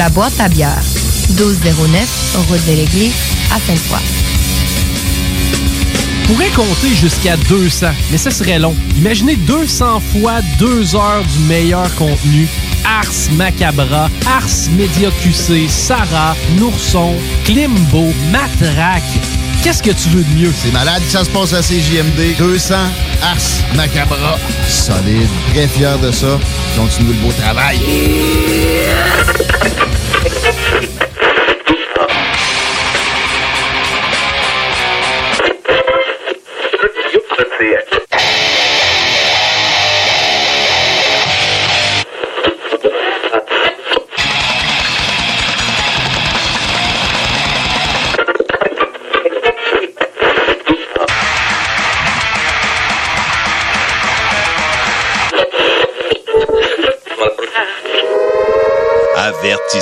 La boîte à bière, 1209, route de l'église, à Sainte-Foy. pourrait compter jusqu'à 200, mais ça serait long. Imaginez 200 fois 2 heures du meilleur contenu. Ars Macabra, Ars QC, Sarah, Nourson, Klimbo, Matraque. Qu'est-ce que tu veux de mieux? C'est malade, ça se passe à CJMD. 200 Ars Macabra. Solide, très fier de ça. Continue le beau travail.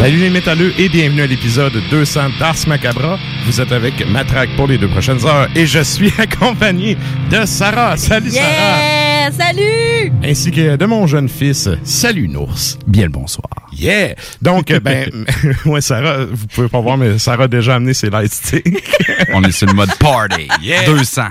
Salut les métalleux et bienvenue à l'épisode 200 d'Ars Macabra. Vous êtes avec Matraque pour les deux prochaines heures et je suis accompagné de Sarah. Salut Sarah! Yeah! Salut! Ainsi que de mon jeune fils. Salut Nours. Bien le bonsoir. Yeah! Donc, euh, ben, ouais, Sarah, vous pouvez pas voir, mais Sarah a déjà amené ses light sticks. On est sur le mode party. Yeah! 200.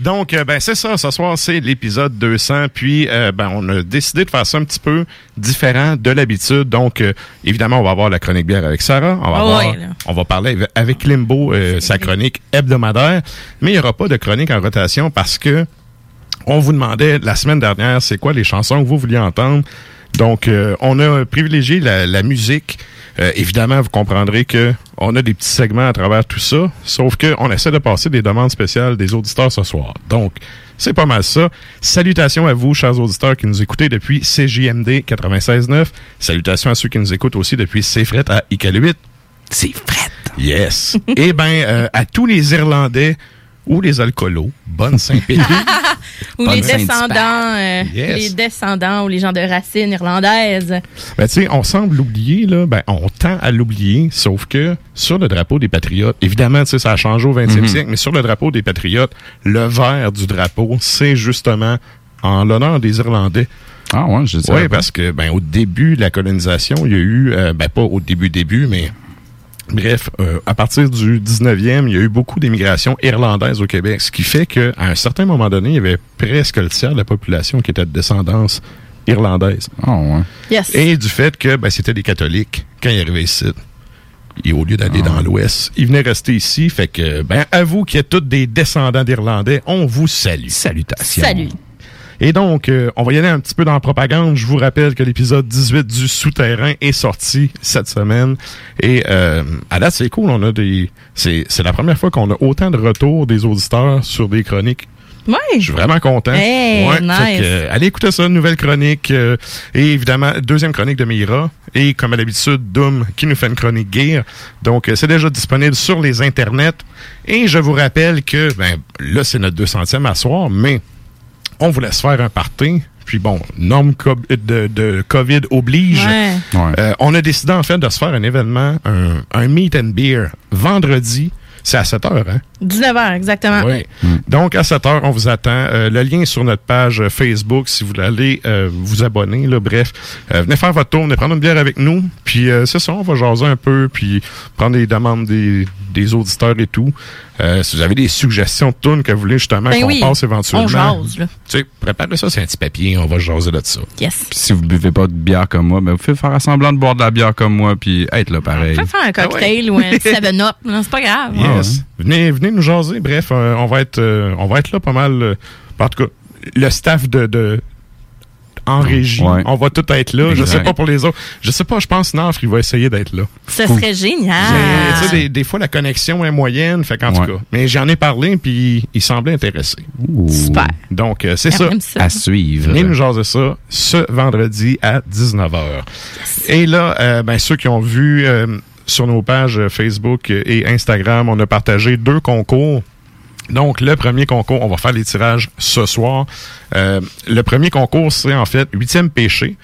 Donc, euh, ben c'est ça. Ce soir, c'est l'épisode 200. Puis, euh, ben, on a décidé de faire ça un petit peu différent de l'habitude. Donc, euh, évidemment, on va avoir la chronique bière avec Sarah. On va, Ah avoir- là. on va parler avec- avec Limbo, euh, sa chronique hebdomadaire. Mais il n'y aura pas de chronique en rotation parce que on vous demandait la semaine dernière, c'est quoi les chansons que vous vouliez entendre? Donc, euh, on a privilégié la, la musique. Euh, évidemment, vous comprendrez que on a des petits segments à travers tout ça, sauf que on essaie de passer des demandes spéciales des auditeurs ce soir. Donc, c'est pas mal ça. Salutations à vous, chers auditeurs qui nous écoutez depuis CJMD 96.9. Salutations à ceux qui nous écoutent aussi depuis CFRET à IK8. C'est fret. Yes. Eh ben, euh, à tous les Irlandais ou les alcoolos, bonne Saint-Pétri. Ou Bonne les descendants, euh, Yes. les descendants ou les gens de racines irlandaises. Ben, tu sais, on semble l'oublier, là. Ben, on tend à l'oublier, sauf que sur le drapeau des Patriotes, évidemment, tu sais, ça a changé au 20e siècle, mais sur le drapeau des Patriotes, le vert du drapeau, c'est justement en l'honneur des Irlandais. Ah ouais, je sais. Oui, parce que, ben, au début de la colonisation, il y a eu, euh, ben, pas au début, début, mais Bref, euh, à partir du 19e, il y a eu beaucoup d'immigration irlandaise au Québec, ce qui fait qu'à un certain moment donné, il y avait presque le tiers de la population qui était de descendance irlandaise. Ah ouais. Yes. Et du fait que ben, c'était des catholiques quand ils arrivaient ici. Et au lieu d'aller dans l'Ouest, ils venaient rester ici. Fait que, ben, à vous qui êtes tous des descendants d'Irlandais, on vous salue. Salutations. Salut. Et donc, euh, on va y aller un petit peu dans la propagande. Je vous rappelle que l'épisode 18 du Souterrain est sorti cette semaine. Et euh, à date, c'est cool. On a des. C'est c'est la première fois qu'on a autant de retours des auditeurs sur des chroniques Oui. Je suis vraiment content. Hey, Ouais, nice. fait que, euh, allez écouter ça, nouvelle chronique. euh, et évidemment, deuxième chronique de Mira. Et comme à l'habitude, Doom qui nous fait une chronique gear. Donc, euh, c'est déjà disponible sur les internets. Et je vous rappelle que, ben, là, c'est notre 200e à soir, mais on vous laisse faire un party. Puis bon, norme co- de, de COVID oblige. Ouais. Ouais. Euh, on a décidé en fait de se faire un événement, un, un meet and beer vendredi. C'est à 7 heures, hein? 19h, exactement. Oui. Donc, à 7 heures, on vous attend. Euh, le lien est sur notre page euh, Facebook si vous voulez euh, vous abonner. Là, bref, Euh, venez faire votre tour, venez prendre une bière avec nous. Puis, euh, c'est ça, on va jaser un peu, puis prendre les demandes des, des auditeurs et tout. Euh, si vous avez des suggestions de tunes que vous voulez justement Ben qu'on oui, passe éventuellement. On jase, là. Tu sais, préparez ça, c'est un petit papier, on va jaser de ça. Yes. Puis si vous buvez pas de bière comme moi, ben vous pouvez faire semblant de boire de la bière comme moi puis être là pareil. On peut faire un cocktail ou un 7-up. Non, c'est pas grave. Ah Yes. Venez, venez nous jaser. Bref, euh, on va être, euh, on va être là pas mal. euh, en tout cas, le staff de, de en régie, Ouais. on va tout être là. Je sais Exact. pas pour les autres. Je sais pas. Je pense Nafre, il va essayer d'être là. Ce serait génial. Mais, tu sais, des, des fois la connexion est moyenne, fait qu'en Ouais. tout cas. Mais j'en ai parlé puis il semblait intéressé. Ouh. Super. Donc euh, c'est ça. À suivre. Venez nous jaser ça ce vendredi à 19h. Et là, euh, ben, ceux qui ont vu euh, sur nos pages Facebook et Instagram, on a partagé deux concours. Donc, le premier concours, on va faire les tirages ce soir. Euh, le premier concours, c'est en fait Huitième Péché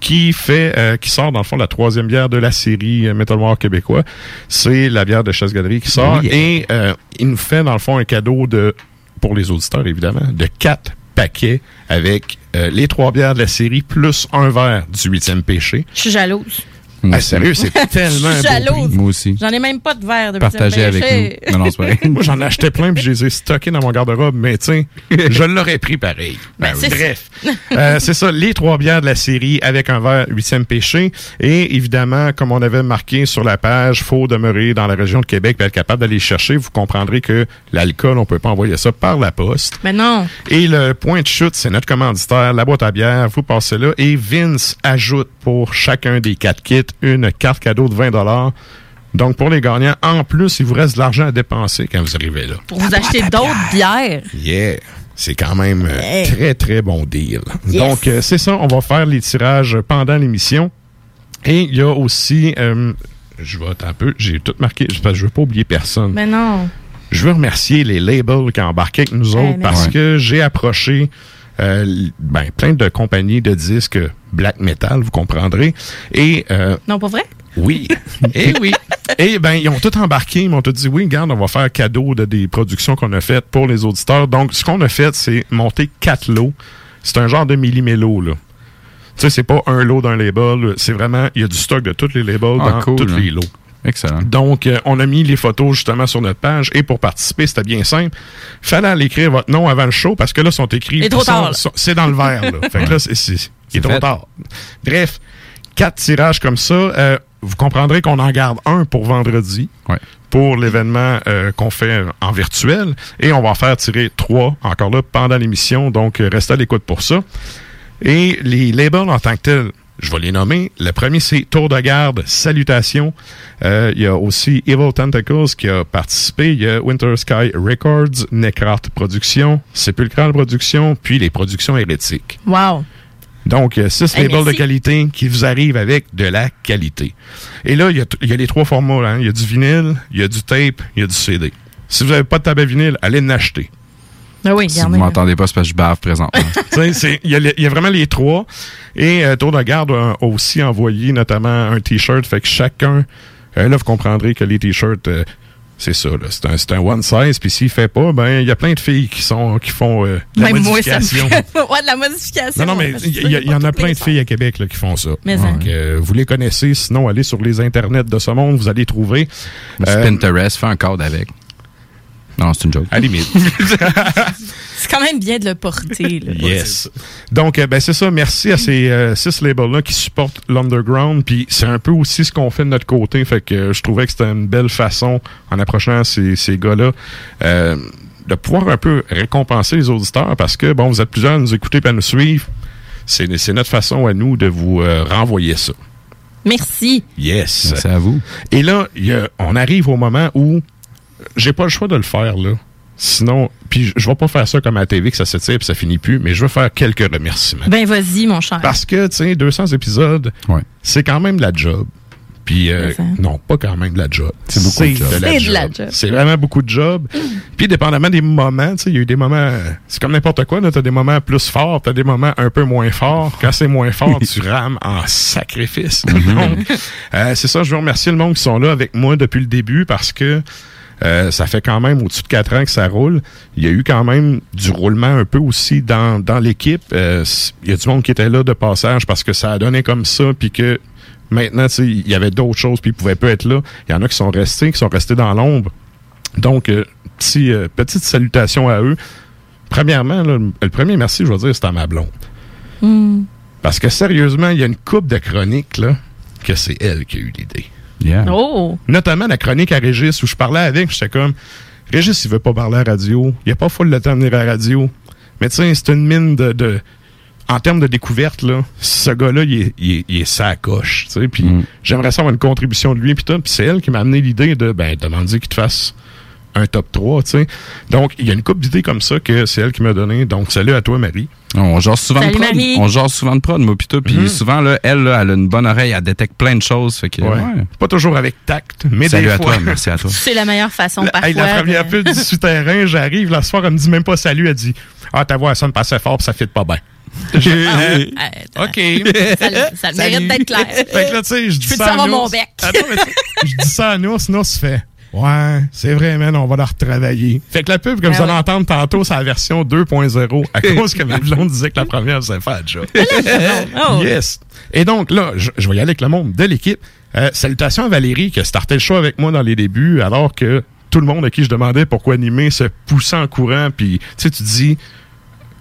qui fait, euh, qui sort dans le fond la troisième bière de la série euh, Metal War québécois. C'est la bière de Chasse Galerie qui sort Oui. et euh, il nous fait dans le fond un cadeau de, pour les auditeurs évidemment, de quatre paquets avec euh, les trois bières de la série plus un verre du Huitième Péché. Je suis jalouse. Ah, aussi. sérieux, c'est tellement jalouse. Moi aussi. J'en ai même pas de verre de Partagez avec nous. Non, non, c'est pas vrai. Moi, j'en achetais plein puis je les ai stockés dans mon garde-robe, mais tu sais, je l'aurais pris pareil. Ben, c'est bref. Euh, c'est ça, les trois bières de la série avec un verre huitième péché. Et évidemment, comme on avait marqué sur la page, faut demeurer dans la région de Québec et être capable d'aller chercher. Vous comprendrez que l'alcool, on peut pas envoyer ça par la poste. Mais non. Et le point de chute, c'est notre commanditaire, la boîte à bière. Vous passez là. Et Vince ajoute pour chacun des quatre kits une carte cadeau de 20 Donc, pour les gagnants, en plus, il vous reste de l'argent à dépenser quand vous arrivez là. Pour vous acheter d'autres bières. Yeah! C'est quand même euh, Hey. très, très bon deal. Yes. Donc, euh, c'est ça. On va faire les tirages pendant l'émission. Et il y a aussi... euh, je vais un peu. J'ai tout marqué. Parce que je veux pas oublier personne. Mais non. Je veux remercier les labels qui ont embarqué avec nous Ouais, autres parce que j'ai approché euh, ben, plein de compagnies de disques black metal, vous comprendrez. Et euh, Non, pas vrai? oui, et oui. Et ben ils ont tout embarqué, ils m'ont tout dit oui, regarde, on va faire cadeau de des productions qu'on a faites pour les auditeurs. Donc ce qu'on a fait, c'est monter quatre lots. C'est un genre de millimélo là. Tu sais, c'est pas un lot d'un label, c'est vraiment il y a du stock de tous les labels Ah, dans cool, tous hein. les lots. Excellent. Donc, euh, on a mis les photos justement sur notre page et pour participer, c'était bien simple. Fallait aller écrire votre nom avant le show parce que là, sont écrits. Il est trop sont- tard, là. sont- C'est dans le verre, là. fait que là, c'est, c'est- il est trop fait. tard. Bref, quatre tirages comme ça. Euh, vous comprendrez qu'on en garde un pour vendredi. Ouais. Pour l'événement euh, qu'on fait en virtuel. Et on va en faire tirer trois, encore là, pendant l'émission. Donc, restez à l'écoute pour ça. Et les labels en tant que tels, je vais les nommer. Le premier, c'est Tour de garde, Salutations. Euh, Il y a aussi Evil Tentacles qui a participé. Il y a Winter Sky Records, Necrart Productions, Sepulchral Productions, puis les productions hérétiques. Wow. Donc, six Hey, labels de qualité qui vous arrivent avec de la qualité. Et là, il y a, t- il y a les trois formats. hein. Il y a du vinyle, il y a du tape, il y a du CD. Si vous n'avez pas de tabac vinyle, allez l'acheter. Oui, Si vous regardez. m'entendez pas, c'est parce que je bave présentement. Tu sais, c'est- Il y, a y vraiment les trois. Et euh, Tour de garde a aussi envoyé notamment un T-shirt. Fait que chacun, euh, là, vous comprendrez que les T-shirts, euh, c'est ça. là, C'est un, c'est un one size. Puis s'il fait pas, ben il y a plein de filles qui sont qui font euh, de la Même moi, ça me modification. fait... ouais, de la modification. Non, non, mais il y, en a plein de filles à Québec là, qui font ça. Mais Donc, euh, vous les connaissez. Sinon, allez sur les internets de ce monde, vous allez trouver. Euh, Pinterest, fais un code avec. Non, c'est une joke. à limite. C'est quand même bien de le porter. Là. Yes. Donc, euh, ben, c'est ça. Merci à ces euh, six labels-là qui supportent l'underground. Puis c'est un peu aussi ce qu'on fait de notre côté. Fait que euh, je trouvais que c'était une belle façon, en approchant ces, ces gars-là, euh, de pouvoir un peu récompenser les auditeurs parce que, bon, vous êtes plusieurs à nous écouter et à nous suivre. C'est c'est notre façon à nous de vous euh, renvoyer ça. Merci. Yes. C'est à vous. Et là, il y a- on arrive au moment où j'ai pas le choix de le faire, là. Sinon, puis je- je vais pas faire ça comme à la TV que ça se tire puis ça finit plus, mais je veux faire quelques remerciements. Ben, vas-y, mon cher. Parce que, tu sais, 200 épisodes, c'est quand même de la job. Puis, euh, non, pas quand même de la job. C'est beaucoup de job. la C'est de job. la job. C'est vraiment beaucoup de job. Puis, dépendamment des moments, tu sais, il y a eu des moments, c'est comme n'importe quoi, tu as des moments plus forts, tu as des moments un peu moins forts. Quand c'est moins fort, tu rames en sacrifice. Donc, euh, c'est ça, je veux remercier le monde qui sont là avec moi depuis le début parce que euh, ça fait quand même au-dessus de quatre ans que ça roule. Il y a eu quand même du roulement un peu aussi dans, dans l'équipe. Euh, il y a du monde qui était là de passage parce que ça a donné comme ça, puis que maintenant, tu sais, il y avait d'autres choses, puis ils pouvaient pas être là. Il y en a qui sont restés, qui sont restés dans l'ombre. Donc, euh, petit, petite salutation à eux. Premièrement, là, le le premier merci, je veux dire, c'est à ma blonde. Hmm. Parce que sérieusement, il y a une coupe de chroniques là, que c'est elle qui a eu l'idée. Yeah. Oh! Notamment la chronique à Régis où je parlais avec, j'étais comme Régis, il veut pas parler à la radio. Il a pas full le temps de venir à la radio. Mais tu sais, c'est une mine de, de- En termes de découverte, là, ce gars-là, il est, il est, il est sa coche. Tu sais, puis j'aimerais ça avoir une contribution de lui, puis tout. Puis c'est elle qui m'a amené l'idée de ben, demander qu'il te fasse un top 3, tu sais. Donc, il y a une couple d'idées comme ça que c'est elle qui m'a donné. Donc, salut à toi, Marie. On jase souvent Salut, de prod. Marie. On jase souvent de prod, moi pis toi. Puis Mhm. souvent, là, elle, là, elle a une bonne oreille, elle détecte plein de choses. Fait que, Ouais. ouais. Pas toujours avec tact, mais Salut des à fois. toi, merci à toi. C'est la meilleure façon, La, parfois. hey, la première de- pub du souterrain, j'arrive, là, ce soir, elle me dit même pas salut, elle dit Ah, ta voix, elle sonne passait fort, pis ça fit pas bien. Ah, OK. Ça, le- ça mérite d'être clair. Fait que là, tu sais, je dis Je peux te ça savoir mon bec. Attends, mais je dis ça à Nours, Nours fait Ouais, c'est vrai, man, on va la retravailler. Fait que la pub, comme Ah vous allez ouais. entendre tantôt, c'est la version 2.0 à cause que ma blonde disait que la première faisait faire. Oh. Yes. Et donc, là, je, je vais y aller avec le monde de l'équipe. Euh, salutations à Valérie qui a starté le show avec moi dans les débuts, alors que tout le monde à qui je demandais pourquoi animer se poussait en courant. Puis, tu sais, tu dis,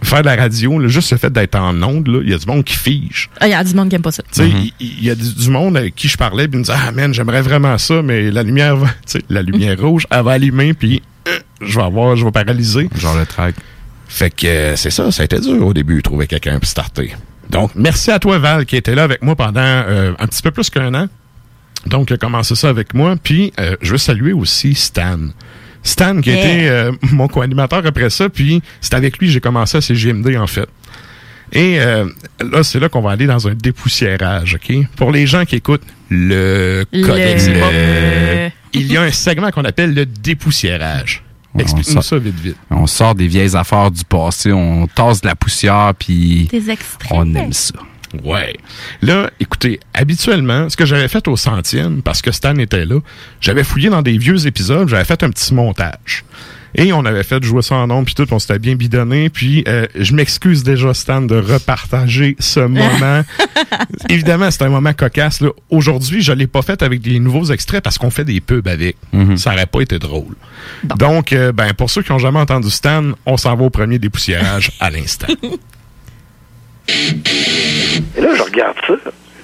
faire de la radio, là, juste le fait d'être en onde, là, il y a du monde qui fige. Ah, il y a du monde qui aime pas ça. Tu sais, il y, a du, du monde avec qui je parlais, puis il me disait, ah man, j'aimerais vraiment ça, mais la lumière, va, tu sais, la lumière rouge, elle va allumer, puis euh, je vais avoir, je vais paralyser. Genre le track. Fait que euh, c'est ça, ça a été dur au début, trouver quelqu'un pour starter. Donc, merci à toi, Val, qui était là avec moi pendant euh, un petit peu plus qu'un an. Donc, il a commencé ça avec moi. Puis, euh, je veux saluer aussi Stan. Stan, qui Yeah. était euh, mon co-animateur après ça. Puis, c'est avec lui que j'ai commencé à CGMD, en fait. Et euh, là, c'est là qu'on va aller dans un dépoussiérage, OK? Pour les gens qui écoutent le Codex Le- le- il y a un segment qu'on appelle le dépoussiérage. Explique-nous ça vite, vite. On sort des vieilles affaires du passé, on tasse de la poussière, puis Des extraits. on aime ça. Ouais. Là, écoutez, habituellement, ce que j'avais fait au centième, parce que Stan était là, j'avais fouillé dans des vieux épisodes, j'avais fait un petit montage. Et on avait fait jouer ça en nombre, puis tout, puis on s'était bien bidonné. Puis euh, je m'excuse déjà, Stan, de repartager ce moment. Évidemment, c'est un moment cocasse. là. Aujourd'hui, je l'ai pas fait avec des nouveaux extraits parce qu'on fait des pubs avec. Ça aurait pas été drôle. Donc, euh, ben, pour ceux qui ont jamais entendu Stan, on s'en va au premier dépoussiérage à l'instant. Et là, je regarde ça.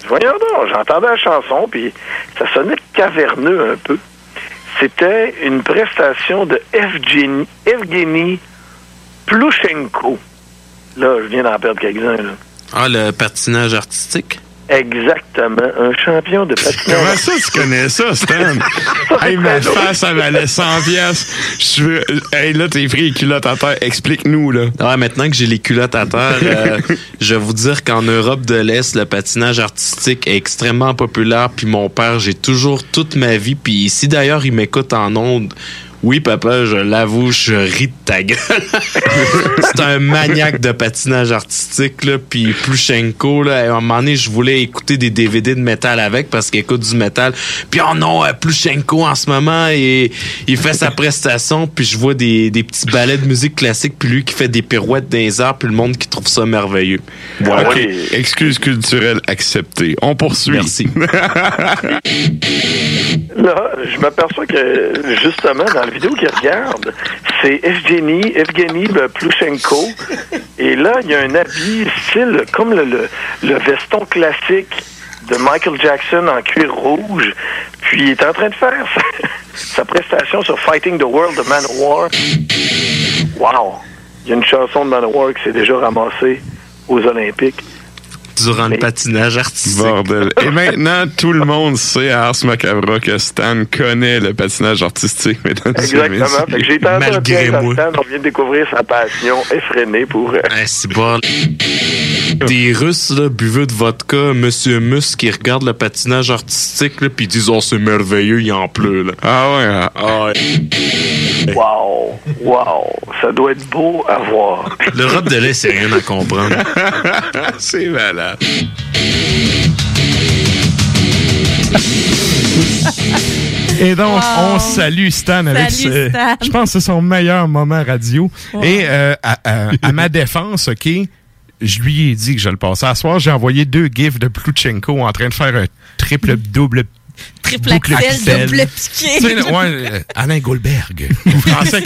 Voyons donc, j'entendais la chanson, puis ça sonnait caverneux un peu. C'était une prestation de Evgeny, Evgeny Plushenko. Là, je viens d'en perdre quelques-uns. Ah, le patinage artistique? Exactement. Un champion de patinage. Comment ça, tu connais ça, Stan? hey, ma face, elle valait 100 pièces. Je veux... Hey, là, t'es pris les culottes à terre. Explique-nous, là. Ouais, maintenant que j'ai les culottes à terre, euh, je vais vous dire qu'en Europe de l'Est, le patinage artistique est extrêmement populaire. Puis mon père, j'ai toujours toute ma vie. Puis ici, d'ailleurs, il m'écoute en ondes. Oui, papa, je l'avoue, je ris de ta gueule. C'est un maniaque de patinage artistique, là. Puis Plushenko, là, à un moment donné, je voulais écouter des DVD de métal avec parce qu'il écoute du métal. Puis oh non, euh, Plushenko, en ce moment, il, il fait sa prestation. Puis je vois des, des petits ballets de musique classique. Puis lui qui fait des pirouettes dans les airs. Puis le monde qui trouve ça merveilleux. Ah OK. oui. Excuse culturelle acceptée. On poursuit. Merci. Là, je m'aperçois que, justement, dans vidéo qu'il regarde, c'est Evgeny, Evgeny Plushenko. Et là, il y a un habit style comme le, le, veston classique de Michael Jackson en cuir rouge. Puis il est en train de faire sa, sa prestation sur Fighting the World de Manowar. Wow! Il y a une chanson de Manowar qui s'est déjà ramassée aux Olympiques. Durant le patinage artistique. Bordel. Et maintenant, tout le monde sait à Ars Macabra que Stan connaît le patinage artistique, mesdames Exactement. messieurs. Fait que j'ai tenté Malgré moi. Stan. On vient de découvrir sa passion effrénée pour... euh, c'est bon. Des Russes, là, buveux de vodka, Monsieur Mus, qui regardent le patinage artistique, là, puis ils disent, oh, c'est merveilleux, il en pleut, là. Ah ouais, ah, Ah, ouais. Wow! Wow! Ça doit être beau à voir. L'Europe de l'Est, c'est rien à comprendre. c'est malade. Et donc, Wow. on salue Stan avec Salut, ce- Stan. Je pense que c'est son meilleur moment radio. Wow. Et euh, à, à- à ma défense, OK, je lui ai dit que je le passais. À soir, j'ai envoyé deux gifs de Plouchenko en train de faire un triple double Triple boucle axel, double piqué. ouais, euh, Alain Goldberg. En français,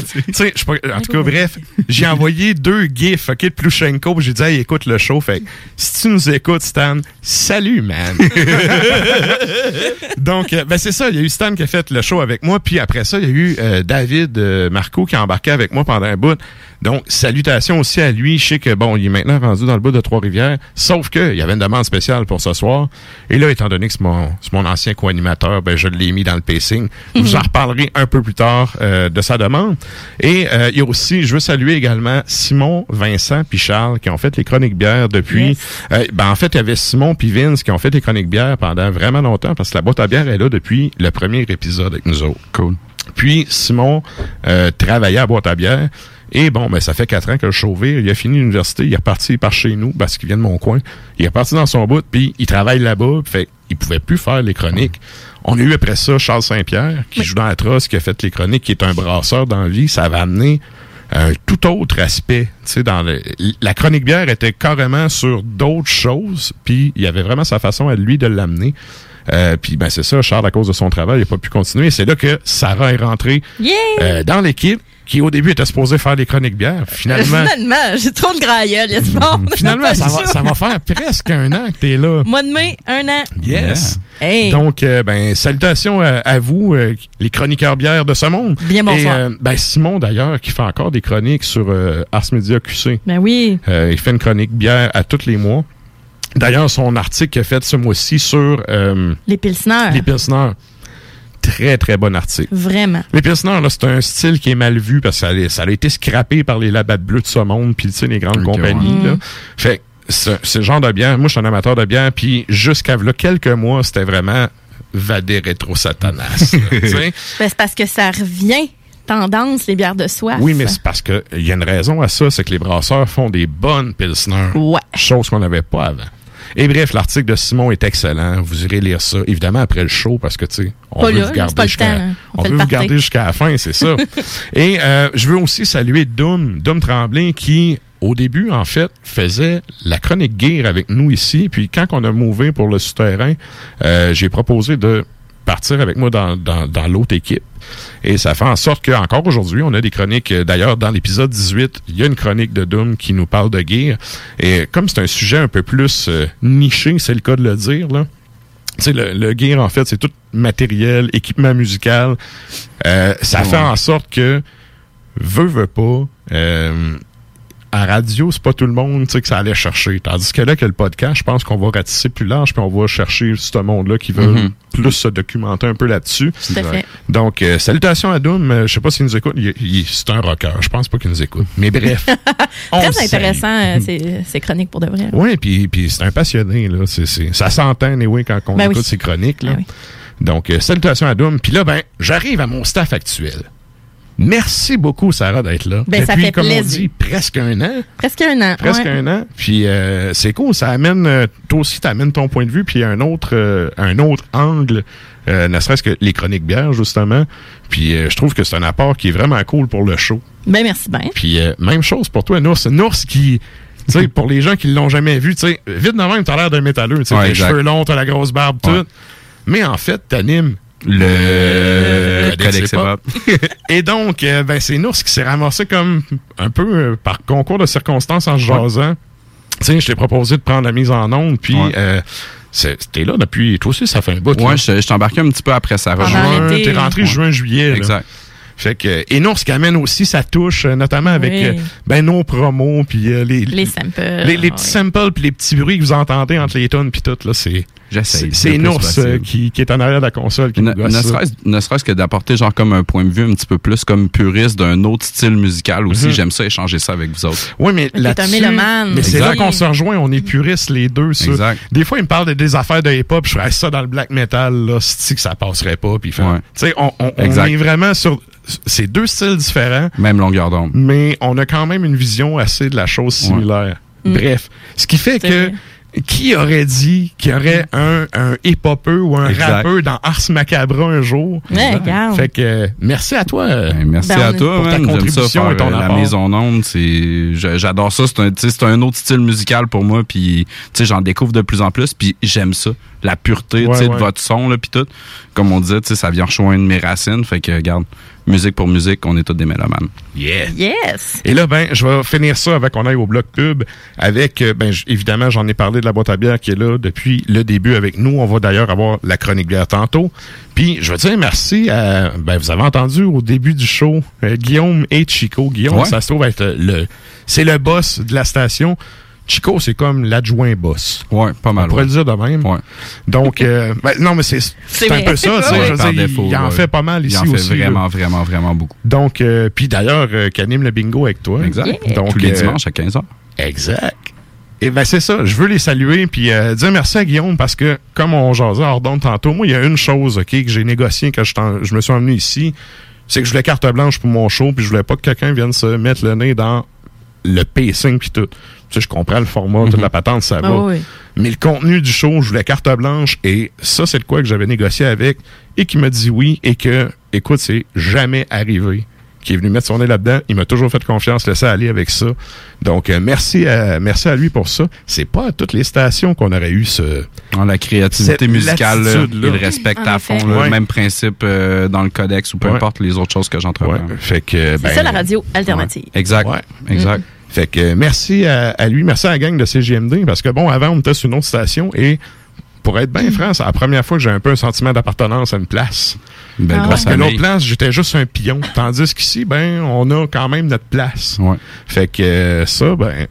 en tout cas, bref, j'ai envoyé deux gifs, OK, de Plouchenko, puis j'ai dit, hey, écoute le show. Fait si tu nous écoutes, Stan, salut, man. Donc, euh, ben, c'est ça, il y a eu Stan qui a fait le show avec moi, puis après ça, il y a eu euh, David euh, Marco qui a embarqué avec moi pendant un bout. Donc, salutations aussi à lui. Je sais que, bon, il est maintenant rendu dans le bout de Trois-Rivières, sauf qu'il y avait une demande spéciale pour ce soir. Et là, étant donné que c'est mon, c'est mon ancien co-animateur, ben, je l'ai mis dans le pacing. Je vous en reparlerai un peu plus tard euh, de sa demande. Et euh, il y a aussi, je veux saluer également Simon, Vincent puis Charles qui ont fait les chroniques bières depuis... Yes. Euh, ben, en fait, il y avait Simon puis Vince qui ont fait les chroniques bières pendant vraiment longtemps parce que la boîte à bière est là depuis le premier épisode avec nous autres. Cool. Puis Simon euh, travaillait à boîte à bière. Et bon, ben ça fait quatre ans que le chauvé, il a fini l'université, il est reparti par chez nous parce qu'il vient de mon coin. Il est reparti dans son bout, puis il travaille là-bas, puis fait il pouvait plus faire les chroniques. On a eu après ça Charles Saint-Pierre qui joue dans la trosse, qui a fait les chroniques, qui est un brasseur dans la vie. Ça va amener un tout autre aspect. Tu sais, dans le- la chronique bière était carrément sur d'autres choses, puis il y avait vraiment sa façon à lui de l'amener. Euh, puis ben c'est ça, Charles, à cause de son travail, il n'a pas pu continuer. C'est là que Sarah est rentrée Yeah! euh, dans l'équipe, qui au début était supposée faire des chroniques bières. Finalement, Finalement, j'ai trop de grailleul, il y a du monde. finalement ça, va, ça va faire presque un an que t'es là. Mois de mai, un an. Yes. Hey. Donc, euh, ben, salutations à, à vous, euh, les chroniqueurs bières de ce monde. Bien bonsoir. Et, euh, ben, Simon, d'ailleurs, qui fait encore des chroniques sur euh, Ars Media QC. Ben oui. Euh, il fait une chronique bière à tous les mois. D'ailleurs, son article qu'il a fait ce mois-ci sur euh, Les pilsners. les Pilsners, très, très bon article. Vraiment. Les Pilsners, là, c'est un style qui est mal vu parce que ça, a- ça a été scrappé par les labattes bleues de ce monde, puis tu sais, les grandes compagnies. ouais. Là. Mm. Fait que c'est le genre de bière. Moi, je suis un amateur de bière, puis jusqu'à là, quelques mois, c'était vraiment vadé rétro satanas. Ben, c'est parce que ça revient tendance, les bières de soif. oui, mais c'est parce que il y a une raison à ça, c'est que les brasseurs font des bonnes Pilsner. Ouais. Chose qu'on n'avait pas avant. Et bref, l'article de Simon est excellent. Vous irez lire ça, évidemment, après le show, parce que, tu sais, on Pas veut là, vous garder jusqu'à hein. Jusqu'à la fin, c'est ça. Et euh, je veux aussi saluer Doom, Doom Tremblay, qui, au début, en fait, faisait la chronique gear avec nous ici. Puis quand on a mouvé pour le souterrain, euh, j'ai proposé de partir avec moi dans, dans, dans l'autre équipe. Et ça fait en sorte qu'encore aujourd'hui, on a des chroniques. euh, D'ailleurs, dans l'épisode 18, il y a une chronique de Doom qui nous parle de gear. Et comme c'est un sujet un peu plus euh, niché, c'est le cas de le dire, là. Tu sais, le, le gear, en fait, c'est tout matériel, équipement musical. Euh, ça fait en sorte que, veut, veut pas, euh, à radio, c'est pas tout le monde tu sais, que ça allait chercher. Tandis que là, que le podcast, je pense qu'on va ratisser plus large, puis on va chercher ce monde-là qui veut Mhm. plus se documenter un peu là-dessus. Tout à fait. Donc, euh, salutations à Doom. Je sais pas s'il nous écoute. C'est un rocker. Je pense pas qu'il nous écoute. Mais bref. Très intéressant, euh, ces, chroniques pour de vrai. Oui, puis, puis c'est un passionné. Là. Ça s'entend, anyway, quand on Ben écoute oui. ses chroniques. Là. Ben oui. Donc, euh, salutations à Doom. Puis là, ben, j'arrive à mon staff actuel. Merci beaucoup, Sarah, d'être là. Ben, ça fait comme plaisir. on dit, presque un an. Presque un an. Presque ouais. un an. Puis euh, c'est cool, ça amène euh, toi aussi t'amènes ton point de vue puis un autre euh, un autre angle euh, ne serait-ce que les chroniques bières justement. Puis euh, je trouve que c'est un apport qui est vraiment cool pour le show. Ben merci bien. Puis euh, même chose pour toi Nours, Nours qui tu sais pour les gens qui l'ont jamais vu, tu sais vite de même t'as l'air d'un métalleux, tu sais Ouais, les exact. cheveux longs, t'as la grosse barbe Ouais. tout. Mais en fait, t'animes Le Codex Hip-Hop. Hip-Hop. et donc, euh, ben, c'est Nours qui s'est ramassé comme un peu euh, par concours de circonstances en se jasant. Tu sais, je t'ai proposé de prendre la mise en onde, puis Ouais. euh, t'es là depuis, toi aussi, ça fait un bout. Ouais, là. je je t'ai embarqué un petit peu après ça. Juin. T'es rentré Ouais. juin-juillet. là. Exact. Fait que, et non, ce qui amène aussi sa touche, euh, notamment avec Oui. euh, ben, nos promos, puis euh, les, Les samples. les, les petits samples, puis les petits bruits que vous entendez entre les tonnes, puis tout, là, c'est. J'essaye. C'est Nours euh, qui, qui est en arrière de la console qui Ne, nous gosse ne serait-ce ne serait-ce que d'apporter genre comme un point de vue un petit peu plus comme puriste d'un autre style musical aussi. Mhm. J'aime ça échanger ça avec vous autres. Oui, mais mélomane. mais c'est Exact. là qu'on se rejoint, on est puristes les deux. Ça. Exact. Des fois, il me parle de des affaires de hip-hop, je ferais ça dans le black metal, là, c'est que ça passerait pas. Puis, Ouais. tu sais, on, on, on Exact. est vraiment sur ces deux styles différents, Même longueur d'onde. mais on a quand même une vision assez de la chose similaire. Mm. Bref, ce qui fait C'est que vrai. Qui aurait dit qu'il y aurait un, un hip-hopper ou un Exact. rappeur dans Ars Macabra un jour? Ouais. Fait que euh, merci à toi. Ben, merci Ben, à toi, pour ta man. Ça contribution et ton euh, la maison onde. J'adore ça. C'est un, tu sais, c'est un autre style musical pour moi. Puis, tu sais, j'en découvre de plus en plus. Puis, j'aime ça. La pureté, Ouais, ouais. de votre son, là, puis tout. Comme on disait, tu sais, ça vient rejoindre mes racines. Fait que, regarde, musique pour musique, on est tous des mélomanes. Yeah. Yes. Et là, ben, je vais finir ça avec qu'on aille au bloc pub. Avec, euh, ben, évidemment, j'en ai parlé de la boîte à bière qui est là depuis le début avec nous. On va d'ailleurs avoir la chronique bière tantôt. Puis, je veux dire merci à, ben, vous avez entendu au début du show, euh, Guillaume et Chico. Guillaume, Ouais. ça se trouve être le, c'est le boss de la station. Chico, c'est comme l'adjoint boss. Ouais, pas On mal. pourrait ouais. le dire de même. Ouais. Donc, euh, ben, non, mais c'est, c'est un peu ça. tu sais, Ouais, je veux par dire, il- défaut, il en fait pas mal Il ici en fait aussi. là. vraiment, vraiment, vraiment beaucoup. Donc, euh, puis d'ailleurs, euh, qui anime le bingo avec toi. Exact. Donc, Tous les euh, dimanches à 15h. Exact. Et ben c'est ça, je veux les saluer puis euh, dire merci à Guillaume parce que comme on jasait hors d'onde tantôt, moi il y a une chose OK que j'ai négocié quand je me suis emmené ici, c'est que je voulais carte blanche pour mon show puis je voulais pas que quelqu'un vienne se mettre le nez dans le pacing puis tout. Sais, je comprends le format, toute la patente, ça va. Ah oui. Mais le contenu du show, je voulais carte blanche et ça, c'est de quoi que j'avais négocié avec et qui m'a dit oui et que, écoute, c'est jamais arrivé qui est venu mettre son nez là-dedans. Il m'a toujours fait confiance, laissé aller avec ça. Donc, euh, merci à, merci à lui pour ça. C'est pas à toutes les stations qu'on aurait eu ce... Dans la créativité musicale, là, il le respecte à fond. Ouais. Même principe euh, dans le codex ou peu Ouais. importe les autres choses que Ouais. j'entreprends. Fait que, C'est ben, ça la radio alternative. Exact. Ouais. Exact. Fait que merci à, à lui, merci à la gang de CGMD, parce que bon, avant, on était sur une autre station et pour être bien franc, c'est la première fois que j'ai un peu un sentiment d'appartenance à une place. Belle Ah. Parce que l'autre place, j'étais juste un pion. Tandis qu'ici, ben, on a quand même notre place. Ouais. Fait que euh, ça, ben,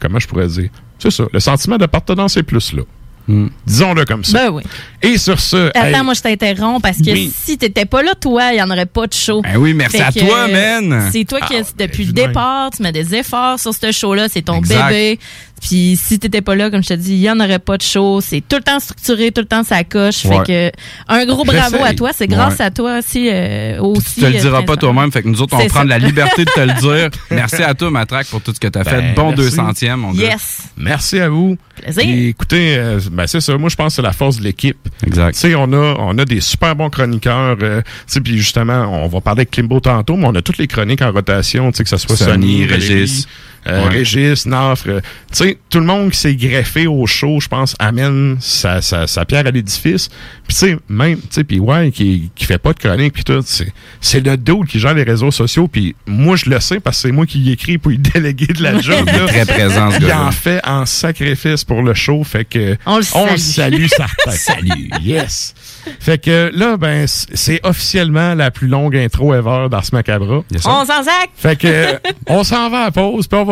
comment je pourrais dire? C'est ça. Le sentiment d'appartenance est plus là. Mm. Disons-le comme ça. Ben oui. Et sur ce, Attends, hey, moi, je t'interromps parce que Oui. si t'étais pas là, toi, il y en aurait pas de show. Ben oui, merci Fait à que, toi, man. C'est toi qui, Ah, depuis le ben, départ, tu mets des efforts sur ce show-là. C'est ton Exact. bébé. Puis si t'étais pas là, comme je te dis, il y en aurait pas de show. C'est tout le temps structuré, tout le temps ça coche. Ouais. Fait que un gros bravo à toi. C'est grâce Ouais. à toi aussi euh, aussi. Tu te le euh, diras pas toi-même, fait que nous autres, on prend la liberté de te le dire. Merci à toi, Matraque, pour tout ce que tu as Ben, fait. Bon merci. 200e, mon gars. Yes. merci à vous. Plaisir. Et écoutez, euh, ben c'est ça. Moi, je pense que c'est la force de l'équipe. Exact. Tu sais, on a, on a des super bons chroniqueurs. euh, tu sais, puis justement, on va parler avec Klimbo tantôt, mais on a toutes les chroniques en rotation. Tu sais, que ce soit Régis, Régis. Euh, Ouais. Régis, Nafre. euh, tu sais, tout le monde qui s'est greffé au show, je pense, amène sa, sa, sa pierre à l'édifice. Puis tu sais, même, tu sais, puis ouais, qui, qui fait pas de chronique, puis tout, c'est, c'est le dude qui gère les réseaux sociaux. Puis moi, je le sais parce que c'est moi qui y écris pour y déléguer de la job. là. Très présent, ce Il en fait en sacrifice pour le show, fait que On le on le salue. salue certain. Salut, yes. Fait que là, ben, c'est officiellement la plus longue intro ever dans ce macabre. On s'en sac. Fait que on s'en va à la pause, puis on va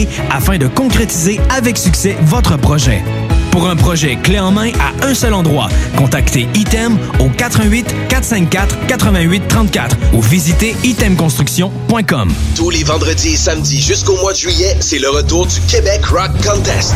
afin de concrétiser avec succès votre projet. Pour un projet clé en main à un seul endroit, contactez ITEM au 88 454 88 34 ou visitez itemconstruction.com. Tous les vendredis et samedis jusqu'au mois de juillet, c'est le retour du Québec Rock Contest.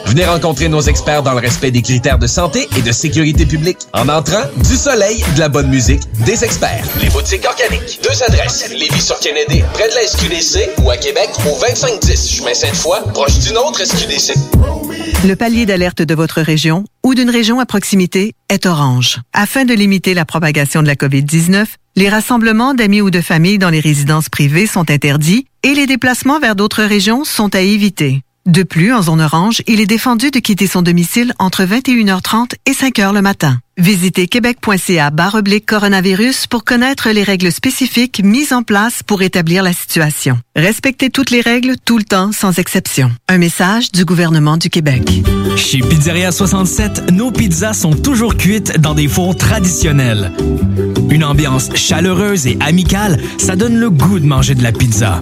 Venez rencontrer nos experts dans le respect des critères de santé et de sécurité publique. En entrant, du soleil, de la bonne musique, des experts. Les boutiques organiques. Deux adresses. Lévis sur Kennedy, près de la SQDC ou à Québec au 2510 chemin Sainte-Foy, proche d'une autre SQDC. Le palier d'alerte de votre région ou d'une région à proximité est orange. Afin de limiter la propagation de la COVID-19, les rassemblements d'amis ou de familles dans les résidences privées sont interdits et les déplacements vers d'autres régions sont à éviter. De plus, en zone orange, il est défendu de quitter son domicile entre 21h30 et 5h le matin. Visitez québec.ca oblique coronavirus pour connaître les règles spécifiques mises en place pour établir la situation. Respectez toutes les règles tout le temps sans exception. Un message du gouvernement du Québec. Chez Pizzeria 67, nos pizzas sont toujours cuites dans des fours traditionnels. Une ambiance chaleureuse et amicale, ça donne le goût de manger de la pizza.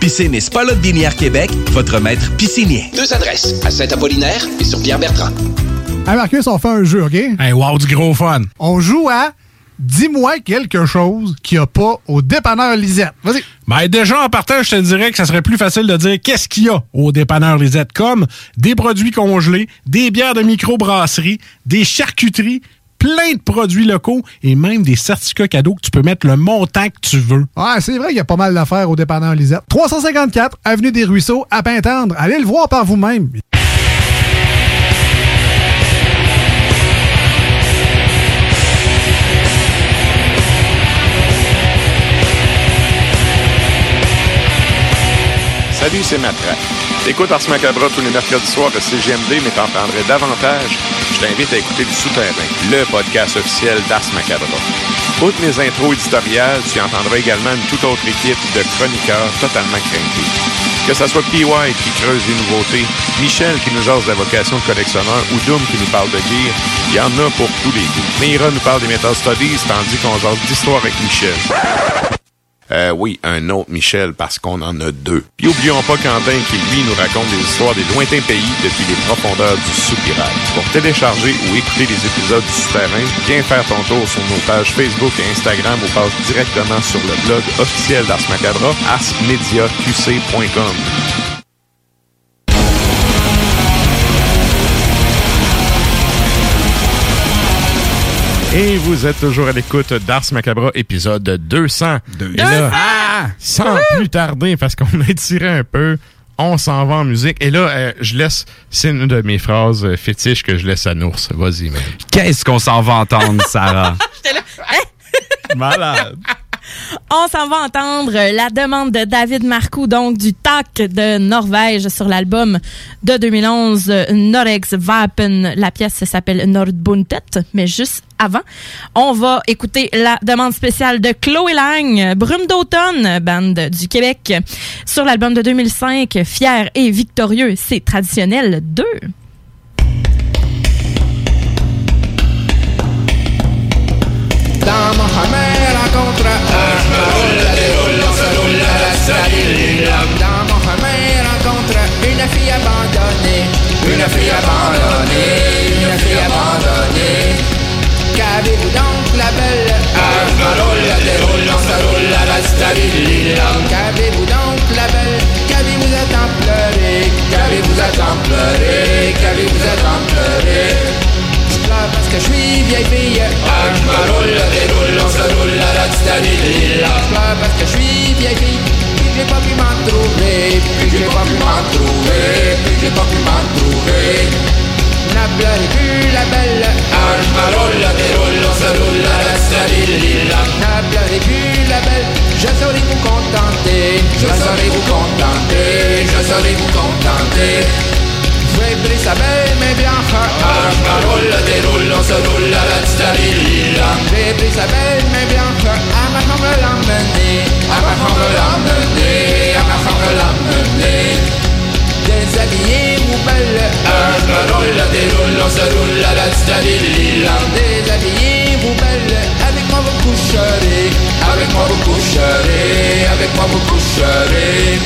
Piscine et Spa Binière Québec, votre maître piscinier. Deux adresses, à Saint-Apollinaire et sur Pierre-Bertrand. Hey Marcus, on fait un jeu, OK? Hey, wow, du gros fun. On joue à Dis-moi quelque chose qu'il n'y a pas au dépanneur Lisette. Vas-y. Ben déjà, en partant, je te dirais que ça serait plus facile de dire qu'est-ce qu'il y a au dépanneur Lisette, comme des produits congelés, des bières de microbrasserie, des charcuteries, plein de produits locaux et même des certificats cadeaux que tu peux mettre le montant que tu veux. Ouais, c'est vrai qu'il y a pas mal d'affaires au dépanneur Lisette. 354 Avenue des Ruisseaux, à Pintendre. Allez le voir par vous-même. Salut, c'est Matra. T'écoutes Ars Macabra tous les mercredis soirs de CGMD, mais t'en prendrais davantage. Je t'invite à écouter Le Souterrain, le podcast officiel d'Ars Macabra. Outre mes intros éditoriales, tu entendras également une toute autre équipe de chroniqueurs totalement craintés. Que ce soit PY qui creuse les nouveautés, Michel qui nous jase la vocation de collectionneur ou Doom qui nous parle de gear, il y en a pour tous les goûts. Mira nous parle des Metal Studies, tandis qu'on jase d'histoire avec Michel. Euh, oui, un autre Michel, parce qu'on en a deux. Puis oublions pas Quentin qui, lui, nous raconte des histoires des lointains pays depuis les profondeurs du soupirail. Pour télécharger ou écouter les épisodes du Souterrain, viens faire ton tour sur nos pages Facebook et Instagram ou passe directement sur le blog officiel d'Ars Macabra, arsmediaqc.com. Et vous êtes toujours à l'écoute d'Ars Macabra, épisode 200. Et là, sans plus tarder, parce qu'on a tiré un peu, on s'en va en musique. Et là, euh, je laisse, c'est une de mes phrases euh, fétiches que je laisse à Nours. Vas-y, man. Qu'est-ce qu'on s'en va entendre, Sarah? J'étais là. Hein? Malade. On s'en va entendre la demande de David Marcoux, donc du TAC de Norvège sur l'album de 2011, Norex Vapen. La pièce s'appelle Nordbuntet, mais juste avant, on va écouter la demande spéciale de Chloé Lang, Brume d'automne, bande du Québec, sur l'album de 2005, Fier et victorieux, c'est traditionnel 2. Dans Roule à la Dans Mohamed rencontre une fille abandonnée, une fille abandonnée, une fille abandonnée. Qu'avez-vous donc la belle déroule, on se roule à la salle Qu'avez-vous donc la belle Qu'avez-vous à tant pleurer? Qu'avez-vous à je suis vieille fille. Puis j'ai pas pu m'en trouver, puis j'ai pas pu m'en trouver, puis j'ai pas pu m'en trouver. N'a pleuré plus la belle. Je me roule, déroule, on se roule à la pleuré plus la belle. Je saurai vous contenter, je saurai vous contenter, je saurai vous contenter. J'ai sa belle mais bien ah, pris sa belle mais bien À ma chambre l'emmener À ma chambre l'emmener À ma chambre l'emmener. Déshabillez-vous belle ah, Je roule, déroule, on se roule à la starilla Déshabillez-vous belle Avec moi vous coucherez Avec moi vous coucherez Avec moi vous coucherez.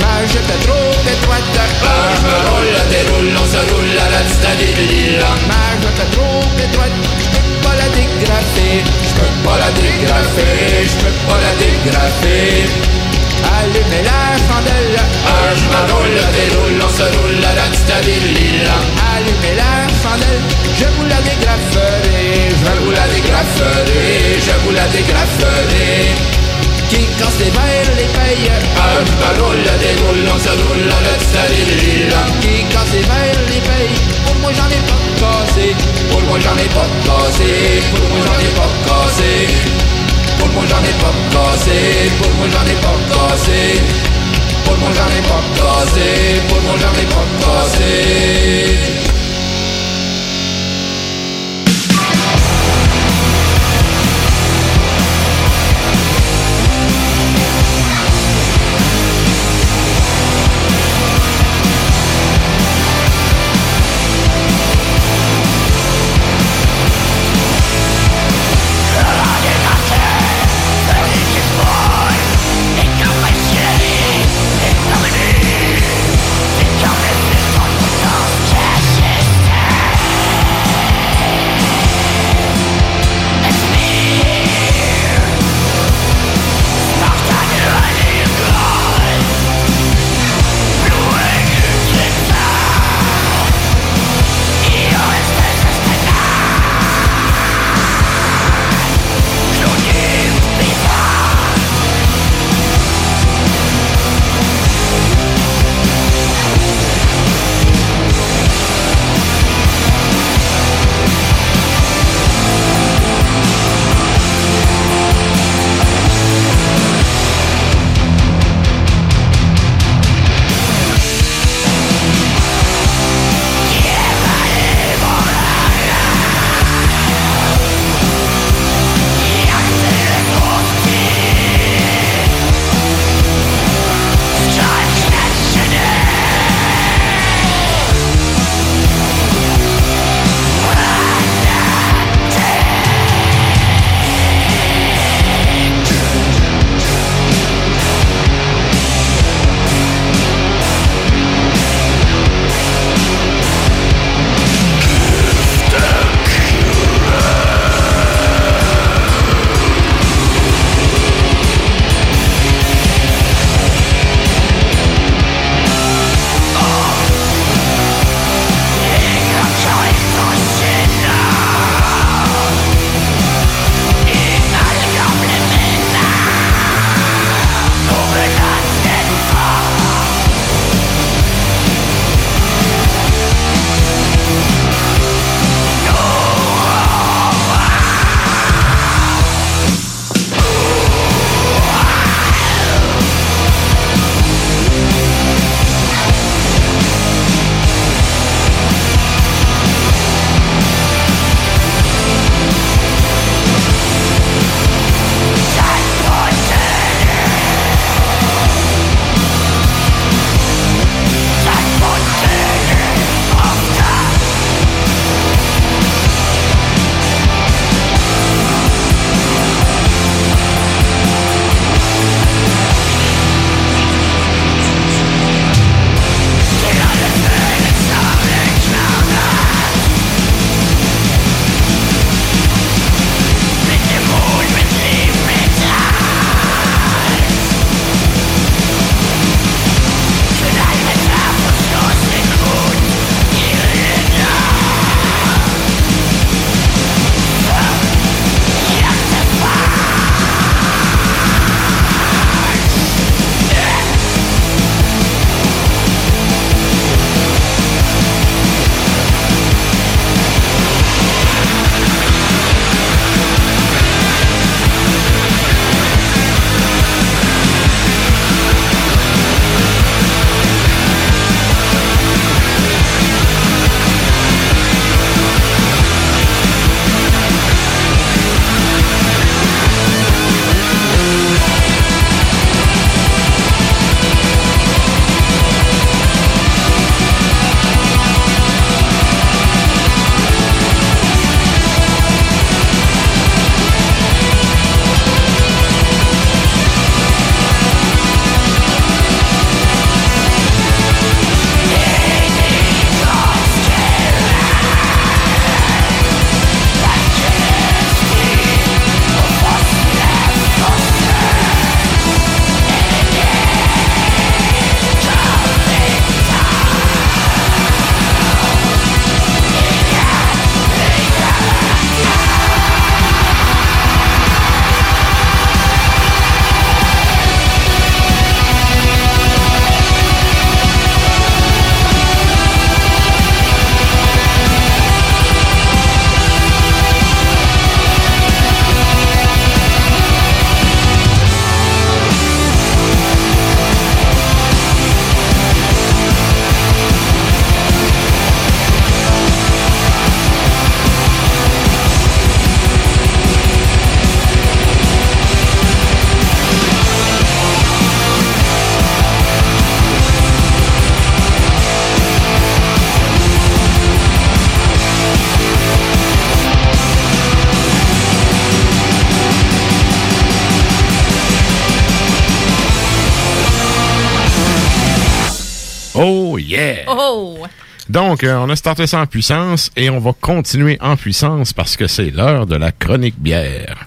Ma je te trop étroite Ah, je roule, déroule, on se roule à la stadille Ma je te trop étroite dégrafer Je peux pas la dégrafer Je peux pas la dégrafer Allumez la chandelle. Ah, je me roule, déroule, on se roule à la stadille Allumez la chandelle. Je vous la dégraferai. Je vous la dégraferai Je vous la dégraferai qui quand c'est vers les payes Un ballon la déroule, on se roule la stadille Qui quand c'est vers les payes Pour moi j'en ai pas cassé. Pour moi j'en ai pas cassé. Pour moi j'en ai pas cassé. Pour moi j'en ai pas cassé. Pour moi j'en ai pas cassé. Pour moi j'en ai pas cassé. Pour moi j'en ai pas cassé Donc, euh, on a starté ça en puissance et on va continuer en puissance parce que c'est l'heure de la chronique bière.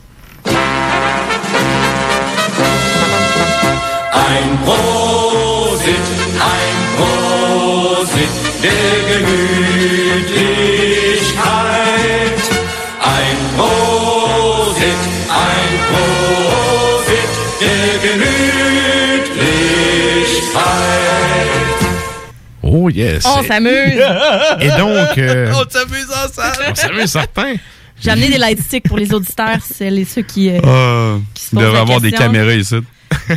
On s'amuse! Et donc, euh, On s'amuse ensemble! on s'amuse certain. J'ai amené des light sticks pour les auditeurs, c'est les ceux qui. euh, Ah, se il posent devrait la avoir des caméras ici.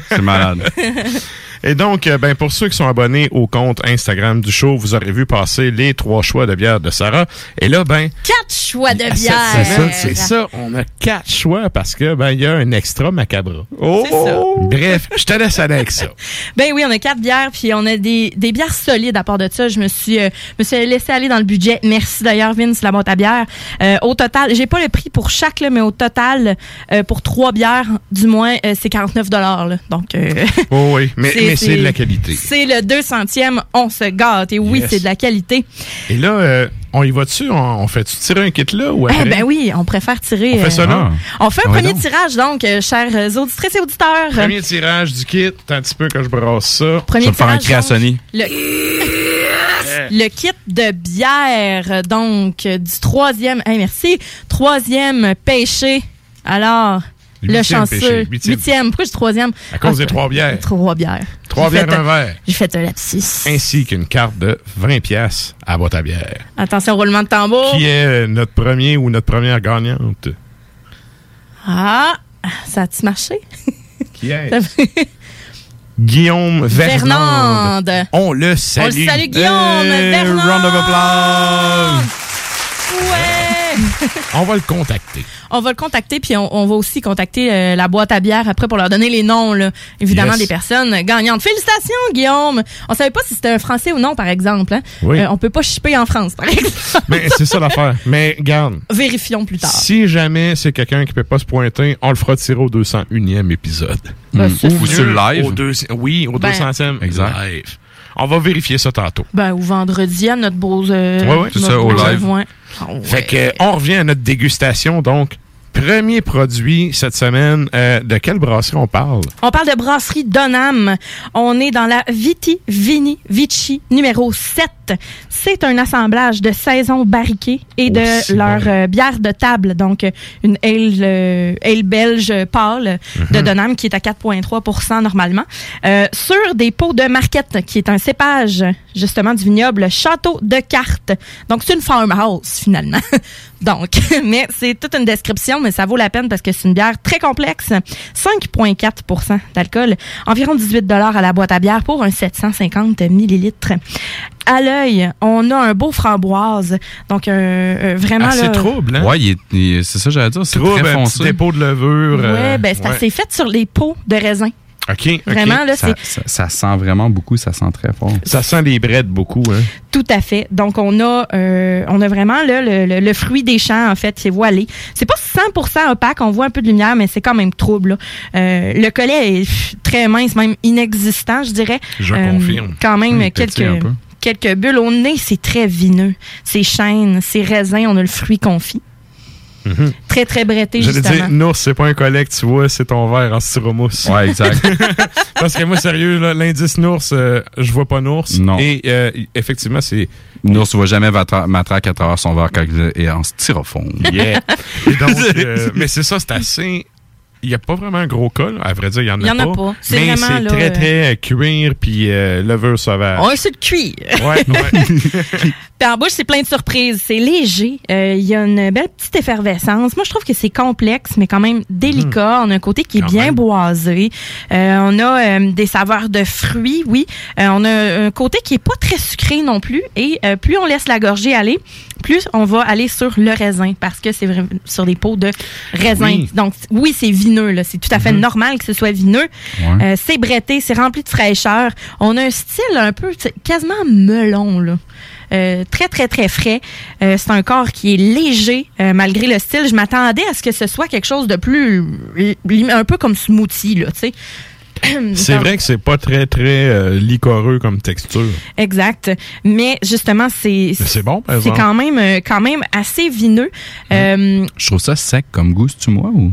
C'est malade. Et donc, euh, ben, pour ceux qui sont abonnés au compte Instagram du show, vous aurez vu passer les trois choix de bière de Sarah. Et là, ben, Quatre choix de bière! semaine, c'est ça, on a quatre choix parce que, ben, il y a un extra macabre. Oh! C'est ça. Bref, je te laisse avec ça. Ben oui, on a quatre bières, puis on a des, des bières solides à part de ça. Je me suis, euh, me suis laissé aller dans le budget. Merci d'ailleurs, Vince, la boîte à bière. Euh, au total, j'ai pas le prix pour chaque, là, mais au total, euh, pour trois bières, du moins, euh, c'est 49 dollars. Donc, euh, Oh oui, mais C'est- mais c'est de la qualité. c'est le 200e, on se gâte. Et oui, Yes. c'est de la qualité. Et là, euh, on y va dessus? On, on fait-tu tirer un kit là ou après? Eh ben oui, on préfère tirer. On fait ça euh, là? On fait un Ouais, premier donc. tirage, donc, euh, chers auditrices et auditeurs. Premier tirage du kit, attends un petit peu que je brasse ça. Premier Je vais faire un tirage, cri à. Le... le kit de bière, donc, du troisième, hey, merci, troisième pêché. Alors, Le chanceux. huitième. Pourquoi je troisième? À cause Ah, des trois bières. Trois bières. Trois bières, un verre. J'ai fait un lapsus. Ainsi qu'une carte de 20 pièces à boîte à bière. Attention, roulement de tambour. Qui est euh, notre premier ou notre première gagnante? Ah, ça a-tu marché? Qui est? Guillaume Vernande. Vernande. On le salue. On le salue, Guillaume Hey, Vernande. round of applause. Ouais! On va le contacter. On va le contacter, puis on, on va aussi contacter euh, la boîte à bière après pour leur donner les noms, là, évidemment, Yes. des personnes gagnantes. Félicitations, Guillaume! On savait pas si c'était un Français ou non, par exemple. Hein? Oui. Euh, on peut pas shipper en France, par exemple. Mais c'est ça l'affaire. Mais garde, Vérifions plus tard. si jamais c'est quelqu'un qui peut pas se pointer, on le fera tirer au 201e épisode. Ben, c'est Ou sur le live. Au deux- oui, au Ben- 200e Exact. live. On va vérifier ça tantôt. Ben, ou vendredi à notre beau... Euh. C'est notre ça, au live. Ah, ouais. Fait que, on revient à notre dégustation. Donc, premier produit cette semaine. euh, de quelle brasserie on parle? On parle de brasserie Donham. On est dans la Viti Vini Vici numéro 7. C'est un assemblage de saisons barriquées et de Aussi leur euh, bière de table. Donc, une ale, euh, ale belge pâle de Donham qui est à 4,3% normalement. Euh, sur des pots de marquette qui est un cépage justement du vignoble Château de Cartes. Donc, c'est une farmhouse finalement. Donc, mais c'est toute une description, mais ça vaut la peine parce que c'est une bière très complexe. 5,4% d'alcool, environ 18 à la boîte à bière pour un 750 millilitres. À l'œil, on a un beau framboise, donc euh, euh, vraiment Assez là. trouble, hein? Ouais, il est- il est- c'est ça, j'allais dire. C'est Trouble, très un petit foncé. dépôt de levure. Ouais, euh, ben c'est ouais. c'est fait sur les pots de raisin. OK. Vraiment là, Ça, c'est ça- ça sent vraiment beaucoup, ça sent très fort. Ça sent les brettes beaucoup, hein? Tout à fait. Donc on a euh, on a vraiment là, le, le- le fruit des champs en fait qui est voilé. C'est pas 100% opaque, on voit un peu de lumière mais c'est quand même trouble. là. Euh, le collet est très mince, même inexistant, je dirais. Je Euh, confirme. Quand même Oui, un quelques quelques bulles au nez, c'est très vineux. C'est chêne, c'est raisin, on a le fruit confit. Mhm. Très très bretté J'allais justement. dire, non, c'est pas un collègue, tu vois, c'est ton verre en styromousse. Ouais, exact. Parce que moi, sérieux, l'indice Nours, euh, je vois pas Nours. Non. Et euh, effectivement, c'est. Nous, on voit jamais Matra- Matraque à travers son verre quand il est en styrofoam. Yeah. Et donc, euh, mais c'est ça, c'est assez. Il n'y a pas vraiment un gros là. à vrai dire, il y en a Il y en a pas. Mais c'est très, euh, très euh, cuir puis euh, levure sauvage. On sur le cuir. Ouais, ouais. Puis en bouche, c'est plein de surprises. C'est léger. Euh, Il y a une belle petite effervescence. Moi, je trouve que c'est complexe, mais quand même délicat. On a un côté qui est Quand bien même. boisé. Euh, on a euh, des saveurs de fruits, oui. Euh, on a un côté qui est pas très sucré non plus. Et euh, plus on laisse la gorgée aller, plus on va aller sur le raisin parce que c'est vraiment sur des pots de raisin. Oui. Donc, oui, c'est vineux. là. C'est tout à fait normal que ce soit vineux. Ouais. Euh, c'est bretté, c'est rempli de fraîcheur. On a un style un peu quasiment melon là. Euh, très très très frais. Euh, c'est un corps qui est léger euh, malgré le style. Je m'attendais à ce que ce soit quelque chose de plus un peu comme smoothie là, tu sais. C'est vrai que c'est pas très, très euh, liquoreux comme texture. Exact. Mais justement, c'est c'est bon, par c'est quand même euh, quand même assez vineux. Euh, Je trouve ça sec comme goût, c'est-tu moi ou?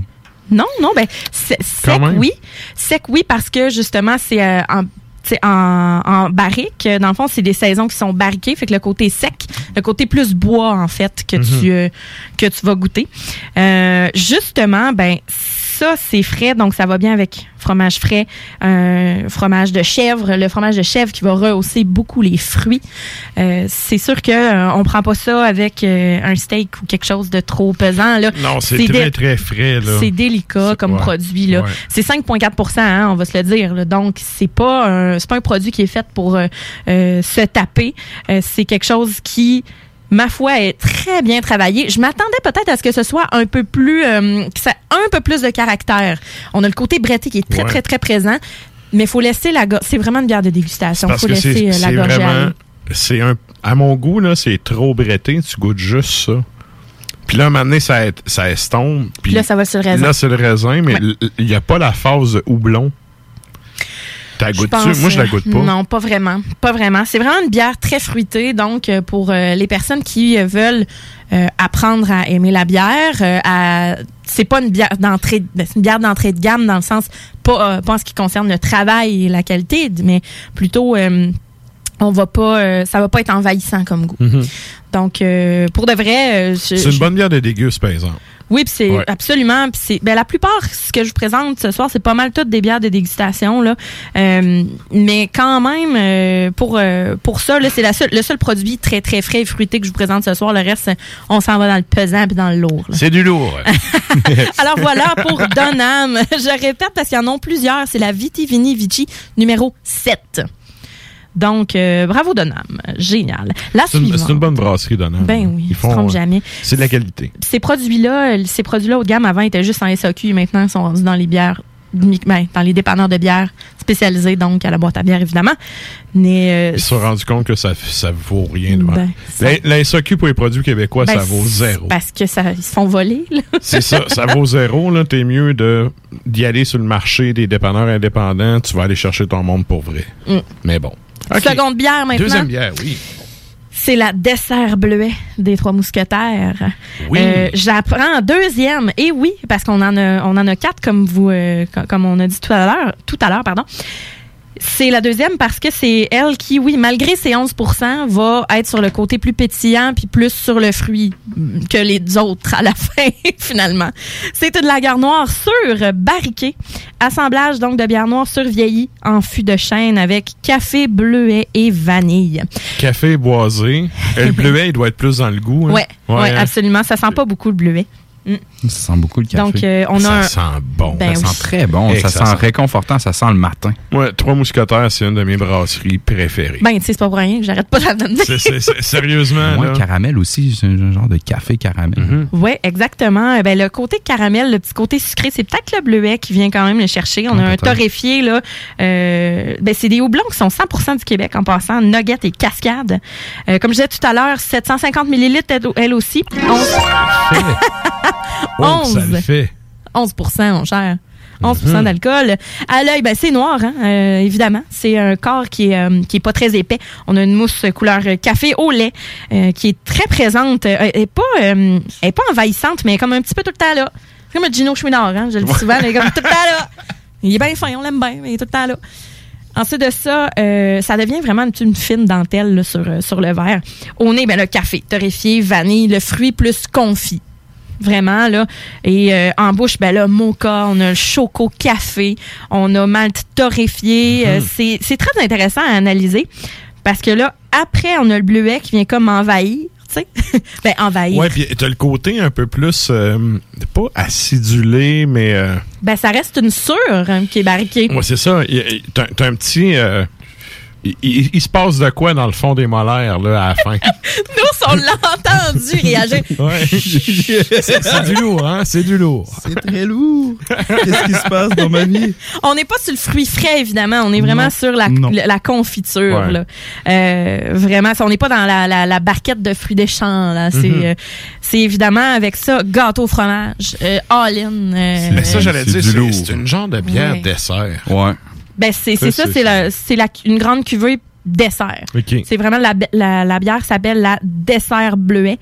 non, non, ben c'est- sec même. oui, sec oui parce que justement c'est euh, en c'est en, en barrique. Dans le fond, c'est des saisons qui sont barriquées, fait que le côté sec, le côté plus bois en fait que Mhm. tu euh, que tu vas goûter. Euh, justement, ben ça c'est frais, donc ça va bien avec fromage frais, un fromage de chèvre, le fromage de chèvre qui va rehausser beaucoup les fruits. Euh, c'est sûr que euh, on prend pas ça avec euh, un steak ou quelque chose de trop pesant là. Non, c'est très, très frais. C'est délicat comme ouais, produit là. ouais. C'est 5,4% hein, on va se le dire. là. Donc c'est pas un pas un produit qui est fait pour euh, se taper. C'est quelque chose qui ma foi est très bien travaillé. Je m'attendais peut-être à ce que ce soit un peu plus euh, que ça ait un peu plus de caractère. On a le côté bretté qui est très Ouais. très très présent. Mais il faut laisser la go- c'est vraiment une bière de dégustation. Parce faut laisser c'est euh, la vraiment. aller. C'est un. À mon goût, là, c'est trop bretté. Tu goûtes juste ça. Puis là, à un moment donné, ça, est- ça estompe. Puis Là, ça va sur le raisin. Là, c'est le raisin, mais il n'y a pas la phase de houblon. T'as goûté pense, Moi, je la goûte pas. Non, pas vraiment. Pas vraiment. C'est vraiment une bière très fruitée. Donc, euh, pour euh, les personnes qui euh, veulent euh, apprendre à aimer la bière, euh, à- c'est pas une bière d'entrée, ben, une bière d'entrée de gamme dans le sens pas, pas en ce qui concerne le travail et la qualité, mais plutôt on va pas, euh, ça va pas être envahissant comme goût. Mhm. Donc, euh, pour de vrai, euh, je- C'est une bonne bière de déguste, par exemple. Oui, puis c'est Ouais. absolument. C'est, ben, la plupart, ce que je vous présente ce soir, c'est pas mal toutes des bières de dégustation là. Euh, mais quand même, euh, pour euh, pour ça, là, c'est la seule, le seul produit très très frais et fruité que je vous présente ce soir. Le reste, on s'en va dans le pesant puis dans le lourd. là. C'est du lourd. Alors voilà pour Donham. Je répète parce qu'il y en a plusieurs. C'est la Vitivini Vici numéro 7. Donc, euh, bravo Donham. Génial. La C'est une, c'est une bonne brasserie, Donald. Ben oui, Ils se font, trompent euh, jamais. C'est de la qualité. Ces produits-là, euh, ces produits-là haut de gamme avant étaient juste en SAQ et maintenant ils sont rendus dans les bières uniquement dans les dépanneurs de bière spécialisés donc à la boîte à bière évidemment. Mais euh, Ils se sont rendus compte que ça, ça vaut rien. Ben, ça- la, la SAQ pour les produits québécois, ben, ça vaut zéro. Parce que ça ils se font voler. là. C'est ça, ça vaut zéro. là. T'es mieux de d'y aller sur le marché des dépanneurs indépendants. Tu vas aller chercher ton monde pour vrai. Mm. Mais bon. OK. Seconde bière maintenant. Deuxième bière, oui. C'est la dessert bleuet des Trois Mousquetaires. Oui. Euh, J'apprends en deuxième. Et oui, parce qu'on en a, on en a quatre comme vous, euh, co- comme on a dit tout à l'heure, tout à l'heure, pardon. C'est la deuxième parce que c'est elle qui, oui, malgré ses 11% va être sur le côté plus pétillant puis plus sur le fruit que les autres à la fin, finalement. C'est une lager noire sur barriquée. Assemblage donc de bière noire survieillie en fût de chêne avec café, bleuet et vanille. Café boisé. Le bleuet, il doit être plus dans le goût. hein? Ouais, ouais, hein? absolument. Ça sent pas beaucoup le bleuet. Mm. Ça sent beaucoup le café. Donc, euh, on a ça un- sent bon. Ben ça oui. sent très bon. Ça, sent ça sent- réconfortant. Ça sent le matin. Ouais, Trois Mousquetaires, c'est une de mes brasseries préférées. Ben, tu sais, c'est pas pour rien. que J'arrête pas de la sérieusement, Moi, là. caramel aussi. C'est un genre de café caramel. Oui, exactement. Ben, le côté caramel, le petit côté sucré, c'est peut-être le bleuet qui vient quand même le chercher. On a un torréfié, là. Euh, ben, c'est des houblons qui sont 100% du Québec en passant. Nugget et cascade. Euh, comme je disais tout à l'heure, 750 millilitres, elle, elle aussi. 11, Oh, ça 11. le fait. 11 mon cher. 11 Mhm. d'alcool. À l'œil, ben, c'est noir, hein, euh, évidemment. C'est un corps qui est, euh, qui est pas très épais. On a une mousse couleur café au lait euh, qui est très présente. Elle est pas, elle est pas envahissante, mais comme un petit peu tout le temps là. C'est comme un Gino Chouinard, hein, je le dis souvent, mais comme tout le temps là. Il est bien fin, on l'aime bien, mais il est tout le temps là. Ensuite de ça, euh, ça devient vraiment une, une fine dentelle là, sur, euh, sur le verre. Au nez, ben, le café torréfié, vanille, le fruit plus confit. Vraiment, là. Et euh, en bouche, ben là, mocha, on a le choco café, on a malt torréfié. Euh, c'est c'est très intéressant à analyser parce que là, après, on a le bleuet qui vient comme envahir, tu sais. ben, envahir. Ouais, puis t'as le côté un peu plus, euh, pas acidulé, mais... euh, Ben, ça reste une sûre hein, qui est barriquée. Ouais, c'est ça. T'as un petit. Il, il- il se passe de quoi dans le fond des molaires, là, à la fin? Nous, on l'a entendu réagir. Ouais. c'est du lourd, hein? C'est du lourd. C'est très lourd. Qu'est-ce qui se passe dans ma vie? On n'est pas sur le fruit frais, évidemment. On est vraiment Non. sur la, Non. la, la confiture. Ouais. là. Euh, vraiment, on n'est pas dans la, la, la barquette de fruits des champs. là. C'est Mhm. euh, évidemment avec ça, gâteau au fromage, euh, all-in. euh, Mais ça, j'allais c'est dire, c'est lourd. c'est une genre de bière Ouais. dessert. Ouais. Ben, c'est Ça, c'est la- c'est la- une grande cuvée dessert. C'est vraiment la, la, la bière s'appelle la dessert bleuet.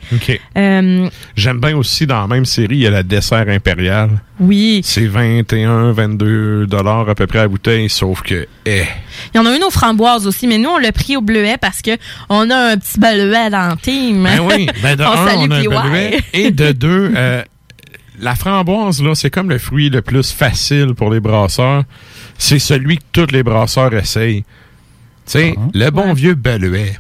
Euh, J'aime bien aussi dans la même série, il y a la dessert impériale. Oui. C'est 21, 22 dollars à peu près à la bouteille, sauf que, eh. Il y en a une aux framboises aussi, mais nous, on l'a pris au bleuet parce que on a un petit bleuet dans le team. Ben oui, ben de on un, on a un PY. Beluet, et de deux, euh, la framboise, là, c'est comme le fruit le plus facile pour les brasseurs. C'est celui que tous les brasseurs essayent. Tu sais, le bon vieux Beluet.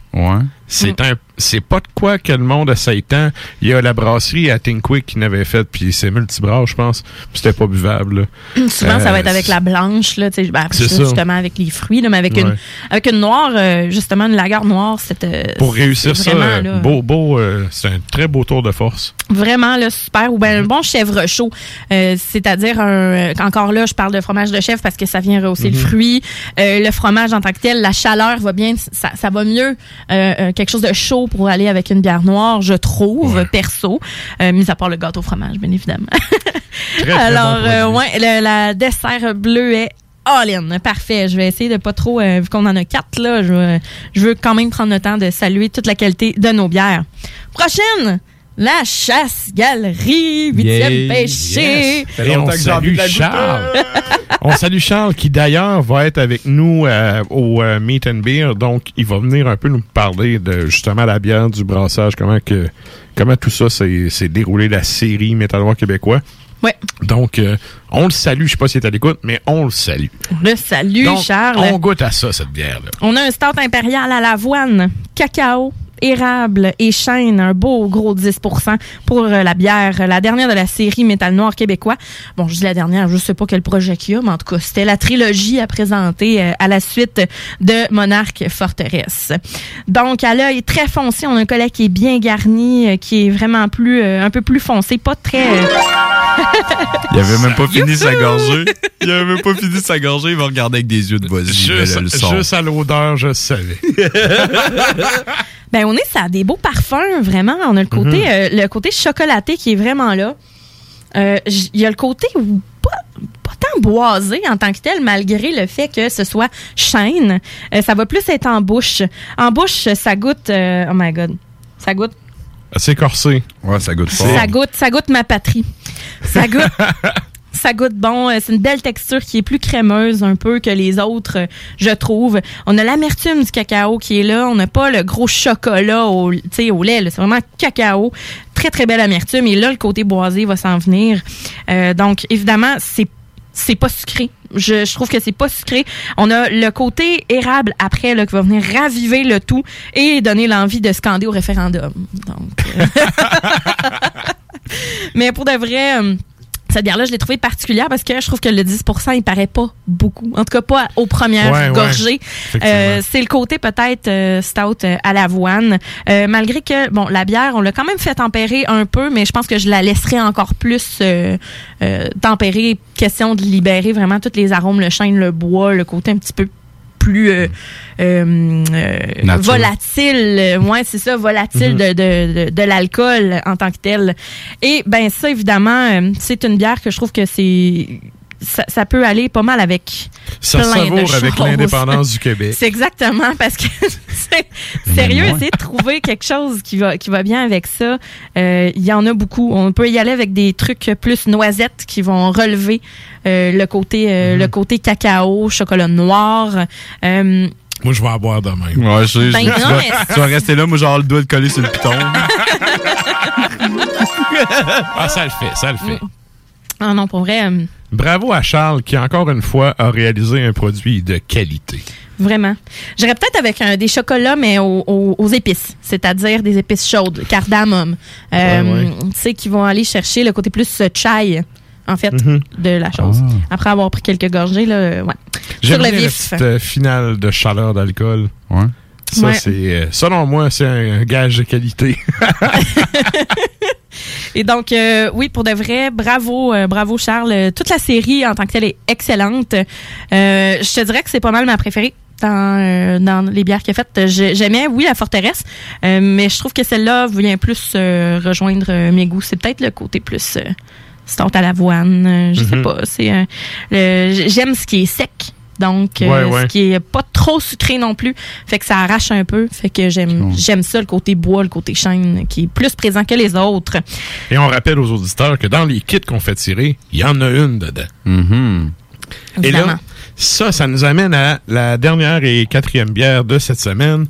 C'est un, c'est pas de quoi que le monde essaye tant. Il y a la brasserie à Tinkwick qui n'avait fait, puis c'est multibras, je pense. C'était pas buvable. là. Souvent, ça Euh, va être avec la blanche, là, tu sais, ben, ça. justement avec les fruits, là, mais avec, une, Ouais. avec une noire, euh, justement, une lagarde noire, c'était. Pour réussir c'est ça, vraiment, euh, là, beau, beau, euh, c'est un très beau tour de force. Vraiment, là, super. Ou ben, un bon chèvre chaud. Euh, C'est-à-dire, un, euh, encore là, je parle de fromage de chèvre parce que ça vient rehausser le Mhm. fruit. Euh, le fromage en tant que tel, la chaleur va bien, ça, ça va mieux. Euh, euh, quelque chose de chaud pour aller avec une bière noire, je trouve, perso. Euh, mis à part le gâteau au fromage, bien évidemment. très Alors, bon euh, ouais, le- la dessert bleu est all-in. Parfait. Je vais essayer de pas trop, euh, vu qu'on en a quatre, là, je je veux quand même prendre le temps de saluer toute la qualité de nos bières. Prochaine! La chasse-galerie, huitième Yeah, péché. yes. Et on salue Charles. on salue Charles qui d'ailleurs va être avec nous euh, au euh, Meet and Beer. Donc, il va venir un peu nous parler de justement la bière, du brassage, comment que comment tout ça s'est déroulé, la série Métal Noir québécois. Ouais. Donc, euh, on le salue. Je sais pas s'il est à l'écoute, mais on le salue. Le salut, Donc, Charles. On goûte à ça, cette bière-là. On a un stout impérial à l'avoine, cacao, érable et chêne, un beau gros 10% pour euh, la bière, la dernière de la série Métal Noir québécois. Bon, je dis la dernière, je sais pas quel projet qu'il y a, mais en tout cas, c'était la trilogie à présenter euh, à la suite de Monarque Forteresse. Donc, à l'œil très foncé, on a un collet qui est bien garni, euh, qui est vraiment plus, euh, un peu plus foncé, pas très... Il avait même pas fini sa gorgée. Il avait même pas fini sa gorgée. Il va regarder avec des yeux de vas-y, Juste, juste à l'odeur, je savais. Ben on est ça a des beaux parfums vraiment. On a le côté Mhm. euh, le côté chocolaté qui est vraiment là. Euh, Il y a le côté pas, pas tant boisé en tant que tel malgré le fait que ce soit chêne. Euh, ça va plus être en bouche. En bouche, ça goûte euh, oh my god. Ça goûte C'est corsé. Ouais, ça goûte ça goûte ça goûte ma patrie. Ça goûte ça goûte bon. Euh, C'est une belle texture qui est plus crémeuse un peu que les autres, euh, je trouve. On a l'amertume du cacao qui est là. On n'a pas le gros chocolat au, au lait. C'est vraiment cacao. Très, très belle amertume. Et là, le côté boisé va s'en venir. Euh, donc, évidemment, c'est c'est pas sucré. Je, trouve que c'est pas sucré. On a le côté érable après là, qui va venir raviver le tout et donner l'envie de scander au référendum. Donc, mais pour de vrai, cette bière-là, je l'ai trouvée particulière parce que je trouve que le 10% il paraît pas beaucoup. En tout cas, pas aux premières Ouais, gorgées. Euh, c'est le côté peut-être euh, stout euh, à l'avoine. Euh, malgré que, bon, la bière, on l'a quand même fait tempérer un peu, mais je pense que je la laisserai encore plus tempérer. Question de libérer vraiment tous les arômes, le chêne, le bois, le côté un petit peu plus euh, euh, euh, volatile. Ouais, c'est ça, volatile Mhm. de, de, de, de l'alcool en tant que tel. Et ben ça, évidemment, c'est une bière que je trouve que c'est ça, ça peut aller pas mal avec Ça plein de savoure avec choses. l'indépendance du Québec. C'est exactement parce que c'est sérieux, essayer de trouver quelque chose qui va qui va bien avec ça. Euh, Il y en a beaucoup. On peut y aller avec des trucs plus noisettes qui vont relever euh, le côté euh, le côté cacao, chocolat noir. Euh, Moi, je vais en boire demain. Ouais, je sais. Ben je- non, tu, vas, mais- tu vas rester là, moi, genre, le doigt de coller sur le piton. ah, ça le fait, ça le fait. ah non, pour vrai, euh, Bravo à Charles qui, encore une fois, a réalisé un produit de qualité. vraiment. J'irais peut-être avec un, des chocolats, mais aux, aux- aux épices, c'est-à-dire des épices chaudes, cardamome. Euh, Ouais, ouais. Tu sais, qui vont aller chercher le côté plus euh, chai, en fait, Mhm. de la chose. Après avoir pris quelques gorgées, là, euh, ouais. Sur le bien la vif. petite euh, finale de chaleur d'alcool. Ouais. Ça, Ouais. c'est, euh, selon moi, c'est un gage de qualité. Et donc, euh, oui, pour de vrai, bravo, euh, bravo Charles. Toute la série en tant que telle est excellente. Euh, je te dirais que c'est pas mal ma préférée. Dans, euh, dans les bières qu'il a faites, j'aimais, oui, la forteresse, euh, mais je trouve que celle-là vient plus euh, rejoindre mes goûts. C'est peut-être le côté plus euh, stout à l'avoine, je sais Mhm. pas. C'est euh, j'aime ce qui est sec Donc, euh, Ouais, ce qui est pas trop sucré non plus. Fait que ça arrache un peu. Fait que j'aime j'aime ça, le côté bois, le côté chêne, qui est plus présent que les autres. Et on rappelle aux auditeurs que dans les kits qu'on fait tirer, il y en a une dedans. Et Évidemment. là, ça, ça nous amène à la dernière et quatrième bière de cette semaine.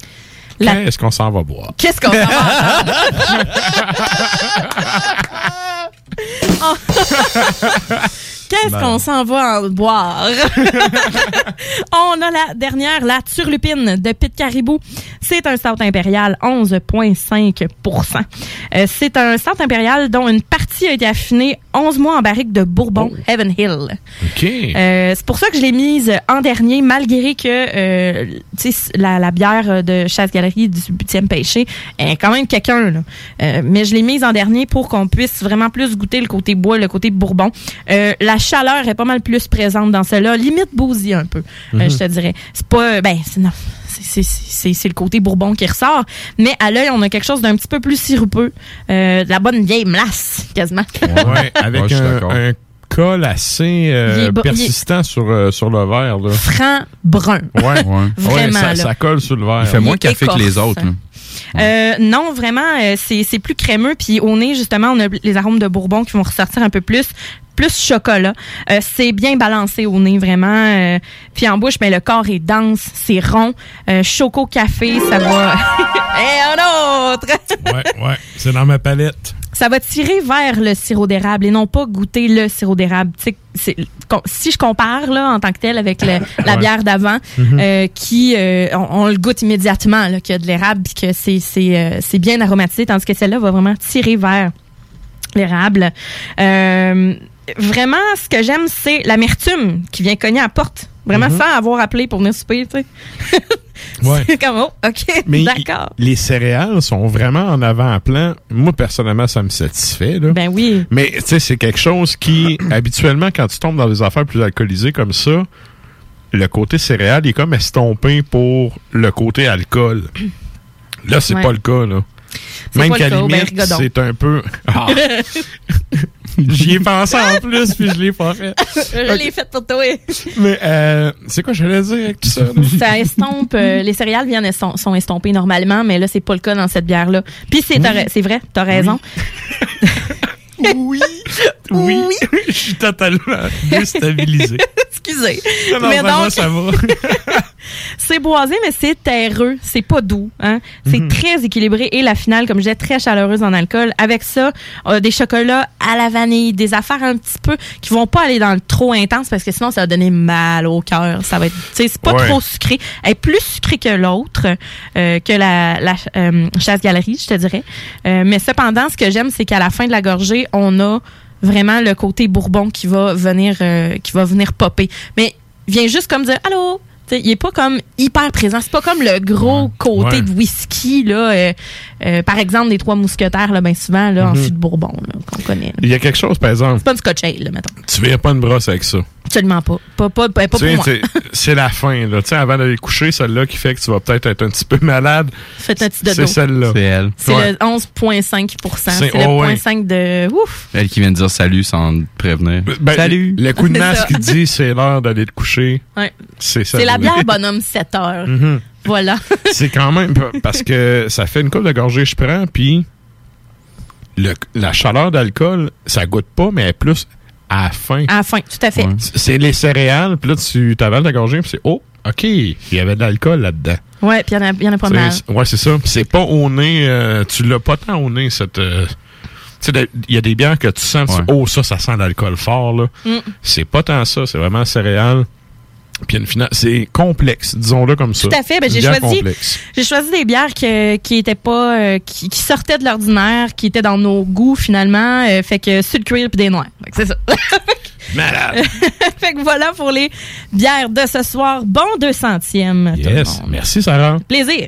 La- Qu'est-ce qu'on s'en va boire? Qu'est-ce qu'on va Oh. Qu'est-ce Ben. qu'on s'en va en boire? On a la dernière, la turlupine de Pit Caribou. C'est un stout impérial, 11,5% Euh, C'est un stout impérial dont une partie a été affinée 11 mois en barrique de Bourbon, Heaven Hill. OK. Euh, c'est pour ça que je l'ai mise en dernier, malgré que euh, la, la bière de Chasse-Galerie du 8e Pêché est quand même quelqu'un. mais je l'ai mise en dernier pour qu'on puisse vraiment plus goûter le côté bois, le côté bourbon. La chaleur est pas mal plus présente dans celle-là, limite bousy un peu, euh, Mhm. je te dirais. C'est pas... Ben, c'est non. c'est- c'est- C'est c'est le côté bourbon qui ressort. Mais à l'œil, on a quelque chose d'un petit peu plus sirupeux. Euh, de la bonne vieille mlasse, quasiment. Ouais, avec Ouais, un, un col assez euh, est persistant sur, euh, sur le verre. Là. Franc brun. Ouais, Vraiment, ça, là. ça colle sur le verre. Il fait moins Il café que les autres. là. Euh, non, vraiment, euh, c'est c'est plus crémeux. Puis au nez, justement, on a les arômes de bourbon qui vont ressortir un peu plus. Plus chocolat. Euh, c'est bien balancé au nez, vraiment. Euh, puis en bouche, ben, le corps est dense, c'est rond. Euh, choco café, ça va... Et un autre! Ouais, ouais, c'est dans ma palette. ça va tirer vers le sirop d'érable et non pas goûter le sirop d'érable. Si je compare là en tant que tel avec le- la Ouais. bière d'avant, Mhm. euh, qui euh, on, on le goûte immédiatement qu'il y a de l'érable puis que c'est euh, c'est bien aromatisé, tandis que celle-là va vraiment tirer vers l'érable. Vraiment, ce que j'aime, c'est l'amertume qui vient cogner à la porte. Vraiment Mhm. sans avoir appelé pour venir souper, tu sais. Ouais. C'est comme, oh, OK, Mais d'accord. les céréales sont vraiment en avant-plan. Moi, personnellement, ça me satisfait. Là. Ben oui. Mais tu sais, c'est quelque chose qui, habituellement, quand tu tombes dans des affaires plus alcoolisées comme ça, le côté céréales est comme estompé pour le côté alcool. Là, c'est Ouais. pas le cas. Là. Même qu'à ben, limite, c'est un peu... Ah. J'y ai pensé en plus, puis je l'ai pas fait. Je l'ai fait pour toi. Mais euh, c'est quoi j'allais dire avec tout ça? ça estompe. euh, les céréales viennent estom- sont estompées normalement, mais là, c'est pas le cas dans cette bière-là. Puis c'est vrai, t'as raison. Oui. Oui. Je suis totalement déstabilisé. Excusez. Non, non, mais vraiment, donc, ça va. C'est boisé, mais c'est terreux. C'est pas doux. Hein? C'est Mhm. très équilibré. Et la finale, comme je disais, très chaleureuse en alcool. Avec ça, euh, des chocolats à la vanille, des affaires un petit peu qui vont pas aller dans le trop intense parce que sinon, ça va donner mal au cœur. Ça va être, tu sais, c'est pas Ouais. trop sucré. Elle est plus sucrée que l'autre, euh, que la, la euh, chasse-galerie, je te dirais. Mais cependant, ce que j'aime, c'est qu'à la fin de la gorgée, on a vraiment le côté bourbon qui va venir qui va venir popper. Mais vient juste comme dire allô? Il est pas comme hyper présent. C'est pas comme le gros côté Ouais. de whisky là. euh, euh, par exemple, des trois mousquetaires là, ben souvent là en Mhm. fût de bourbon qu'on connaît. là. Il y a quelque chose, par exemple. C'est pas une Scotch ale, là, mettons. Tu verras pas une brosse avec ça. Absolument pas. Pas pas pas, pour moi. c'est- la fin, là. Tu sais, avant d'aller coucher, celle-là qui fait que tu vas peut-être être un petit peu malade. Faites un petit dodo. C'est celle-là. C'est elle. C'est Ouais. le 11.5 C'est le oh, ouais. 0.5 de ouf. Elle qui vient de dire salut sans te prévenir. Ben, salut. Le coup de masque qui dit c'est l'heure d'aller te coucher. Ouais. C'est ça. Bière bonhomme 7 heures. Mhm. Voilà. C'est quand même pa- parce que ça fait une coupe de gorgée je prends, puis le- la chaleur d'alcool, ça goûte pas, mais elle est plus à la fin. À la fin, tout à fait. C'est les céréales, puis là, tu t'avales ta gorgée, puis c'est oh, OK, il y avait de l'alcool là-dedans. Ouais, puis il y en a- il y, en a pas mal. Ouais, c'est ça. C'est pas au nez, euh, tu l'as pas tant au nez, cette. euh, tu sais, de- il y a des bières que tu sens, tu- oh, ça, ça sent l'alcool fort, là. Mm. C'est pas tant ça, c'est vraiment céréales. Puis une finale, c'est complexe, disons-le comme ça. Tout à fait. Ben, j'ai choisi, complexe. j'ai choisi des bières que- qui étaient pas, euh, qui, qui sortaient de l'ordinaire, qui étaient dans nos goûts finalement. euh, fait que sud cuir puis des noirs. C'est ça. Malade. fait que voilà pour les bières de ce soir. Bon 200e. tout le Yes. Merci, Sarah. Plaisir.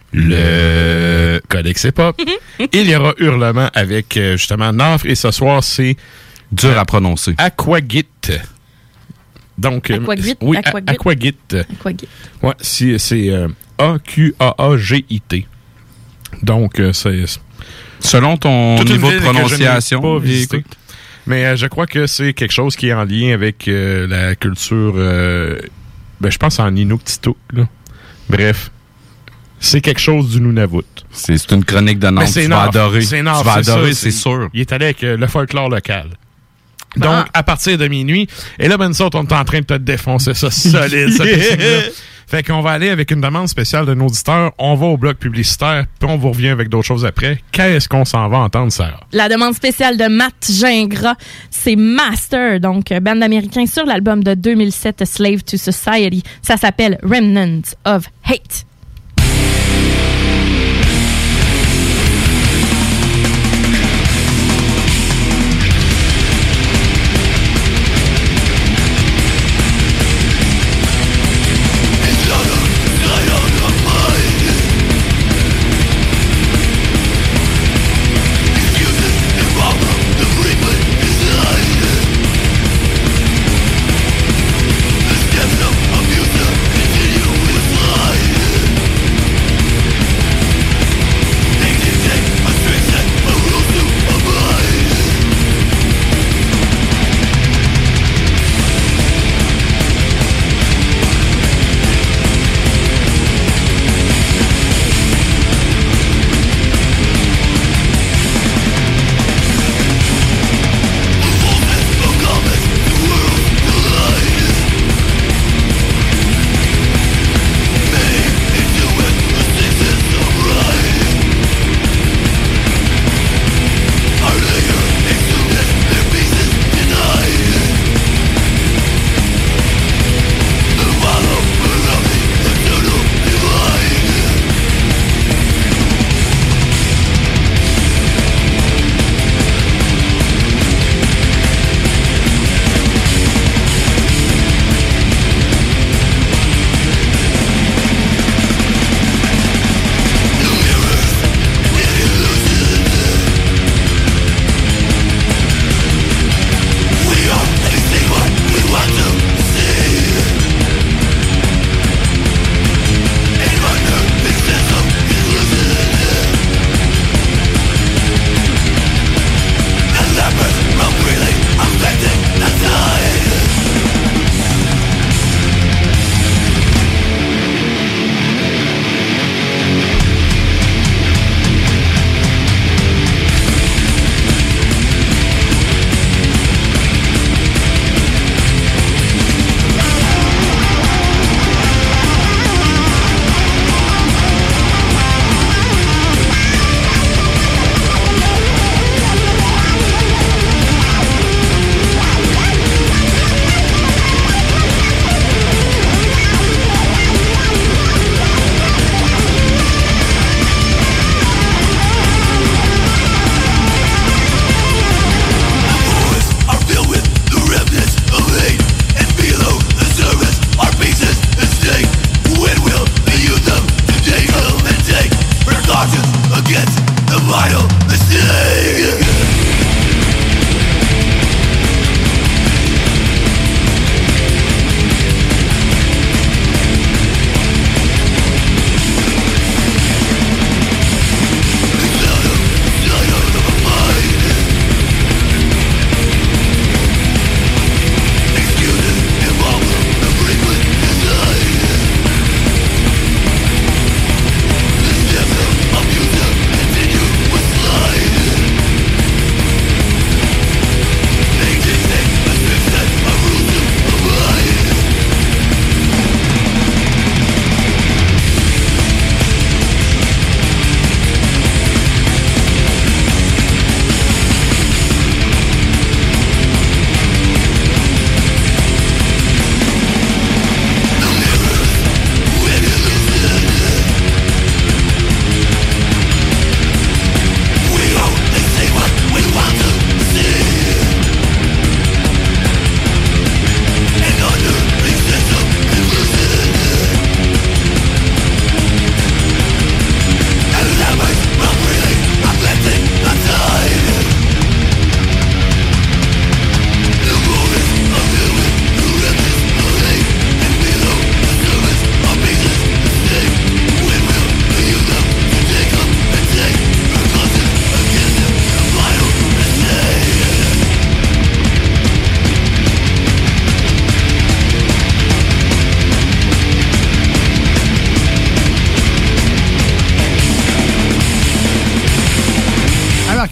le Codex Hip-Hop, il y aura Hurlement avec euh, justement Nafre. Et ce soir, c'est... Dur à prononcer. Aquagit. Donc, euh, Aquagit, oui, Aquagit. A- Aquagit. Aquagit. Ouais, si- c'est euh, A-Q-A-A-G-I-T. Donc, c'est... Selon ton Toute une niveau de prononciation. Mais euh, je crois que c'est quelque chose qui est en lien avec euh, la culture, euh, ben, je pense en Inuktitut. Bref, c'est quelque chose du Nunavut. C'est une chronique de Nantes. Tu vas Nord. adorer. C'est Tu vas c'est adorer, ça, c'est sûr. Il est allé avec euh, le folklore local. Donc, à partir de minuit, et là, ben, on est en train de te défoncer ça solide, piscine-là. Fait qu'on va aller avec une demande spéciale de nos auditeurs. On va au bloc publicitaire, puis on vous revient avec d'autres choses après. Qu'est-ce qu'on s'en va entendre, Sarah? La demande spéciale de Matt Gingras, c'est Master, donc euh, band américain sur l'album de 2007 Slave to Society. Ça s'appelle Remnants of Hate.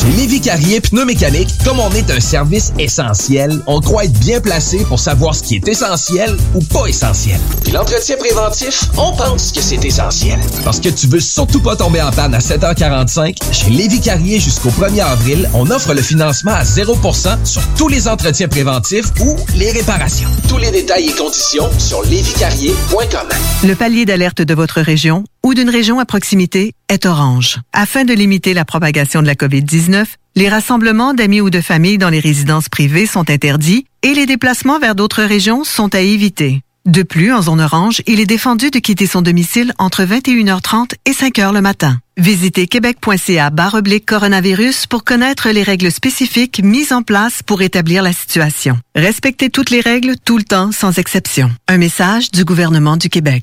Chez Lévi Carrier Pneumécanique, comme on est un service essentiel, on croit être bien placé pour savoir ce qui est essentiel ou pas essentiel. Puis l'entretien préventif, on pense que c'est essentiel. Parce que tu veux surtout pas tomber en panne à 7h45, chez Lévi Carrier jusqu'au 1er avril, on offre le financement à 0% sur tous les entretiens préventifs ou les réparations. Tous les détails et conditions sur lévicarrier.com. Le palier d'alerte de votre région ou d'une région à proximité est orange. Afin de limiter la propagation de la COVID-19, les rassemblements d'amis ou de familles dans les résidences privées sont interdits et les déplacements vers d'autres régions sont à éviter. De plus, en zone orange, il est défendu de quitter son domicile entre 21h30 et 5h le matin. Visitez québec.ca oblique coronavirus pour connaître les règles spécifiques mises en place pour établir la situation. Respectez toutes les règles tout le temps sans exception. Un message du gouvernement du Québec.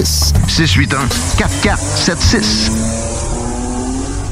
681-4476.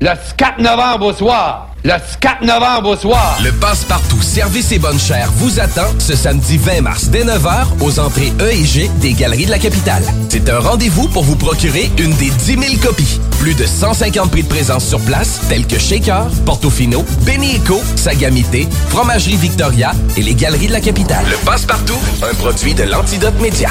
Le 4 novembre au soir. Le 4 novembre au soir. Le Passe-Partout Service et Bonne Chère vous attend ce samedi 20 mars dès 9h aux entrées E et G des Galeries de la Capitale. C'est un rendez-vous pour vous procurer une des 10 000 copies. Plus de 150 prix de présence sur place, tels que Shaker, Portofino, Benny Eco, Sagamité, Fromagerie Victoria et les Galeries de la Capitale. Le Passe-Partout, un produit de l'Antidote Média.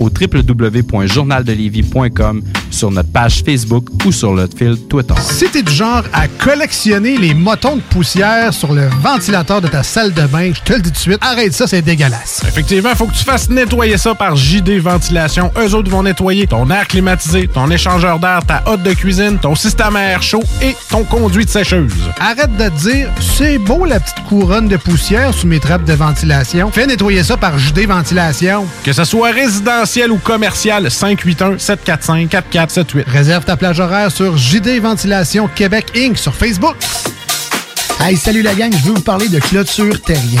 au www.journaldelévis.com, sur notre page Facebook ou sur notre fil Twitter. Si t'es du genre à collectionner les motons de poussière sur le ventilateur de ta salle de bain, je te le dis tout de suite, arrête ça, c'est dégueulasse. Effectivement, faut que tu fasses nettoyer ça par JD Ventilation. Eux autres vont nettoyer ton air climatisé, ton échangeur d'air, ta hotte de cuisine, ton système à air chaud et ton conduit de sécheuse. Arrête de te dire, c'est beau la petite couronne de poussière sous mes trappes de ventilation. Fais nettoyer ça par JD Ventilation. Que ce soit résidentiel ou commercial, 581-745-4478. Réserve ta plage horaire sur JD Ventilation Québec Inc. sur Facebook. Hey, salut la gang, je veux vous parler de Clôture Terrien.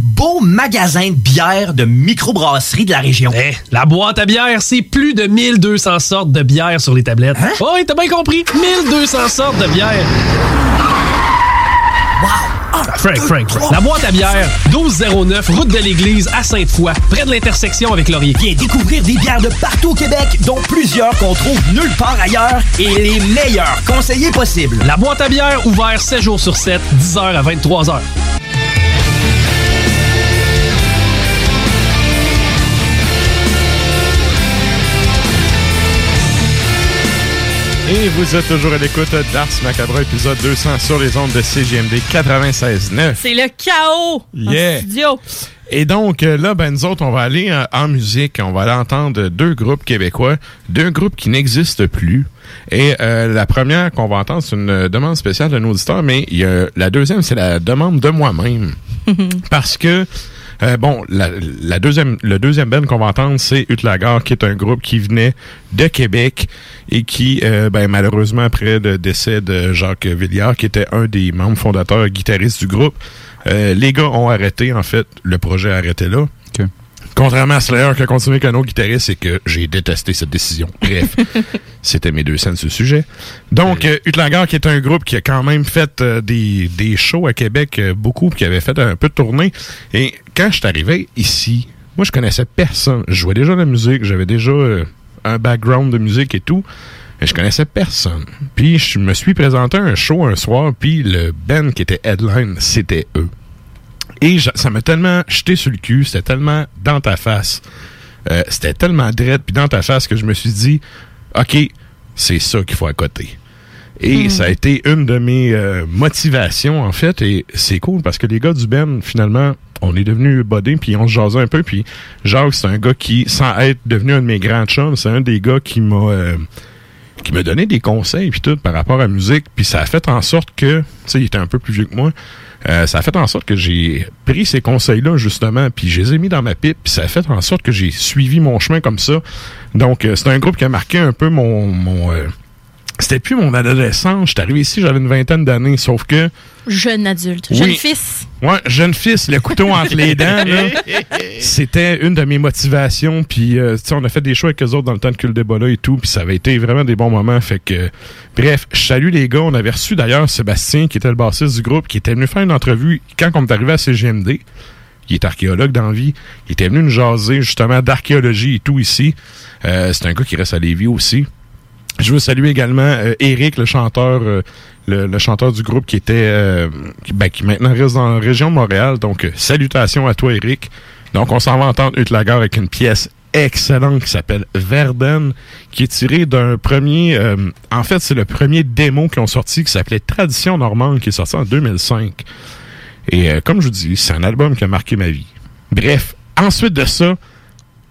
beau magasin de bière de microbrasserie de la région. Eh, la boîte à bière, c'est plus de 1200 sortes de bière sur les tablettes. Hein? Oh, oui, t'as bien compris. 1200 sortes de bière. Wow! Frank, Frank, Frank. La boîte à bière, 1209, route de l'église à Sainte-Foy, près de l'intersection avec Laurier. Viens découvrir des bières de partout au Québec, dont plusieurs qu'on trouve nulle part ailleurs et les meilleurs conseillers possibles. La boîte à bière, ouvert 7 jours sur 7, 10h à 23h. Et vous êtes toujours à l'écoute d'Ars Macabre, épisode 200 sur les ondes de CGMD 96.9. C'est le chaos Yeah. en studio. Et donc, euh, là, ben, nous autres, on va aller euh, en musique. On va aller entendre deux groupes québécois, deux groupes qui n'existent plus. Et euh, la première qu'on va entendre, c'est une demande spéciale d'un auditeur, mais il y a, la deuxième, c'est la demande de moi-même. Parce que, euh, bon, la, deuxième, le deuxième band qu'on va entendre, c'est Utlagar, qui est un groupe qui venait de Québec et qui, euh, ben, malheureusement, après le décès de Jacques Villiard, qui était un des membres fondateurs guitaristes du groupe, euh, les gars ont arrêté, en fait, le projet a arrêté là. Contrairement à Slayer qui a continué avec un autre guitariste, c'est que j'ai détesté cette décision. Bref, c'était mes deux scènes sur le sujet. Donc, euh, Utlanger, qui est un groupe qui a quand même fait euh, des, des shows à Québec, euh, beaucoup, puis qui avait fait un peu de tournée. Et quand je suis arrivé ici, moi, je connaissais personne. Je jouais déjà de la musique, j'avais déjà euh, un background de musique et tout. Mais je connaissais personne. Puis je me suis présenté à un show un soir, puis le band qui était headline, c'était eux. Et je- ça m'a tellement jeté sur le cul, c'était tellement dans ta face, euh, c'était tellement drette puis dans ta face que je me suis dit, ok, c'est ça qu'il faut à côté. Et Mhm. ça a été une de mes euh, motivations en fait, et c'est cool parce que les gars du Ben, finalement, on est devenus bodés puis on se jasait un peu puis Jacques c'est un gars qui, sans être devenu un de mes grands chums, c'est un des gars qui m'a euh, qui m'a donné des conseils puis tout par rapport à la musique puis ça a fait en sorte que tu sais il était un peu plus vieux que moi euh, ça a fait en sorte que j'ai pris ces conseils là justement puis je les ai mis dans ma pipe puis ça a fait en sorte que j'ai suivi mon chemin comme ça. Donc euh, c'est un groupe qui a marqué un peu mon mon euh, c'était plus mon adolescence j'étais arrivé ici j'avais une vingtaine d'années sauf que Jeune adulte. Oui. Jeune fils. Ouais, jeune fils, le couteau entre les dents, là. C'était une de mes motivations. Puis, euh, tu sais, on a fait des shows avec eux autres dans le temps de Cul Débat là et tout. Puis, ça avait été vraiment des bons moments. Fait que, bref, je salue les gars. On avait reçu d'ailleurs Sébastien, qui était le bassiste du groupe, qui était venu faire une entrevue quand on est arrivé à CGMD. Il est archéologue dans la vie. Il était venu nous jaser justement d'archéologie et tout ici. Euh, c'est un gars qui reste à Lévis aussi. Je veux saluer également euh, Eric, le chanteur, euh, le, le chanteur du groupe qui était, euh, qui, ben, qui maintenant reste dans la région de Montréal. Donc, euh, salutations à toi, Eric. Donc, on s'en va entendre Utlager avec une pièce excellente qui s'appelle Verden, qui est tirée d'un premier... euh, en fait, c'est le premier démo qu'ils ont sorti qui s'appelait Tradition normande, qui est sorti en 2005. Et euh, comme je vous dis, c'est un album qui a marqué ma vie. Bref, ensuite de ça,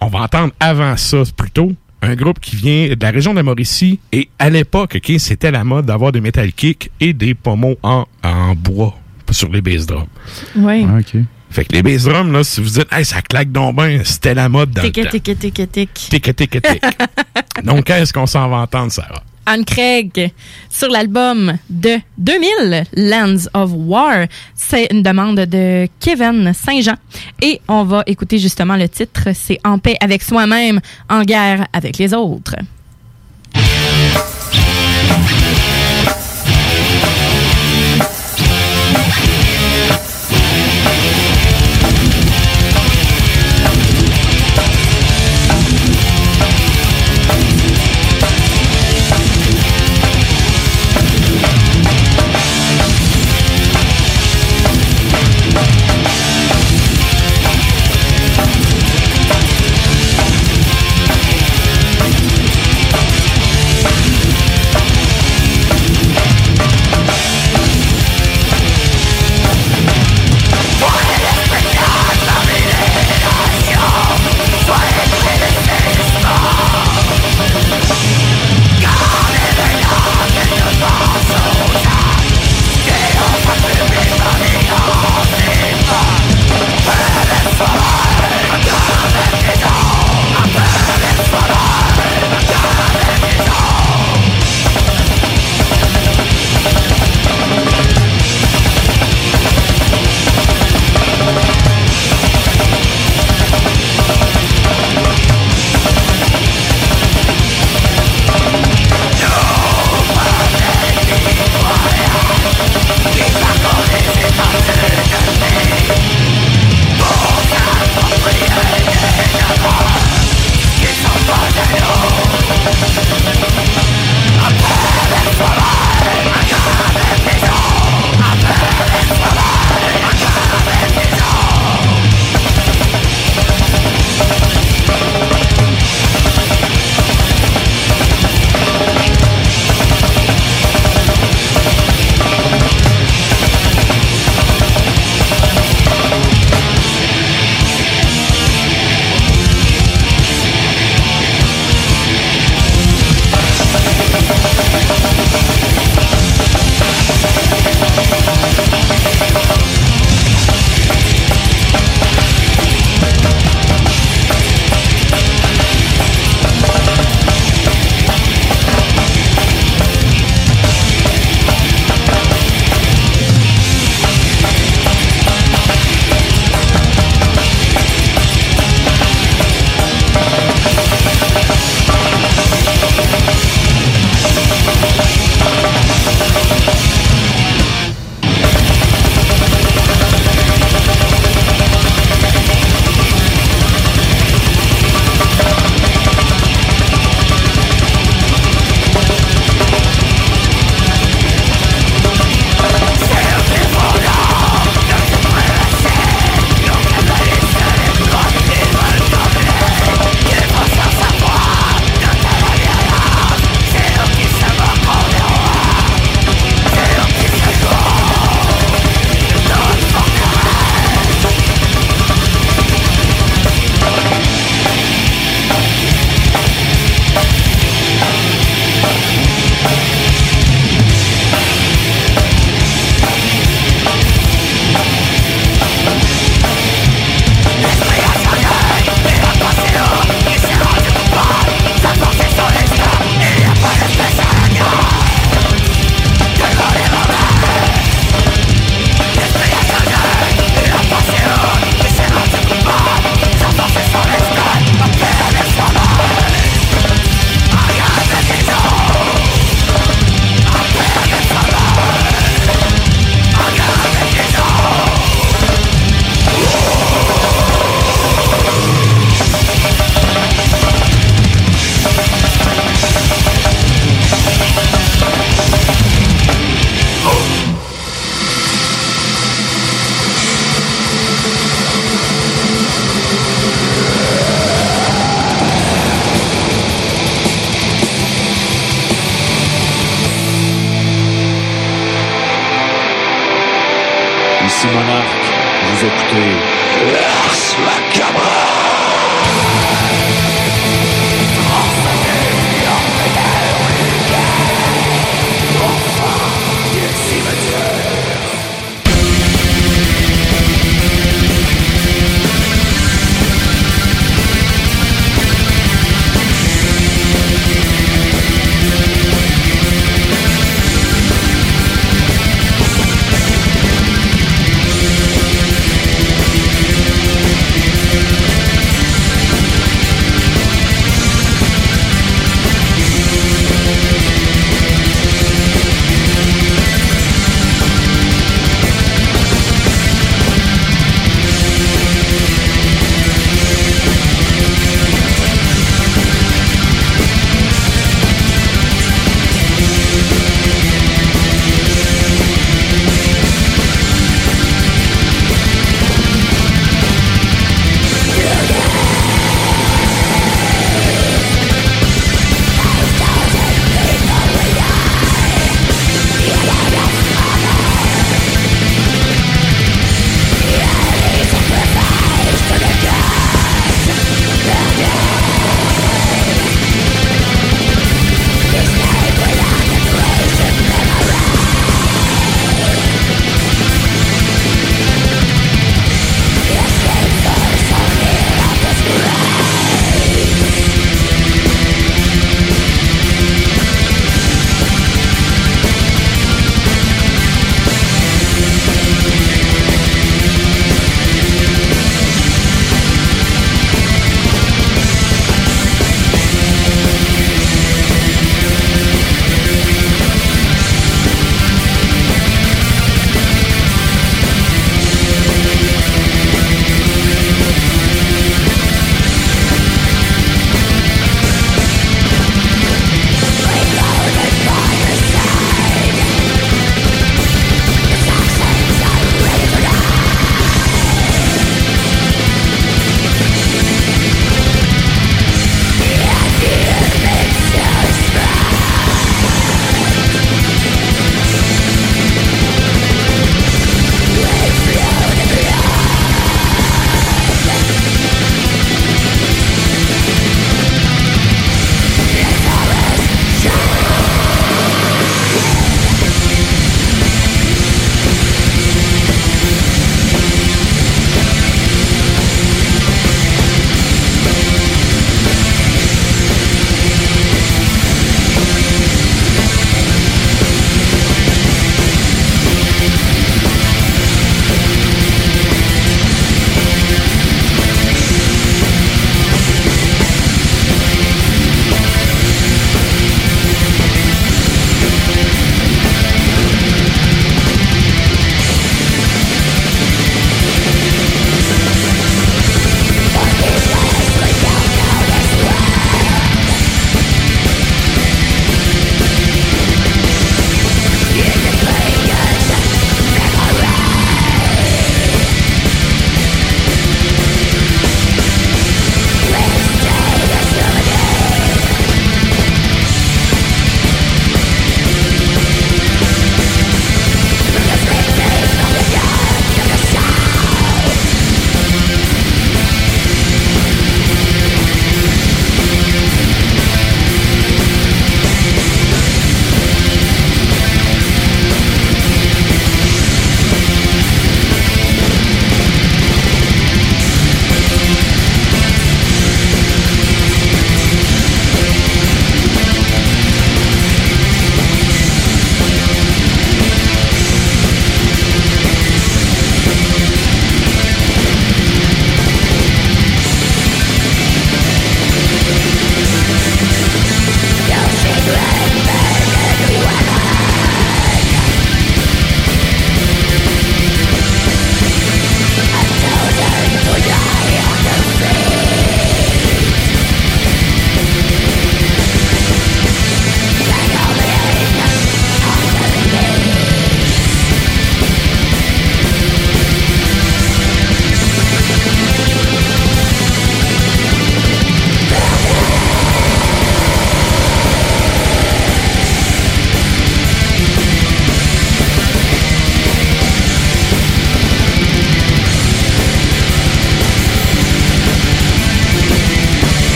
on va entendre avant ça plutôt un groupe qui vient de la région de la Mauricie. Et à l'époque, ok, c'était la mode d'avoir des metal kicks et des pommeaux en, en bois sur les bass drums. Oui. OK. Fait que les bass drums, là, si vous dites, hey, ça claque donc ben, c'était la mode dans Tic, le temps. tic, tic, tic, tic. Tic, tic, tic. Donc, qu'est-ce qu'on s'en va entendre, Sarah? Anne Craig sur l'album de 2000, Lands of War. C'est une demande de Kevin Saint-Jean. Et on va écouter justement le titre. C'est En paix avec soi-même, en guerre avec les autres.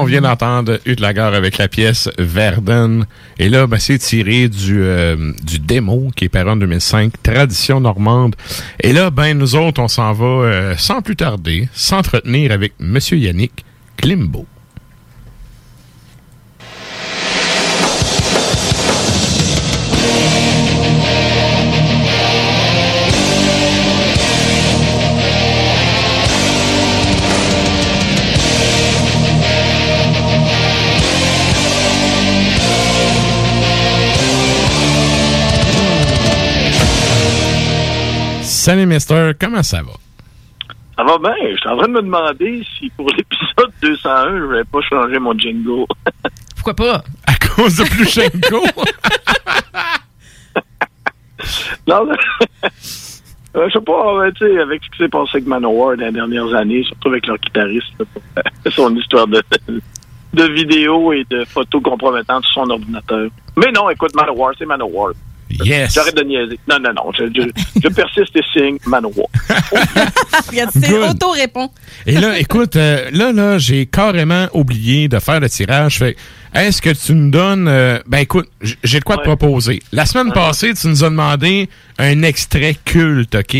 On vient d'entendre Utlager avec la pièce Verden. Et là, ben, c'est tiré du, euh, du démo qui est paru en 2005, Tradition normande. Et là, ben, nous autres, on s'en va euh, sans plus tarder, s'entretenir avec Monsieur Yannick Klimbo. Salut, Mister. Comment ça va? Ça va bien. Je suis en train de me demander si pour l'épisode 201, je vais pas changer mon jingle. Pourquoi pas? À cause de Plushenko? non, mais- Euh, je sais pas, mais tu sais, avec ce qui s'est passé avec Manowar dans les dernières années, surtout avec leur guitariste, là, euh, son histoire de, de vidéos et de photos compromettantes sur son ordinateur. Mais non, écoute, Manowar, c'est Manowar. Yes. J'arrête de niaiser. Non, non, non. Je, je- je persiste et signe Manowar. Regarde, c'est auto-répond. Et là, écoute, euh, là, là, j'ai carrément oublié de faire le tirage. Fait, est-ce que tu nous donnes... euh, ben écoute, j'ai de quoi te proposer. La semaine passée, tu nous as demandé un extrait culte, OK?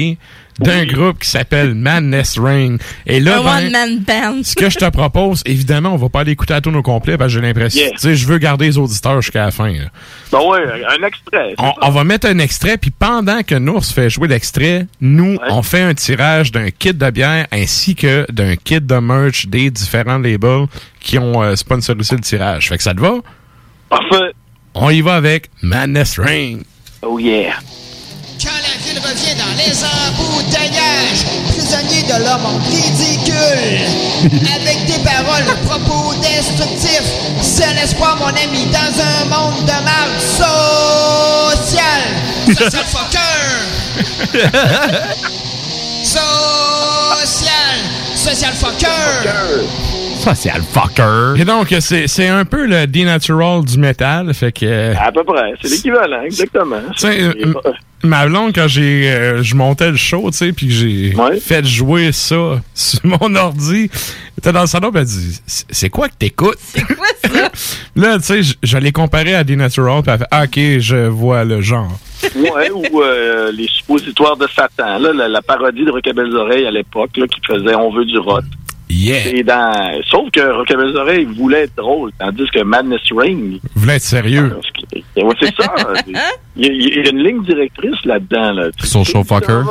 D'un groupe qui s'appelle Madness Rain. Et là, ben, one-man band. ce que je te propose, évidemment, on va pas aller écouter à tout au complet parce que j'ai l'impression... Yeah. Tu sais, je veux garder les auditeurs jusqu'à la fin. là. Ben ouais, un extrait. On, va mettre un extrait, puis pendant que Nours fait jouer l'extrait, nous, on fait un tirage d'un kit de bière ainsi que d'un kit de merch des différents labels qui ont euh, sponsorisé le tirage. Fait que ça te va? Parfait. On y va avec Madness Ring. Oh yeah. Quand la ville revient dans les prisonnier de leur monde ridicule, avec des paroles, propos destructifs, seul espoir, mon ami, dans un monde de marde social. Social fucker! social! Social fucker! Social fucker. Et donc, c'est c'est un peu le dénatural du métal. Fait que. euh, À peu près. C'est l'équivalent, exactement. Ma blonde, quand j'ai euh, je montais le show, tu sais, puis que j'ai fait jouer ça sur mon ordi, elle était dans le salon, puis elle dit C'est quoi que t'écoutes? C'est quoi ça? Là, tu sais, l'ai comparé à Denatural, puis elle fait Ah, Ok, je vois le genre. Ouais, ou euh, les suppositoires de Satan, là, la, la parodie de Rockabelles Oreilles à l'époque, là, qui faisait On veut du rot. Yeah. Et dans... Sauf que Rockabelles Oreilles voulait être drôle, tandis que Madness Ring, Vous voulez être sérieux ouais, c'est ça. Il y, a, il y a une ligne directrice là-dedans. Là. Social fucker.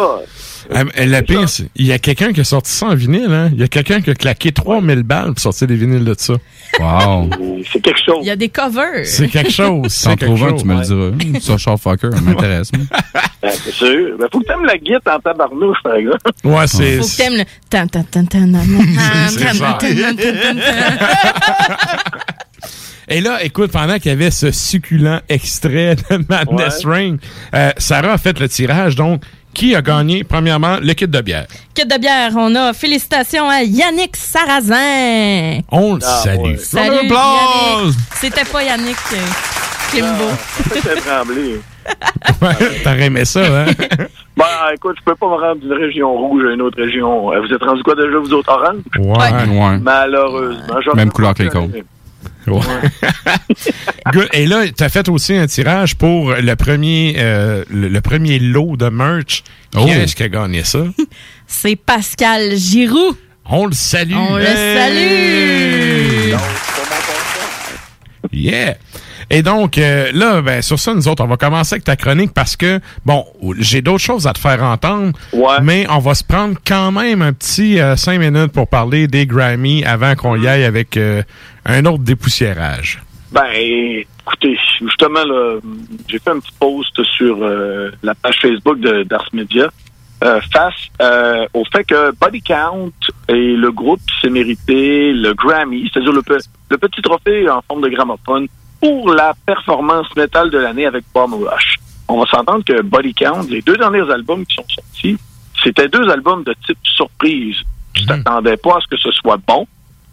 Euh, le pire, c'est- il y a quelqu'un qui a sorti ça en vinyle, hein. Il y a quelqu'un qui a claqué 3000 balles pour sortir des vinyles de ça. Wow. C'est quelque chose. Il y a des covers. C'est quelque chose. T'en trouves un, tu me le diras. Social fucker, ça m'intéresse. Ben, c'est sûr. Ben, faut que t'aimes la guitare en tabarnouche, par exemple. Ouais, c'est. Faut que t'aimes le... tan, tan, tan, tan, nan, nan, nan, C'est tan, ça. tan, tan, tan, tan. Et là, écoute, pendant qu'il y avait ce succulent extrait de Madness Ring, euh, Sarah a fait le tirage. Donc, qui a gagné, premièrement, le kit de bière? Kit de bière, on a félicitations à Yannick Sarrazin. On le Ah, salue. ouais. Salut. C'était pas Yannick euh, Klimbo. Tremblé. Ouais, T'aurais aimé ça, hein? Ben, écoute, je peux pas me rendre d'une région rouge à une autre région. Euh, Vous êtes rendu quoi déjà, vous autres, orange? Ouais. Ouais. Malheureusement. Même couleur que les côtes. Et là, tu as fait aussi un tirage pour le premier, euh, le, le premier lot de merch. Qui Oh. est-ce qui a gagné ça? C'est Pascal Giroux. On le salue. On le salue. Yeah! Et donc, euh, là, ben, sur ça, nous autres, on va commencer avec ta chronique parce que, bon, j'ai d'autres choses à te faire entendre, mais on va se prendre quand même un petit euh, cinq minutes pour parler des Grammy avant qu'on y aille avec euh, un autre dépoussiérage. Ben, écoutez, justement, là, j'ai fait un petit post sur euh, la page Facebook de d'Ars Media euh, face euh, au fait que Body Count est le groupe qui s'est mérité le Grammy, c'est-à-dire le, pe- le petit trophée en forme de gramophone pour la performance métal de l'année avec Bomb Rush. On va s'entendre que Body Count, les deux derniers albums qui sont sortis, c'était deux albums de type surprise. Tu t'attendais pas à ce que ce soit bon.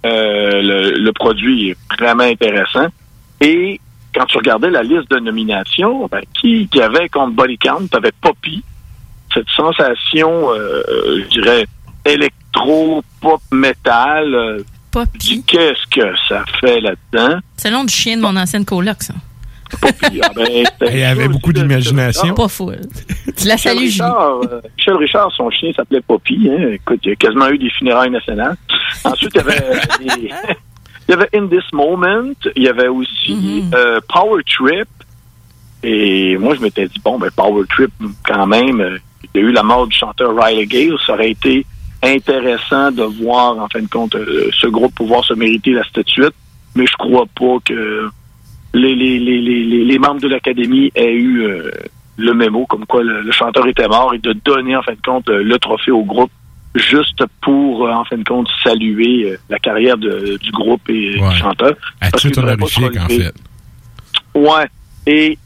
Euh, le, le produit est vraiment intéressant. Et quand tu regardais la liste de nominations, ben, qui qui avait contre Body Count? T'avais Poppy, cette sensation, euh, je dirais, électro, pop, metal. euh, Poppy. Qu'est-ce que ça fait là-dedans? C'est le nom du chien de mon ancienne coloc, ça. Poppy, ah ben, avait beaucoup d'imagination. Pas fou. Tu la Michel salues, Julie. Richard, euh, Michel Richard, son chien s'appelait Poppy. Hein. Écoute, il y a quasiment eu des funérailles nationales. Ensuite, il y avait, des- il y avait In This Moment. Il y avait aussi euh, Power Trip. Et moi, je m'étais dit, bon, ben, Power Trip, quand même, euh, il y a eu la mort du chanteur Riley Gale. Ça aurait été intéressant de voir, en fin de compte, euh, ce groupe pouvoir se mériter la statuette. Mais je crois pas que les, les, les, les, les- les membres de l'Académie aient eu euh, le mémo comme quoi le, le chanteur était mort et de donner, en fin de compte, euh, le trophée au groupe juste pour, en fin de compte, saluer la carrière de- du groupe et Ouais. du chanteur. À Parce tout honorifique, en fait. Ouais. Et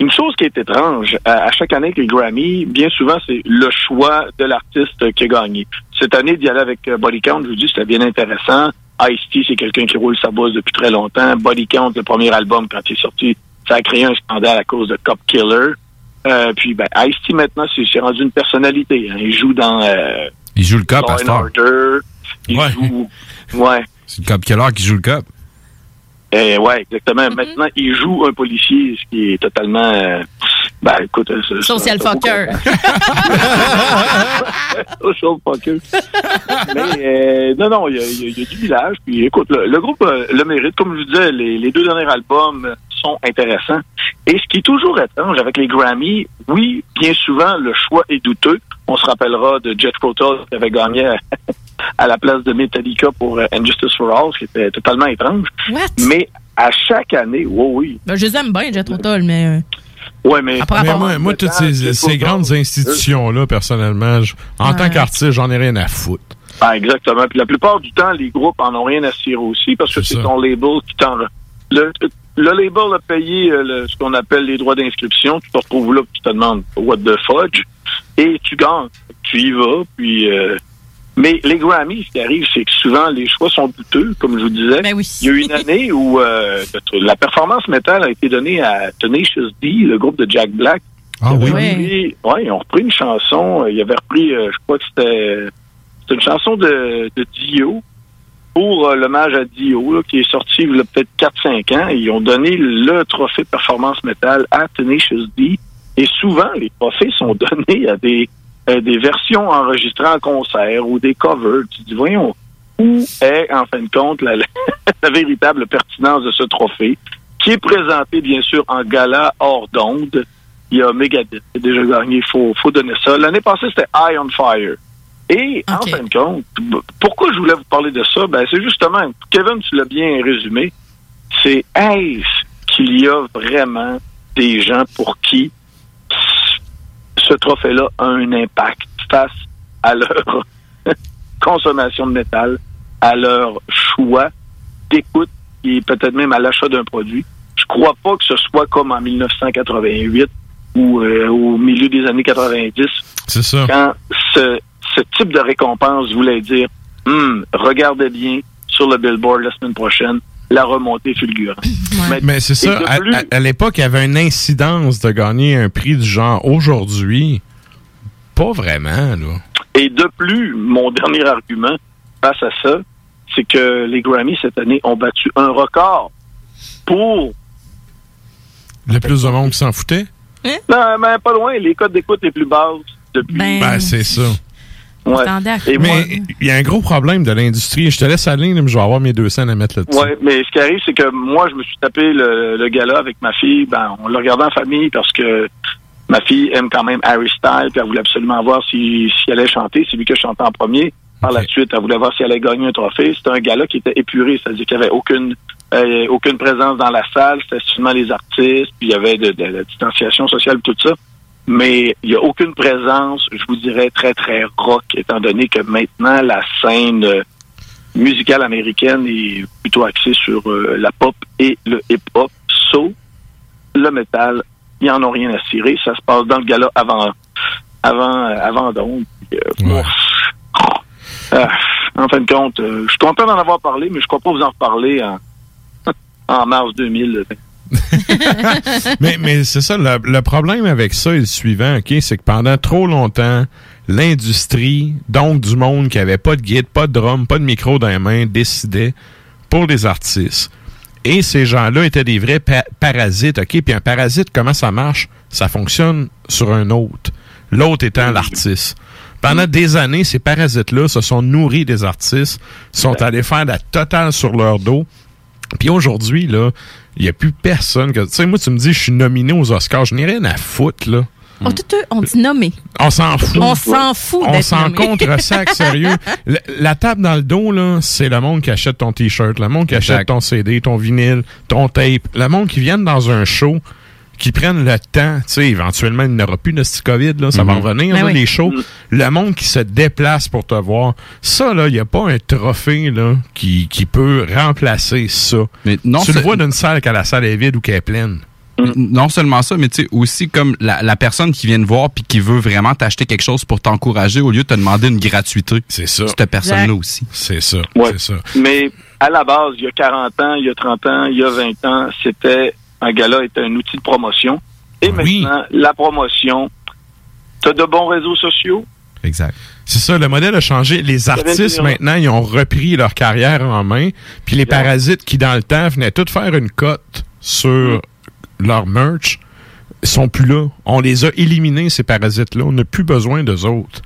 une chose qui est étrange, à, chaque année avec les Grammy, bien souvent, c'est le choix de l'artiste qui a gagné. Cette année, d'y aller avec euh, Body Count, je vous dis, c'était bien intéressant. Ice-T, c'est quelqu'un qui roule sa bosse depuis très longtemps. Body Count, le premier album, quand il est sorti, ça a créé un scandale à cause de Cop Killer. Euh, puis, ben, Ice-T, maintenant, c'est c'est rendu une personnalité. hein. Il joue dans euh, Il joue le cop à. Order. Il joue... Ouais. C'est le cop killer qui joue le cop. Eh ouais, exactement. Maintenant, il joue un policier, ce qui est totalement. euh, ben, écoute, euh, c'est- Social fucker. Social fucker. Mais euh, non, non, il y, a- y y du village. Puis écoute, le, le groupe euh, le mérite. Comme je vous disais, les, les deux derniers albums sont intéressants. Et ce qui est toujours étrange avec les Grammy, oui, bien souvent, le choix est douteux. On se rappellera de Jet Tull qui avait gagné à, à la place de Metallica pour euh, Injustice for All, ce qui était totalement étrange. What? Mais à chaque année, oui, oui. Ben, je les aime bien, Jet Rotal, mais. euh, Ouais, mais, Après, Mais rapport- moi, moi, toutes ces, ces grandes institutions-là, personnellement, je- en tant qu'artiste, j'en ai rien à foutre. Ah, exactement. Puis la plupart du temps, les groupes en ont rien à cirer aussi parce que c'est ton label qui t'en... Le, le label a payé euh, le- ce qu'on appelle les droits d'inscription. Tu te retrouves là, puis tu te demandes « what the fudge ?» et tu gagnes. Tu y vas, puis... euh, mais les Grammys, ce qui arrive, c'est que souvent, les choix sont douteux, comme je vous disais. Ben Il y a eu une année où euh, la performance métal a été donnée à Tenacious D, le groupe de Jack Black. Ah repris- ouais, ils ont repris une chanson. Ils avaient repris, euh, je crois que c'était une chanson de, de Dio pour euh, l'hommage à Dio, là, qui est sorti il y a peut-être 4-5 ans. Ils ont donné le trophée performance métal à Tenacious D. Et souvent, les trophées sont donnés à des, euh, des versions enregistrées en concert ou des covers. Tu te dis, voyons, où est, en fin de compte, la, véritable pertinence de ce trophée, qui est présenté, bien sûr, en gala hors d'onde. Il y a Megadeth qui a déjà gagné, il faut, faut donner ça. L'année passée, c'était Eye on Fire. Et, en fin de compte, pourquoi je voulais vous parler de ça? Ben, c'est justement, Kevin, tu l'as bien résumé, c'est est-ce qu'il y a vraiment des gens pour qui ce trophée-là a un impact face à leur consommation de métal, à leur choix d'écoute et peut-être même à l'achat d'un produit. Je crois pas que ce soit comme en 1988 ou euh, au milieu des années 90 C'est ça. quand ce, ce type de récompense voulait dire Hum, regardez bien sur le billboard la semaine prochaine la remontée fulgurante. Mais c'est ça. À, plus- à- à l'époque, il y avait une incidence de gagner un prix du genre. Aujourd'hui, pas vraiment, là. Et de plus, mon dernier argument face à ça, c'est que les Grammys cette année ont battu un record pour Le plus de monde qui s'en foutait? non, mais pas loin, les codes d'écoute les plus basses depuis. Ben, c'est ça. Ouais. Et moi- Mais il y a un gros problème de l'industrie. Je te laisse aller, mais je vais avoir mes deux cents à mettre là-dessus. Ouais, mais ce qui arrive, c'est que moi, je me suis tapé le, le gala avec ma fille. Ben, on l'a regardé en famille parce que ma fille aime quand même Harry Styles, puis elle voulait absolument voir si, si elle allait chanter. C'est lui qui a chanté en premier. Par la suite, elle voulait voir si elle allait gagner un trophée. C'était un gala qui était épuré, c'est-à-dire qu'il n'y avait aucune euh, aucune présence dans la salle. C'était seulement les artistes, puis il y avait de, de la distanciation sociale, tout ça. Mais il n'y a aucune présence, je vous dirais, très, très rock, étant donné que maintenant, la scène euh, musicale américaine est plutôt axée sur euh, la pop et le hip-hop. So, le métal, ils en ont rien à cirer. Ça se passe dans le gala avant, avant, euh, avant donc. Euh. Ah, en fin de compte, je suis content d'en avoir parlé, mais je ne crois pas vous en reparler en, en mars 2000. mais mais c'est ça, le, le problème avec ça est le suivant, OK? C'est que pendant trop longtemps, l'industrie, donc du monde qui avait pas de guide, pas de drum, pas de micro dans les mains, décidait pour les artistes. Et ces gens-là étaient des vrais pa- parasites, OK? Puis un parasite, comment ça marche? Ça fonctionne sur un autre. L'autre étant l'artiste. Pendant des années, ces parasites-là se sont nourris des artistes, sont allés faire la totale sur leur dos. Puis aujourd'hui, là, il n'y a plus personne que... Tu sais, moi, tu me dis, je suis nominé aux Oscars. Je n'ai rien à foutre, là. On, tout, on dit nommé. On s'en fout. On s'en fout On s'en contre sac, sérieux. La, la table dans le dos, là, c'est le monde qui achète ton t-shirt, le monde qui achète ton CD, ton vinyle, ton tape, le monde qui viennent dans un show, qui prennent le temps, tu sais, éventuellement, il n'y aura plus de COVID, là, ça va Mhm. revenir, Ben là, oui. les shows. Le monde qui se déplace pour te voir. Ça, là, il n'y a pas un trophée, là, qui, qui peut remplacer ça. Mais non, tu le vois d'une salle quand la salle est vide ou qu'elle est pleine. Non seulement ça, mais tu sais, aussi comme la, la personne qui vient te voir puis qui veut vraiment t'acheter quelque chose pour t'encourager au lieu de te demander une gratuité. C'est ça. Cette personne-là aussi. C'est ça. Ouais. C'est ça. Mais à la base, il y a 40 ans, il y a 30 ans, il y a 20 ans, c'était un gala était un outil de promotion. Et maintenant, la promotion, tu as de bons réseaux sociaux? Exact. C'est ça, le modèle a changé. Les artistes, maintenant, ils ont repris leur carrière en main. Puis les parasites qui, dans le temps, venaient tous faire une cote sur leur merch, sont plus là. On les a éliminés, ces parasites-là. On n'a plus besoin d'eux autres.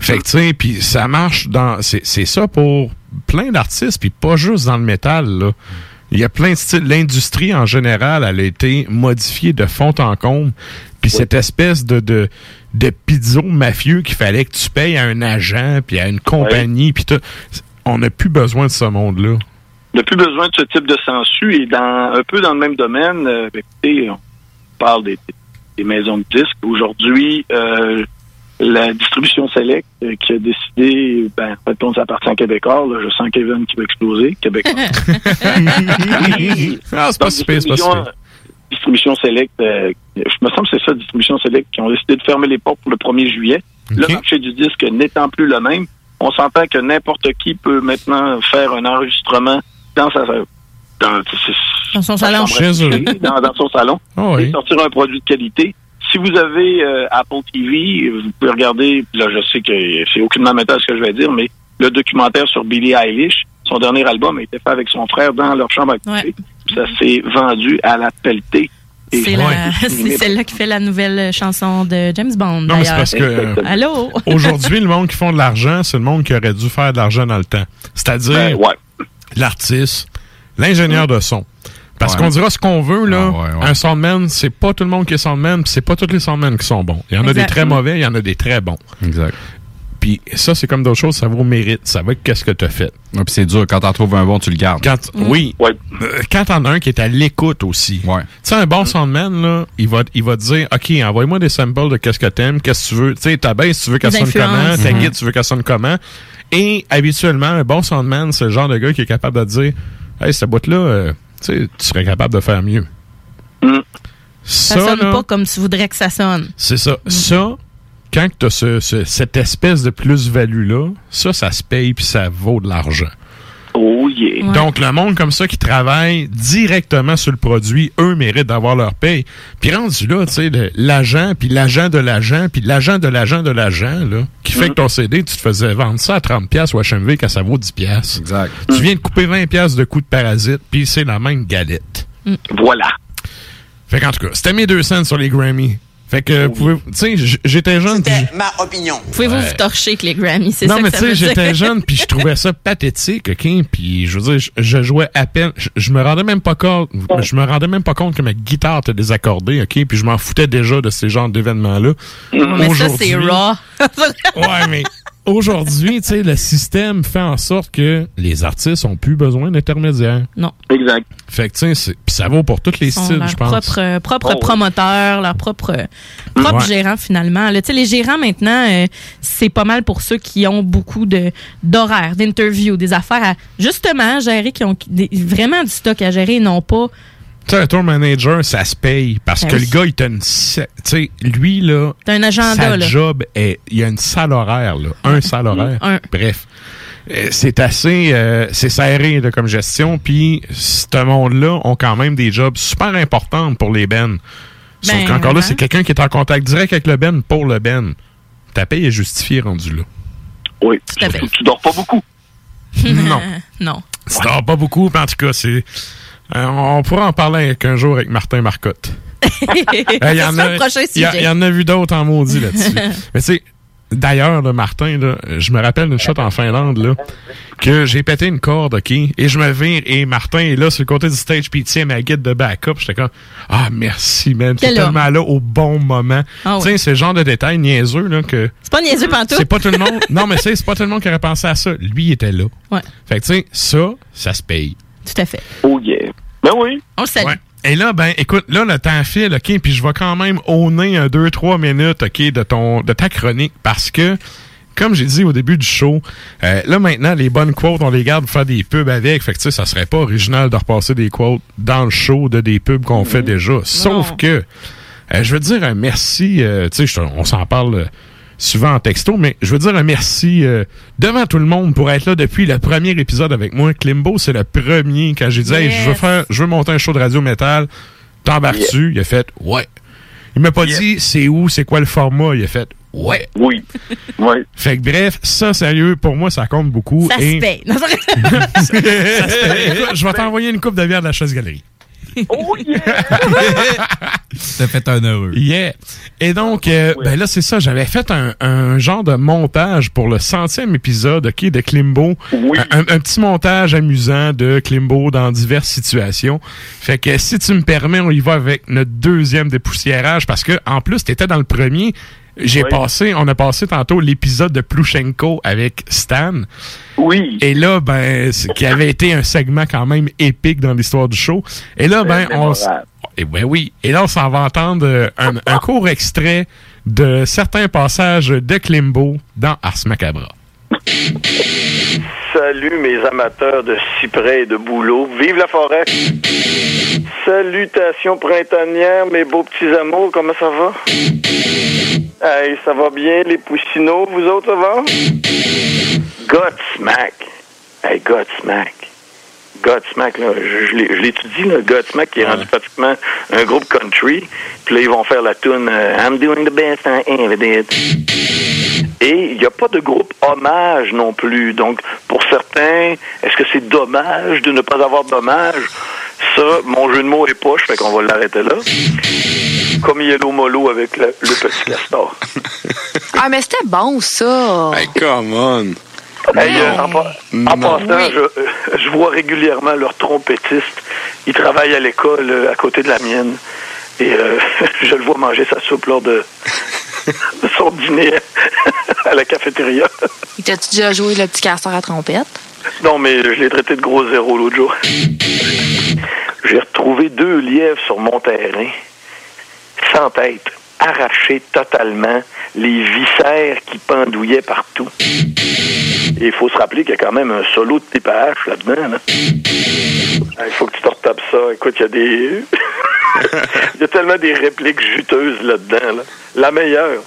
Fait que, tu sais, puis ça marche dans... C'est c'est ça pour plein d'artistes, puis pas juste dans le métal, là. Il y a plein de styles. L'industrie, en général, elle a été modifiée de fond en comble. Puis cette espèce de, de, de pizzo mafieux qu'il fallait que tu payes à un agent, puis à une compagnie, puis tout. On n'a plus besoin de ce monde-là. On n'a plus besoin de ce type de sensu. Et dans un peu dans le même domaine, euh, écoutez, on parle des, des maisons de disques. Aujourd'hui, euh, la distribution Select euh, qui a décidé, ben, en fait, on s'appartient à Québécois. Là, je sens Kevin qui va exploser. Québécois. Ah, c'est pas si c'est pas si distribution, Select, euh, je me semble que c'est ça, Distribution Select, qui ont décidé de fermer les portes pour le 1er juillet. Le marché du disque n'étant plus le même, on s'entend que n'importe qui peut maintenant faire un enregistrement dans sa dans, Dans son sa salon. dans, dans son salon Ah oui. et sortir un produit de qualité. Si vous avez euh, Apple TV, vous pouvez regarder, là je sais que c'est aucunement métal ce que je vais dire, mais le documentaire sur Billie Eilish, son dernier album a été fait avec son frère dans leur chambre à côté. Puis Ça s'est vendu à la pelletée. Et C'est celle-là qui fait la nouvelle chanson de James Bond. Non, mais c'est parce que euh, Allô? aujourd'hui, le monde qui font de l'argent, c'est le monde qui aurait dû faire de l'argent dans le temps. C'est-à-dire Ben, ouais. l'artiste, l'ingénieur de son. Parce Ouais. qu'on dira ce qu'on veut, là. Ah, ouais, ouais. Un soundman, c'est pas tout le monde qui est soundman, puis c'est pas tous les soundmen qui sont bons. Il y en a des très mauvais, il y en a des très bons. Exact. Puis ça, c'est comme d'autres choses, ça vaut mérite. Ça va qu'est-ce que tu as fait. Ouais, puis c'est dur. Quand t'en trouves un bon, tu le gardes. Quand, Oui. Euh, quand t'en as un qui est à l'écoute aussi. Ouais. Tu sais, un bon soundman, là, il va, il va te dire, OK, envoie-moi des samples de qu'est-ce que t'aimes, qu'est-ce que tu veux. Tu sais, ta bass, tu veux qu'elle sonne comment, ta Mhm. guide, tu veux qu'elle sonne comment. Et habituellement, un bon soundman, c'est le genre de gars qui est capable de te dire, hey, cette boîte-là, euh, tu sais, tu serais capable de faire mieux. Ça, Ça, sonne là, pas comme tu voudrais que ça sonne. c'est ça. Ça, quand tu as ce, ce- cette espèce de plus-value-là, ça, ça se paye puis ça vaut de l'argent. Donc, le monde comme ça qui travaille directement sur le produit, eux méritent d'avoir leur paye. Puis rendu là, tu sais, l'agent, puis l'agent de l'agent, puis l'agent de l'agent de l'agent, là, qui fait que ton CD, tu te faisais vendre ça à 30$ piastres au HMV quand ça vaut 10$. piastres. Exact. Tu viens de couper 20$ piastres de coût de parasite, puis c'est la même galette. Voilà. Fait qu'en tout cas, c'était mes deux cents sur les Grammy. Fait que, vous pouvez- tu sais, j'étais jeune. puis- ma opinion. Pouvez-vous Ouais. vous torcher avec les Grammys? C'est Non, ça mais que tu sais, j'étais jeune, puis je trouvais ça pathétique, OK? Puis, je veux dire, je, je jouais à peine... Je, je me rendais même pas compte... Je me rendais même pas compte que ma guitare était désaccordée, OK? Puis je m'en foutais déjà de ces genres d'événements-là. Mais ça, c'est raw. ouais, mais aujourd'hui, tu sais, le système fait en sorte que les artistes ont plus besoin d'intermédiaires. Non. Exact. Fait que, tu sais, c'est- puis ça vaut pour tous les styles, je pense. propre, euh, propre Oh, ouais. promoteur, leur propre, propre Ouais. gérant finalement. Tu sais, les gérants maintenant, euh, c'est pas mal pour ceux qui ont beaucoup de d'horaires, d'interviews, des affaires à justement gérer, qui ont des- vraiment du stock à gérer, et non pas. Tu sais, un tour manager, ça se paye parce Ben que oui. le gars, il t'a une... Tu sais, lui, là... T'as un agenda, Sa là. job, est, il y a une salle horaire, là. Un salle horaire. Un. Bref. Euh, C'est assez... euh, c'est serré, là, comme gestion. Puis, ce monde-là ont quand même des jobs super importants pour les bennes. Sauf Ben, qu'encore là, c'est quelqu'un qui est en contact direct avec le ben pour le ben. ta paye est justifiée rendu là. Oui. Tout à fait. Tu dors pas beaucoup. Non. non. Tu dors pas beaucoup, mais en tout cas, c'est. Euh, on pourra en parler un jour avec Martin Marcotte. Euh, Il y, y en a vu d'autres en maudit là-dessus. Mais tu sais, d'ailleurs, Martin, là, je me rappelle d'une shot en Finlande, là, que j'ai pété une corde, OK? Et je me vire, et Martin est là sur le côté du stage, puis il tient ma guide de backup. J'étais comme, ah, merci, man. T'es tellement là au bon moment. Ah tu sais, oui. c'est le genre de détail niaiseux, là, que. C'est pas niaiseux pantoute. C'est pas tout le monde. Non, mais c'est c'est pas tout le monde qui aurait pensé à ça. Lui, il était là. Ouais. Fait que, tu sais, ça, ça se paye. Tout à fait. Oh yeah. Ben oui. On le salue. Ouais. Et là, ben, écoute, là, le temps file, OK, puis je vais quand même honner un 2-3 minutes, OK, de ton de ta chronique parce que, comme j'ai dit au début du show, euh, là, maintenant, les bonnes quotes, on les garde pour faire des pubs avec. Fait que, tu sais, ça serait pas original de repasser des quotes dans le show de des pubs qu'on fait déjà. Sauf que, euh, je veux dire un merci, euh, tu sais, on s'en parle euh, souvent en texto, mais je veux dire un merci euh, devant tout le monde pour être là depuis le premier épisode avec moi. Klimbo, c'est le premier quand j'ai dit, hey, je veux faire, je veux monter un show de radio métal. T'embarques-tu? Il a fait, ouais. Il m'a pas dit, c'est où, c'est quoi le format? Il a fait, ouais. Oui. Ouais. Fait que bref, ça, sérieux, pour moi, ça compte beaucoup. Ça et- se paye. Non, c'est vrai. Ça se paye. Écoute, je vais t'envoyer une coupe de bière de la chaise galerie. Oh yeah! T'as fait un heureux. Yeah. Et donc, euh, ben là, c'est ça. J'avais fait un, un genre de montage pour le centième épisode, OK, de Klimbo. Un, un petit montage amusant de Klimbo dans diverses situations. Fait que si tu me permets, on y va avec notre deuxième dépoussiérage parce que, en plus, t'étais dans le premier. J'ai Oui. passé, on a passé tantôt l'épisode de Plushenko avec Stan. Oui. Et là, ben, c'est- qui avait été un segment quand même épique dans l'histoire du show. Et là, ben, on, et ben oui. Et là, on s'en va entendre euh, un, un court extrait de certains passages de Klimbo dans Ars Macabra. Salut mes amateurs de cyprès et de bouleau. Vive la forêt! Salutations printanières, mes beaux petits amours, comment ça va? Hey, ça va bien, les poussinots, vous autres, ça va? Godsmack. Hey, Godsmack. Godsmack, là, je, je l'étudie, là, Godsmack, qui est rendu pratiquement un groupe country. Puis là, ils vont faire la tune euh, I'm doing the best I ever did. Et il n'y a pas de groupe hommage non plus. Donc, certains, est-ce que c'est dommage de ne pas avoir d'hommage? Ça, mon jeu de mots est poche, fait qu'on va l'arrêter là. Comme Yellow Molo avec le, le petit castor. Ah, mais c'était bon, ça. Hey, come on. Hey, euh, en, pa- en Non. passant, je, euh, je vois régulièrement leur trompettiste. Il travaille à l'école euh, à côté de la mienne. Et euh, je le vois manger sa soupe lors de, de son dîner à la cafétéria. Il t'a-tu déjà joué le petit castor à trompette? Non, mais je l'ai traité de gros zéro l'autre jour. J'ai retrouvé deux lièvres sur mon terrain, sans tête, arrachés totalement, les viscères qui pendouillaient partout. Et il faut se rappeler qu'il y a quand même un solo de TPH là-dedans. là. Ah, Il faut que tu te retapes ça. Écoute, il y a des... il y a tellement des répliques juteuses là-dedans. là. La meilleure.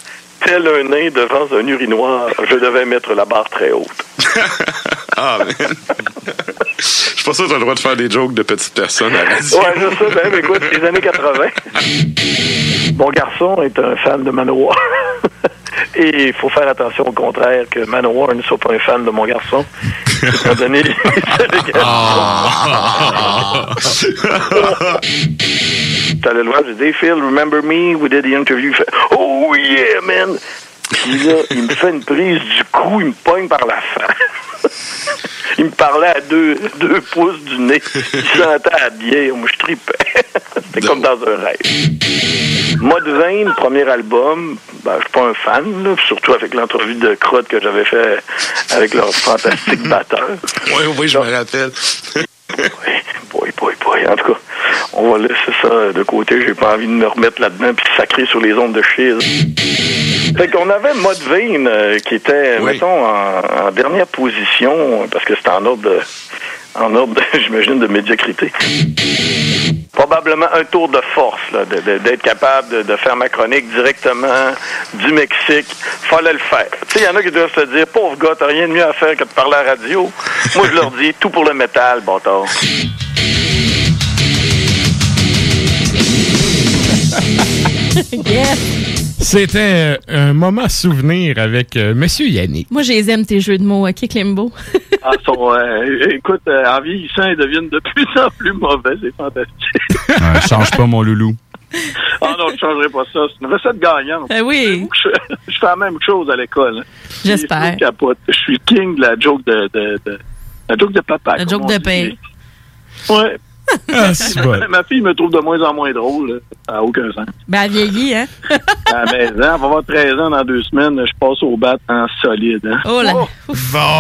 Tel un nain devant un urinoir, je devais mettre la barre très haute. Ah, man. Je suis pas sûr que t'as le droit de faire des jokes de petites personnes à la radio. Ouais, je sais, ben, mais écoute, les années 80. Mon garçon est un fan de Manowar. Et il faut faire attention au contraire que Manowar ne soit pas un fan de mon garçon. Étant donné les T'allais le voir, j'ai dit, Phil, remember me? We did the interview. Oh yeah, man! Puis là, il me fait une prise du cou, il me pogne par la face. Il me parlait à deux, deux pouces du nez. Il sentait à bière. Moi, je tripais. C'était comme dans un rêve. Mode 20, premier album, ben, je suis pas un fan, là, surtout avec l'entrevue de Crotte que j'avais fait avec leur fantastique batteur. Oui, oui, je me rappelle. Boy, boy, boy. En tout cas, on va laisser ça de côté. J'ai pas envie de me remettre là-dedans puis sacrer sur les ondes de chiz. Fait qu'on avait Mode Vein euh, qui était, mettons, en, en dernière position, parce que c'était en ordre de, en ordre, de- j'imagine, de médiocrité. Probablement un tour de force, là, de- de- d'être capable de, de faire ma chronique directement du Mexique. Fallait le faire. Tu sais, il y en a qui doivent se dire, pauvre gars, t'as rien de mieux à faire que de parler à la radio. Moi, je leur dis, tout pour le métal, bâtard. yes! C'était euh, un moment souvenir avec euh, Monsieur Yannick. Moi, je les aime, tes jeux de mots, OK, Klimbo? Ah, sont, euh, écoute, euh, en vieillissant, ils deviennent de plus en plus mauvais. C'est fantastique. Change pas, mon loulou. Ah non, je ne changerai pas ça. C'est une recette gagnante. Eh oui. Je, je fais la même chose à l'école. J'espère. Je capote. Je suis king de la joke de, de, de- la joke de papa. La joke de paix. Ouais. Ah, bon. Ma fille me trouve de moins en moins drôle. là. Ça n'a aucun sens. Ben, elle vieillit, hein? À maison, elle va avoir 13 ans dans deux semaines. Je passe au bat en solide. Hein. Oh là. Bon,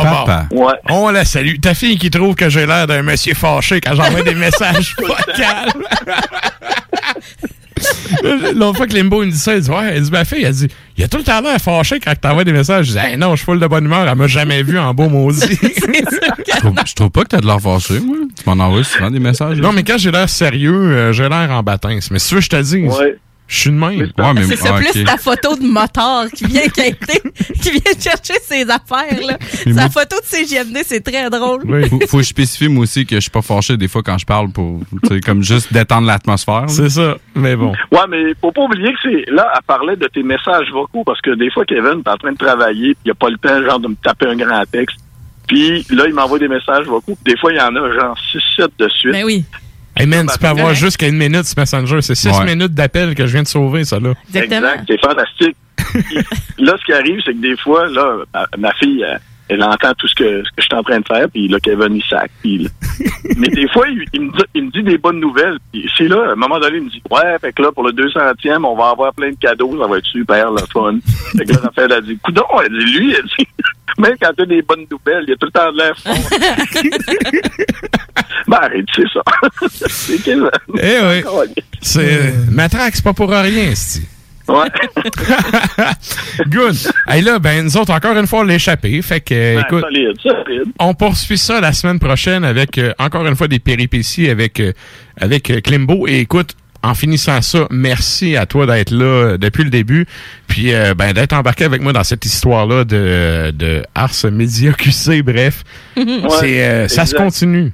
Papa. bon. On la salue. Ta fille qui trouve que j'ai l'air d'un monsieur fâché quand j'envoie des messages calmes. L'autre fois que Limbo me dit ça, elle dit Ouais, elle dit ma fille, elle dit Il y a tout le temps l'air fâché quand t'envoies des messages. Je dis Hey, non, je suis full de bonne humeur, elle m'a jamais vu en beau maudit. Je trouve, je trouve pas que t'as de l'air fâché, moi. Tu m'en envoies souvent des messages. non, mais quand j'ai l'air sérieux, euh, j'ai l'air en bâtin. Mais si tu veux, que je te dis, je suis de même. Ouais, mais C'est ça, ah, plus ta photo de motard qui vient quêter, qui vient chercher ses affaires, là. Mais Sa moi- photo de CGMD, c'est très drôle. Faut, faut que je spécifie, moi aussi, que je suis pas fâché des fois quand je parle pour, tu sais, comme juste détendre l'atmosphère. C'est ça, mais bon. Ouais, mais faut pas oublier que c'est. Là, elle parlait de tes messages vocaux parce que des fois, Kevin, t'es en train de travailler, puis il a pas le temps, genre, de me taper un grand texte. Puis là, il m'envoie des messages vocaux. Des fois, il y en a, genre, 6-7 de suite. Ben oui. Hey man, tu peux avoir jusqu'à une minute ce Messenger. C'est six Ouais. minutes d'appel que je viens de sauver, ça, là. Exact, c'est fantastique. Là, ce qui arrive, c'est que des fois, là, ma, ma fille, elle entend tout ce que, ce que je suis en train de faire, puis là, Kevin, il sac. Puis Mais des fois, il, il me dit, il me dit des bonnes nouvelles. C'est là, à un moment donné, il me dit, ouais, fait que là, pour le 200e, on va avoir plein de cadeaux, ça va être super, le fun. Fait que là, Raphaël a dit, coudon, elle dit, lui, elle dit, même quand tu as des bonnes nouvelles, il y a tout le temps de l'air fort. ben, arrête, c'est ça. c'est Kevin. Eh oui. C'est. Matraque, c'est pas pour rien, c'est. Ouais. Good. Hey là, ben, nous autres, encore une fois, échappé. Fait que, euh, Ben, écoute. solide, solide. On poursuit ça la semaine prochaine avec, euh, encore une fois, des péripéties avec, euh, avec euh, Klimbo. Et écoute, en finissant ça, merci à toi d'être là depuis le début. Puis, euh, ben, d'être embarqué avec moi dans cette histoire-là de, de Ars Media QC. Bref, Ouais, c'est, euh, ça se continue.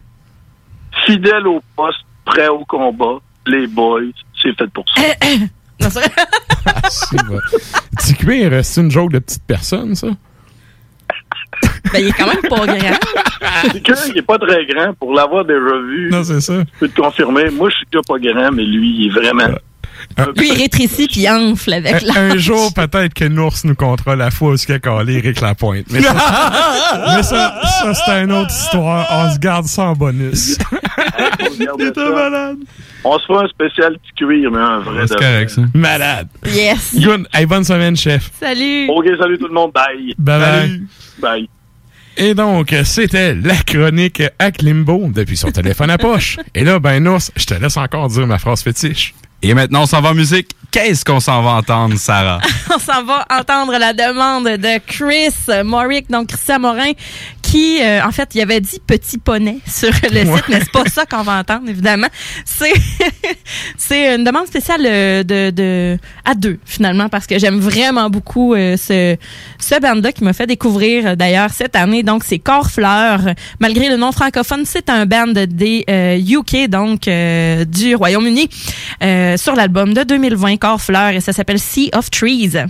Fidèle au poste, prêt au combat, les boys, c'est fait pour ça. C'est vrai. Petit cuir, euh, c'est une joke de petite personne, ça? Ben, il est quand même pas grand. C'est que il est pas très grand pour l'avoir déjà vu. Non, c'est ça. Je peux te confirmer. Moi, je suis déjà pas grand, mais lui, il est vraiment. Lui, il rétrécit puis il enfle avec Un, la. un jour, peut-être que Nours nous comptera la fois où calé Eric Lapointe. Mais ça, mais ça, ça, c'est une autre histoire. On se garde ça en bonus. T'es malade. On se fait un spécial petit cuir, mais un vrai. C'est correct, ça. Malade. Yes. Good. Hey, bonne semaine, chef. Salut. OK, salut tout le monde. Bye. Bye bye. Bye. Et donc, c'était la chronique à Klimbo depuis son téléphone à poche. Et là, ben, Nours, je te laisse encore dire ma phrase fétiche. Et maintenant, on s'en va en musique. Qu'est-ce qu'on s'en va entendre, Sarah? On s'en va entendre la demande de Chris Morick, donc Christian Morin, qui, euh, en fait, il avait dit petit poney sur le site, mais c'est pas ça qu'on va entendre, évidemment. C'est, c'est une demande spéciale euh, de, de, à deux, finalement, parce que j'aime vraiment beaucoup euh, ce, ce band-là qui m'a fait découvrir, euh, d'ailleurs, cette année. Donc, c'est Corfleur. Malgré le nom francophone, c'est un band des euh, UK, donc, du Royaume-Uni, euh, sur l'album de 2020, Corfleur, et ça s'appelle Sea of Trees.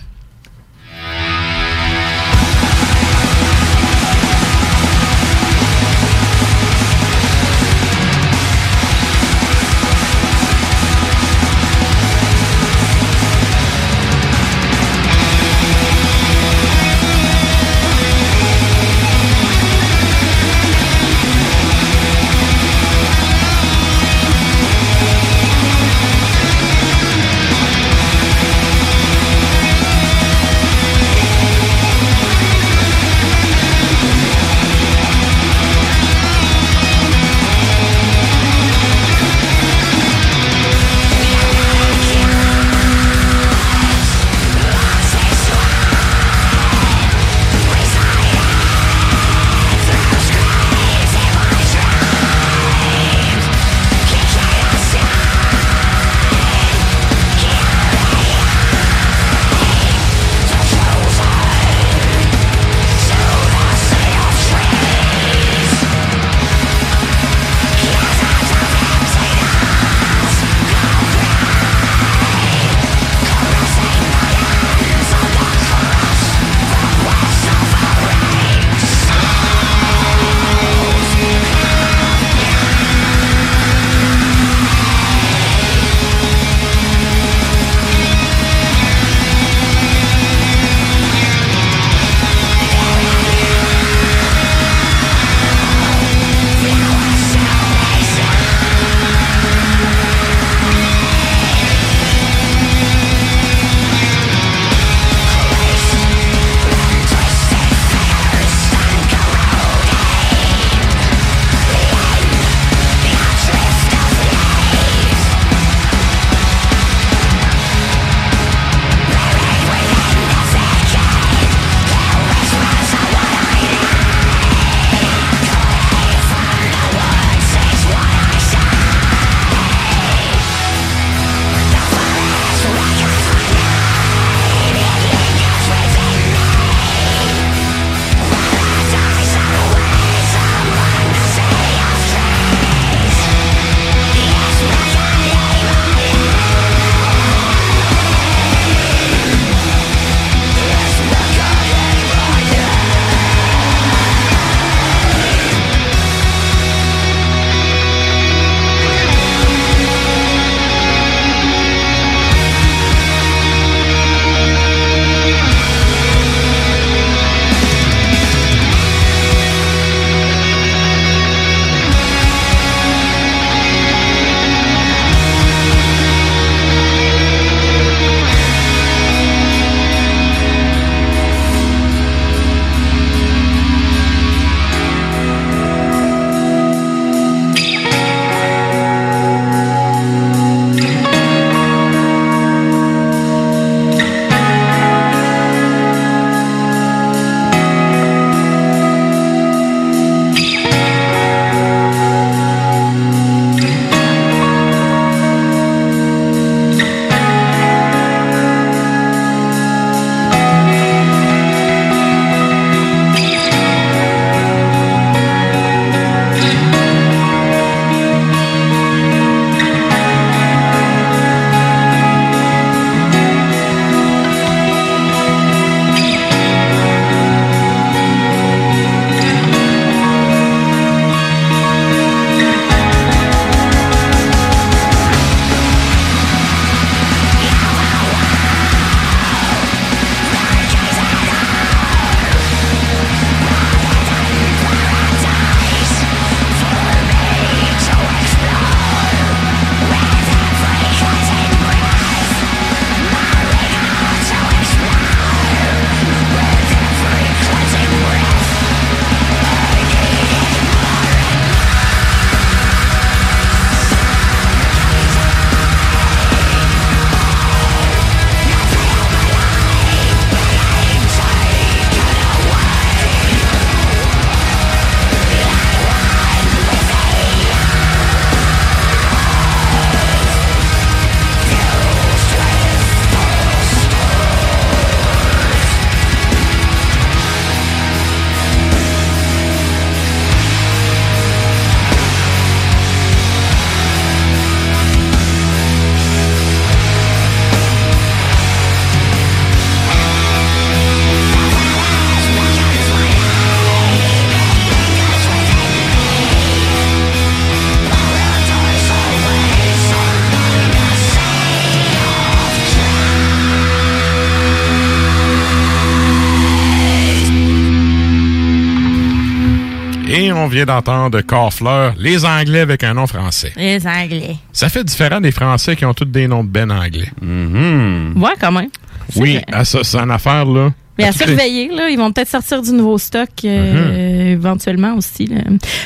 On vient d'entendre Corfleur, les Anglais avec un nom français. Les Anglais. Ça fait différent des Français qui ont tous des noms de Ben anglais. Ouais, quand même. Oui, vrai. à ça, c'est une affaire, là. Mais à surveiller, là, ils vont peut-être sortir du nouveau stock euh, éventuellement aussi. là.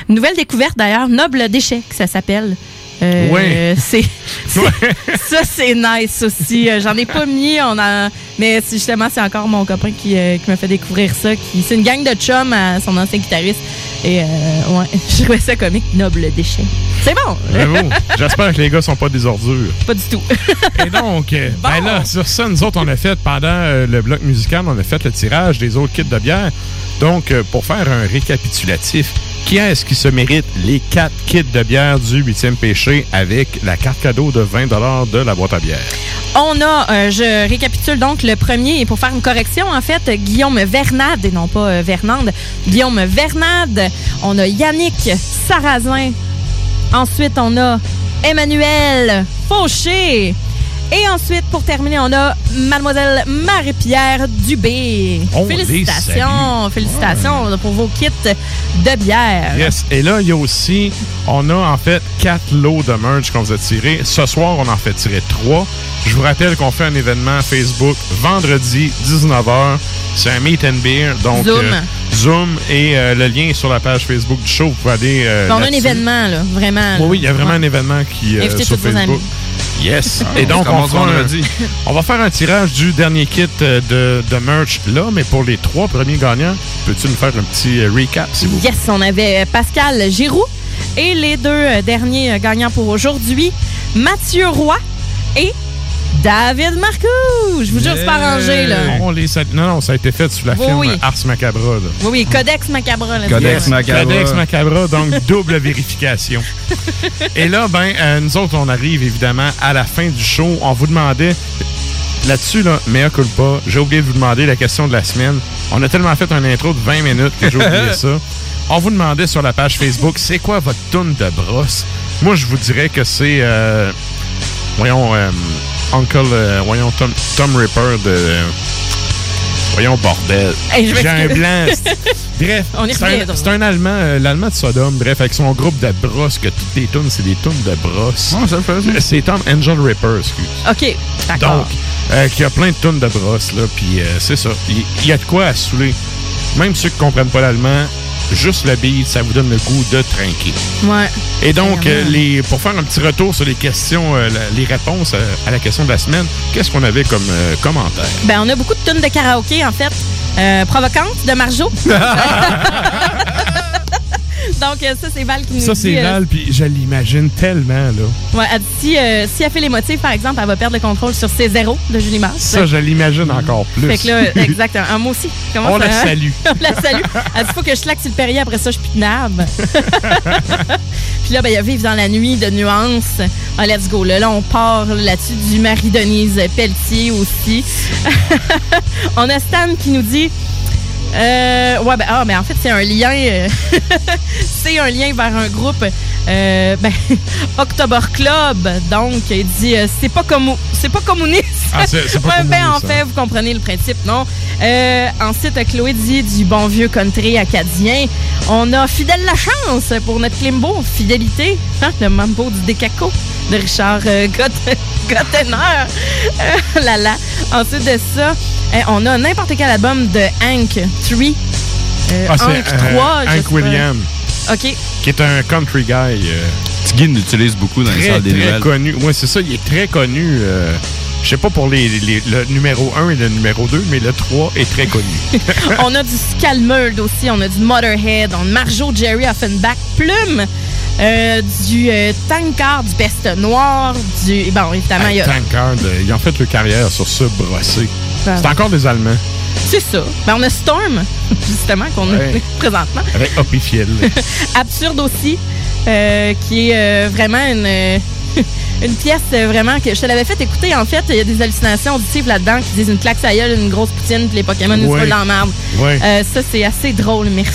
Nouvelle découverte d'ailleurs, Noble Déchet, que ça s'appelle. Euh, Ouais. C'est ça, c'est nice aussi. Euh, J'en ai pas mis, on a, mais c'est justement c'est encore mon copain qui, euh, qui m'a fait découvrir ça. Qui, c'est une gang de chums à son ancien guitariste. Et euh, ouais, je trouvais ça comique, Noble Déchet. C'est bon. Bravo. J'espère que les gars sont pas des ordures. Pas du tout. Et donc, ben là, sur ça, nous autres, on a fait, pendant le bloc musical, on a fait le tirage des autres kits de bière. Donc, pour faire un récapitulatif, qui est-ce qui se mérite les quatre kits de bière du 8e péché avec la carte cadeau de 20 de la boîte à bière? On a, euh, je récapitule donc le premier, et pour faire une correction, en fait, Guillaume Vernade, et non pas euh, Vernande, Guillaume Vernade, on a Yannick Sarrazin, ensuite on a Emmanuel Fauché, et ensuite, pour terminer, on a Mademoiselle Marie-Pierre Dubé. On félicitations, félicitations pour vos kits de bière. Yes. Et là, il y a aussi, on a en fait quatre lots de merch qu'on vous a tirés. Ce soir, on en fait tirer trois. Je vous rappelle qu'on fait un événement Facebook vendredi 19h. C'est un meet and beer. Donc, Zoom. euh, Zoom et euh, le lien est sur la page Facebook du show. Vous pouvez aller. euh, on a un événement, là, vraiment. Oui, oui, il y a vraiment Ouais. un événement qui Invitez sur vos Facebook. amis. Yes. Ah, Et on donc, on, commence fera un- vendredi. on va faire un tirage du dernier kit euh, de, de merch là, mais pour les trois premiers gagnants, peux-tu nous faire un petit euh, recap, s'il vous plaît? Yes, on avait euh, Pascal Giroux et les deux derniers gagnants pour aujourd'hui, Mathieu Roy et David Marcoux. Je vous jure, c'est pas arrangé, là. On les sa- Non, non, ça a été fait sous la Oui, firme oui. Ars Macabra. là. Oui, oui, Codex Macabra. là. Yes, Codex Macabra, donc double vérification. Et là, ben, euh, nous autres, on arrive évidemment à la fin du show. On vous demandait, là-dessus, là, mea culpa, j'ai oublié de vous demander la question de la semaine. On a tellement fait un intro de 20 minutes que j'ai oublié ça. On vous demandait sur la page Facebook, c'est quoi votre tune de brosse? Moi, je vous dirais que c'est, euh, voyons, euh, Uncle, euh, voyons, Tom, Tom Ripper de... Voyons, bordel. Hey, je J'ai un blanc. Bref, On y c'est un, un Allemand, euh, l'Allemand de Sodome, bref, avec son groupe de brosses, que toutes les tunes, c'est des tunes de brosses. C'est Tom Angel Ripper, excuse. OK, d'accord. Donc, euh, qui a plein de tunes de brosses, là, puis euh, c'est ça. Il il y, a de quoi à saouler. Même ceux qui comprennent pas l'allemand, juste le beat, ça vous donne le goût de trinquer. Ouais. Et donc, euh, les, pour faire un petit retour sur les questions, euh, la- les réponses euh, à la question de la semaine, qu'est-ce qu'on avait comme euh, commentaire? Ben, on a beaucoup de tunes de karaoké, en fait. Provocante de Marjo. Donc, euh, ça, c'est Val qui nous Ça, dit... c'est euh, Val, puis je l'imagine tellement, là. Ouais, elle dit, si, euh, si elle fait les motifs, par exemple, elle va perdre le contrôle sur ses zéros de Julie Mars. Ça, je l'imagine encore plus. Fait que là, exactement. Ah, moi aussi. Comment On ça, la hein? salue. On la salue. Elle dit, faut que je slack sur le Perrier, après ça, je de nab. Puis là, ben, il y a Vive dans la nuit de nuances. Ah, let's go. Là, là on part là-dessus du Marie-Denise Pelletier aussi. on a Stan qui nous dit. Euh, ouais, ben, ah, ben, en fait, c'est un lien. euh, c'est un lien vers un groupe. Euh, ben, October Club. Donc, il dit euh, c'est pas comme c'est pas communiste. Ah, c'est- c'est pas Ouais, ben, en fait, hein. vous comprenez le principe, non? Euh, ensuite, Chloé dit du bon vieux country acadien. On a Fidèle la chance pour notre Klimbo, Fidélité, hein, le mambo du Décaco de Richard Gott- Gottener. Euh, là, là. Ensuite de ça, euh, on a n'importe quel album de Hank 3. Euh, Ah, Hank euh, 3. je sais Hank pas. William, OK. qui est un country guy. euh, Tigin l'utilise beaucoup dans les salles des très nouvelles. connu. Oui, c'est ça, il est très connu. Je sais pas pour les, les- le numéro 1 et le numéro 2, mais le 3 est très connu. on a du Scalmerd aussi, on a du Motorhead, on a Marjo Jerry Offenbach, Plume, euh, du euh, Tankard, du Peste Noire, du. Bon, évidemment, il y a. Tankard, euh, ils ont fait leur carrière sur ce brossé. Ah. C'est encore des Allemands, C'est ça. Ben, on a Storm, justement, qu'on Ouais. a présentement. avec Hoppy Fiel. Absurde aussi, qui est vraiment une. Une pièce euh, vraiment que je te l'avais fait écouter. En fait, il y a des hallucinations auditives là-dedans qui disent une claque à gueule, une grosse poutine, puis les Pokémon ils se Ouais. roulent dans la marde. Ouais. Euh, ça, c'est assez drôle, merci.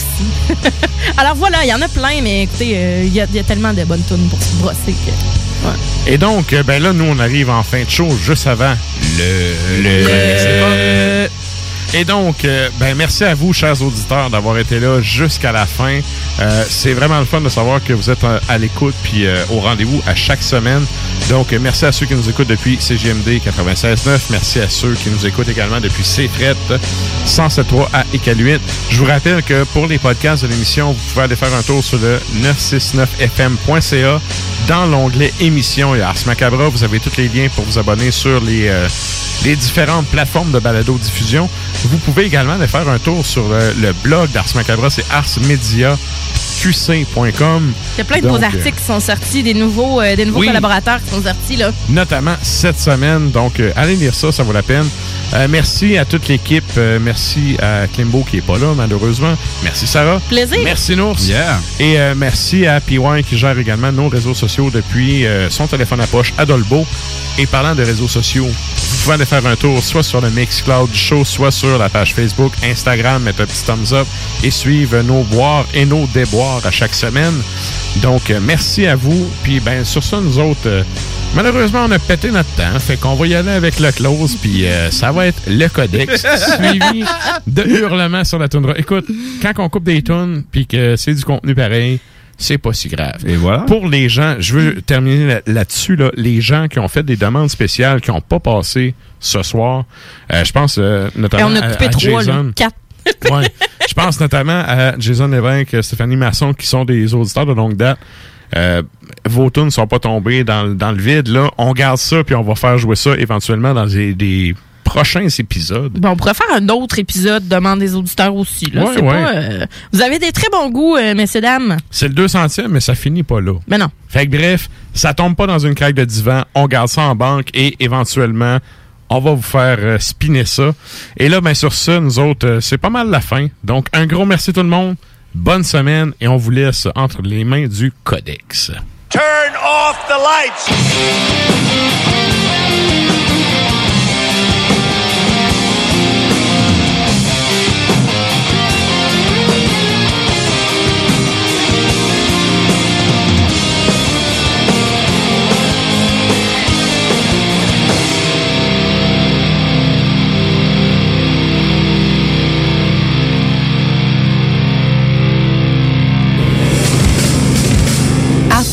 Alors voilà, il y en a plein, mais écoutez, euh, il y, a- il y a tellement de bonnes tunes pour se brosser que. ouais. Et donc, euh, ben là, nous, on arrive en fin de show juste avant le... Le- Et donc, euh, ben merci à vous, chers auditeurs, d'avoir été là jusqu'à la fin. Euh, c'est vraiment le fun de savoir que vous êtes euh, à l'écoute puis au rendez-vous à chaque semaine. Donc, merci à ceux qui nous écoutent depuis CGMD 96.9. Merci à ceux qui nous écoutent également depuis CFRET 107.3 à Iqaluit. Je vous rappelle que pour les podcasts de l'émission, vous pouvez aller faire un tour sur le 969fm.ca. Dans l'onglet émissions et Ars Macabra, vous avez tous les liens pour vous abonner sur les, les différentes plateformes de balado-diffusion. Vous pouvez également aller faire un tour sur le, le blog d'Ars Macabra, c'est arsmediaqc.com. Il y a plein de Donc, beaux euh, articles qui sont sortis, des nouveaux, euh, des nouveaux Oui. collaborateurs qui sont sortis. Là. notamment cette semaine. Donc, euh, allez lire ça, ça vaut la peine. Euh, merci à toute l'équipe. Euh, merci à Klimbo qui est pas là, malheureusement. Merci Sarah. Plaisir. Merci Nours. Yeah. Et euh, merci à PY qui gère également nos réseaux sociaux depuis euh, son téléphone à poche à Dolbo. Et parlant de réseaux sociaux, vous pouvez aller faire un tour soit sur le Mixcloud du Show, soit sur la page Facebook, Instagram, mettre un petit thumbs up et suivre nos boires et nos déboires à chaque semaine. Donc, euh, merci à vous. Puis, ben, sur ça, nous autres, euh, malheureusement, on a pété notre temps. Fait qu'on va y aller avec le close. Puis, euh, ça va être le codex suivi de hurlements sur la toundra. Écoute, quand on coupe des tunes puis que c'est du contenu pareil, c'est pas si grave. Et voilà. Pour les gens, je veux terminer là- là-dessus, là, les gens qui ont fait des demandes spéciales, qui n'ont pas passé ce soir, euh, je pense euh, Et notamment on a à- coupé à trois, là. Jason. Quatre. Ouais. Je pense notamment à Jason Lévesque, Stéphanie Masson, qui sont des auditeurs de longue date. Euh, vos tunes ne sont pas tombées dans, le- dans le vide. Là. On garde ça, puis on va faire jouer ça éventuellement dans des, des prochains épisodes. Bon, on pourrait faire un autre épisode Demande des auditeurs aussi. Là. Ouais, C'est ouais. pas, euh, Vous avez des très bons goûts, euh, messieurs, dames. C'est le 200e, mais ça finit pas là. Mais non. Fait que bref, ça tombe pas dans une craque de divan. On garde ça en banque et éventuellement, on va vous faire euh, spinner ça. Et là, ben sur ça, nous autres, c'est pas mal la fin. Donc, un gros merci tout le monde. Bonne semaine et on vous laisse entre les mains du Codex. Turn off the lights.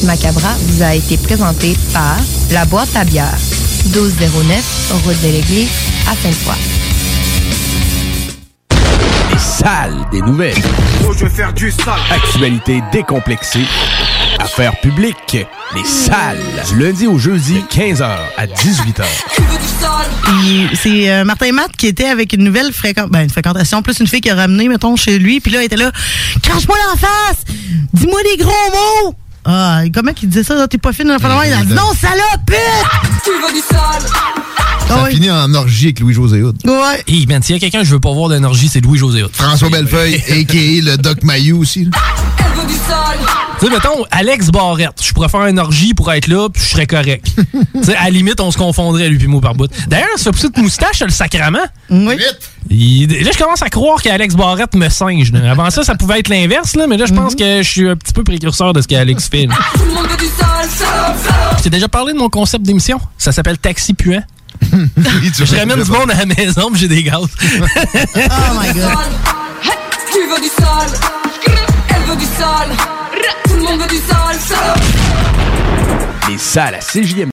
Macabra vous a été présenté par La Boîte à bière, 1209, route de l'église, à Sainte-Foy. Les salles des nouvelles. Oh, je vais faire du sale. Actualité décomplexée. Affaires publiques. Les salles. Du lundi au jeudi, 15h à 18h. Puis c'est euh, Martin Matt qui était avec une nouvelle fréquentation, ben, une fréquentation, plus une fille qui a ramené, mettons, chez lui. Puis là, il était là, crache-moi l'en face! Dis-moi des gros mots! Ah, comment il disait ça? T'es pas fine dans la Il a dit non, salope, pute! Tu veux du sale! Ça finit en orgie avec Louis-José Hood. Ouais. Hey, man, s'il y a quelqu'un que je veux pas voir d'énergie, c'est Louis-José Hood. François Bellefeuille, a.k.a. le Doc Mayou aussi. là. Tu sais, mettons, Alex Barrette, je pourrais faire une orgie pour être là, puis je serais correct. tu sais, à la limite, on se confondrait, lui puis moi, par bout. D'ailleurs, ce petite moustache, le sacrament. Oui. Il- là, je commence à croire qu'Alex Barrette me singe. là. Avant ça, ça pouvait être l'inverse, là, mais là, je pense que je suis un petit peu précurseur de ce qu'Alex fait. Je t'ai déjà parlé de mon concept d'émission. Ça s'appelle Taxi Puant. je ramène du monde à la maison, puis j'ai des gaz. oh my god. Tu veux du sale Elle veut du sale Tout le monde veut du sale sale Les salles à CJM.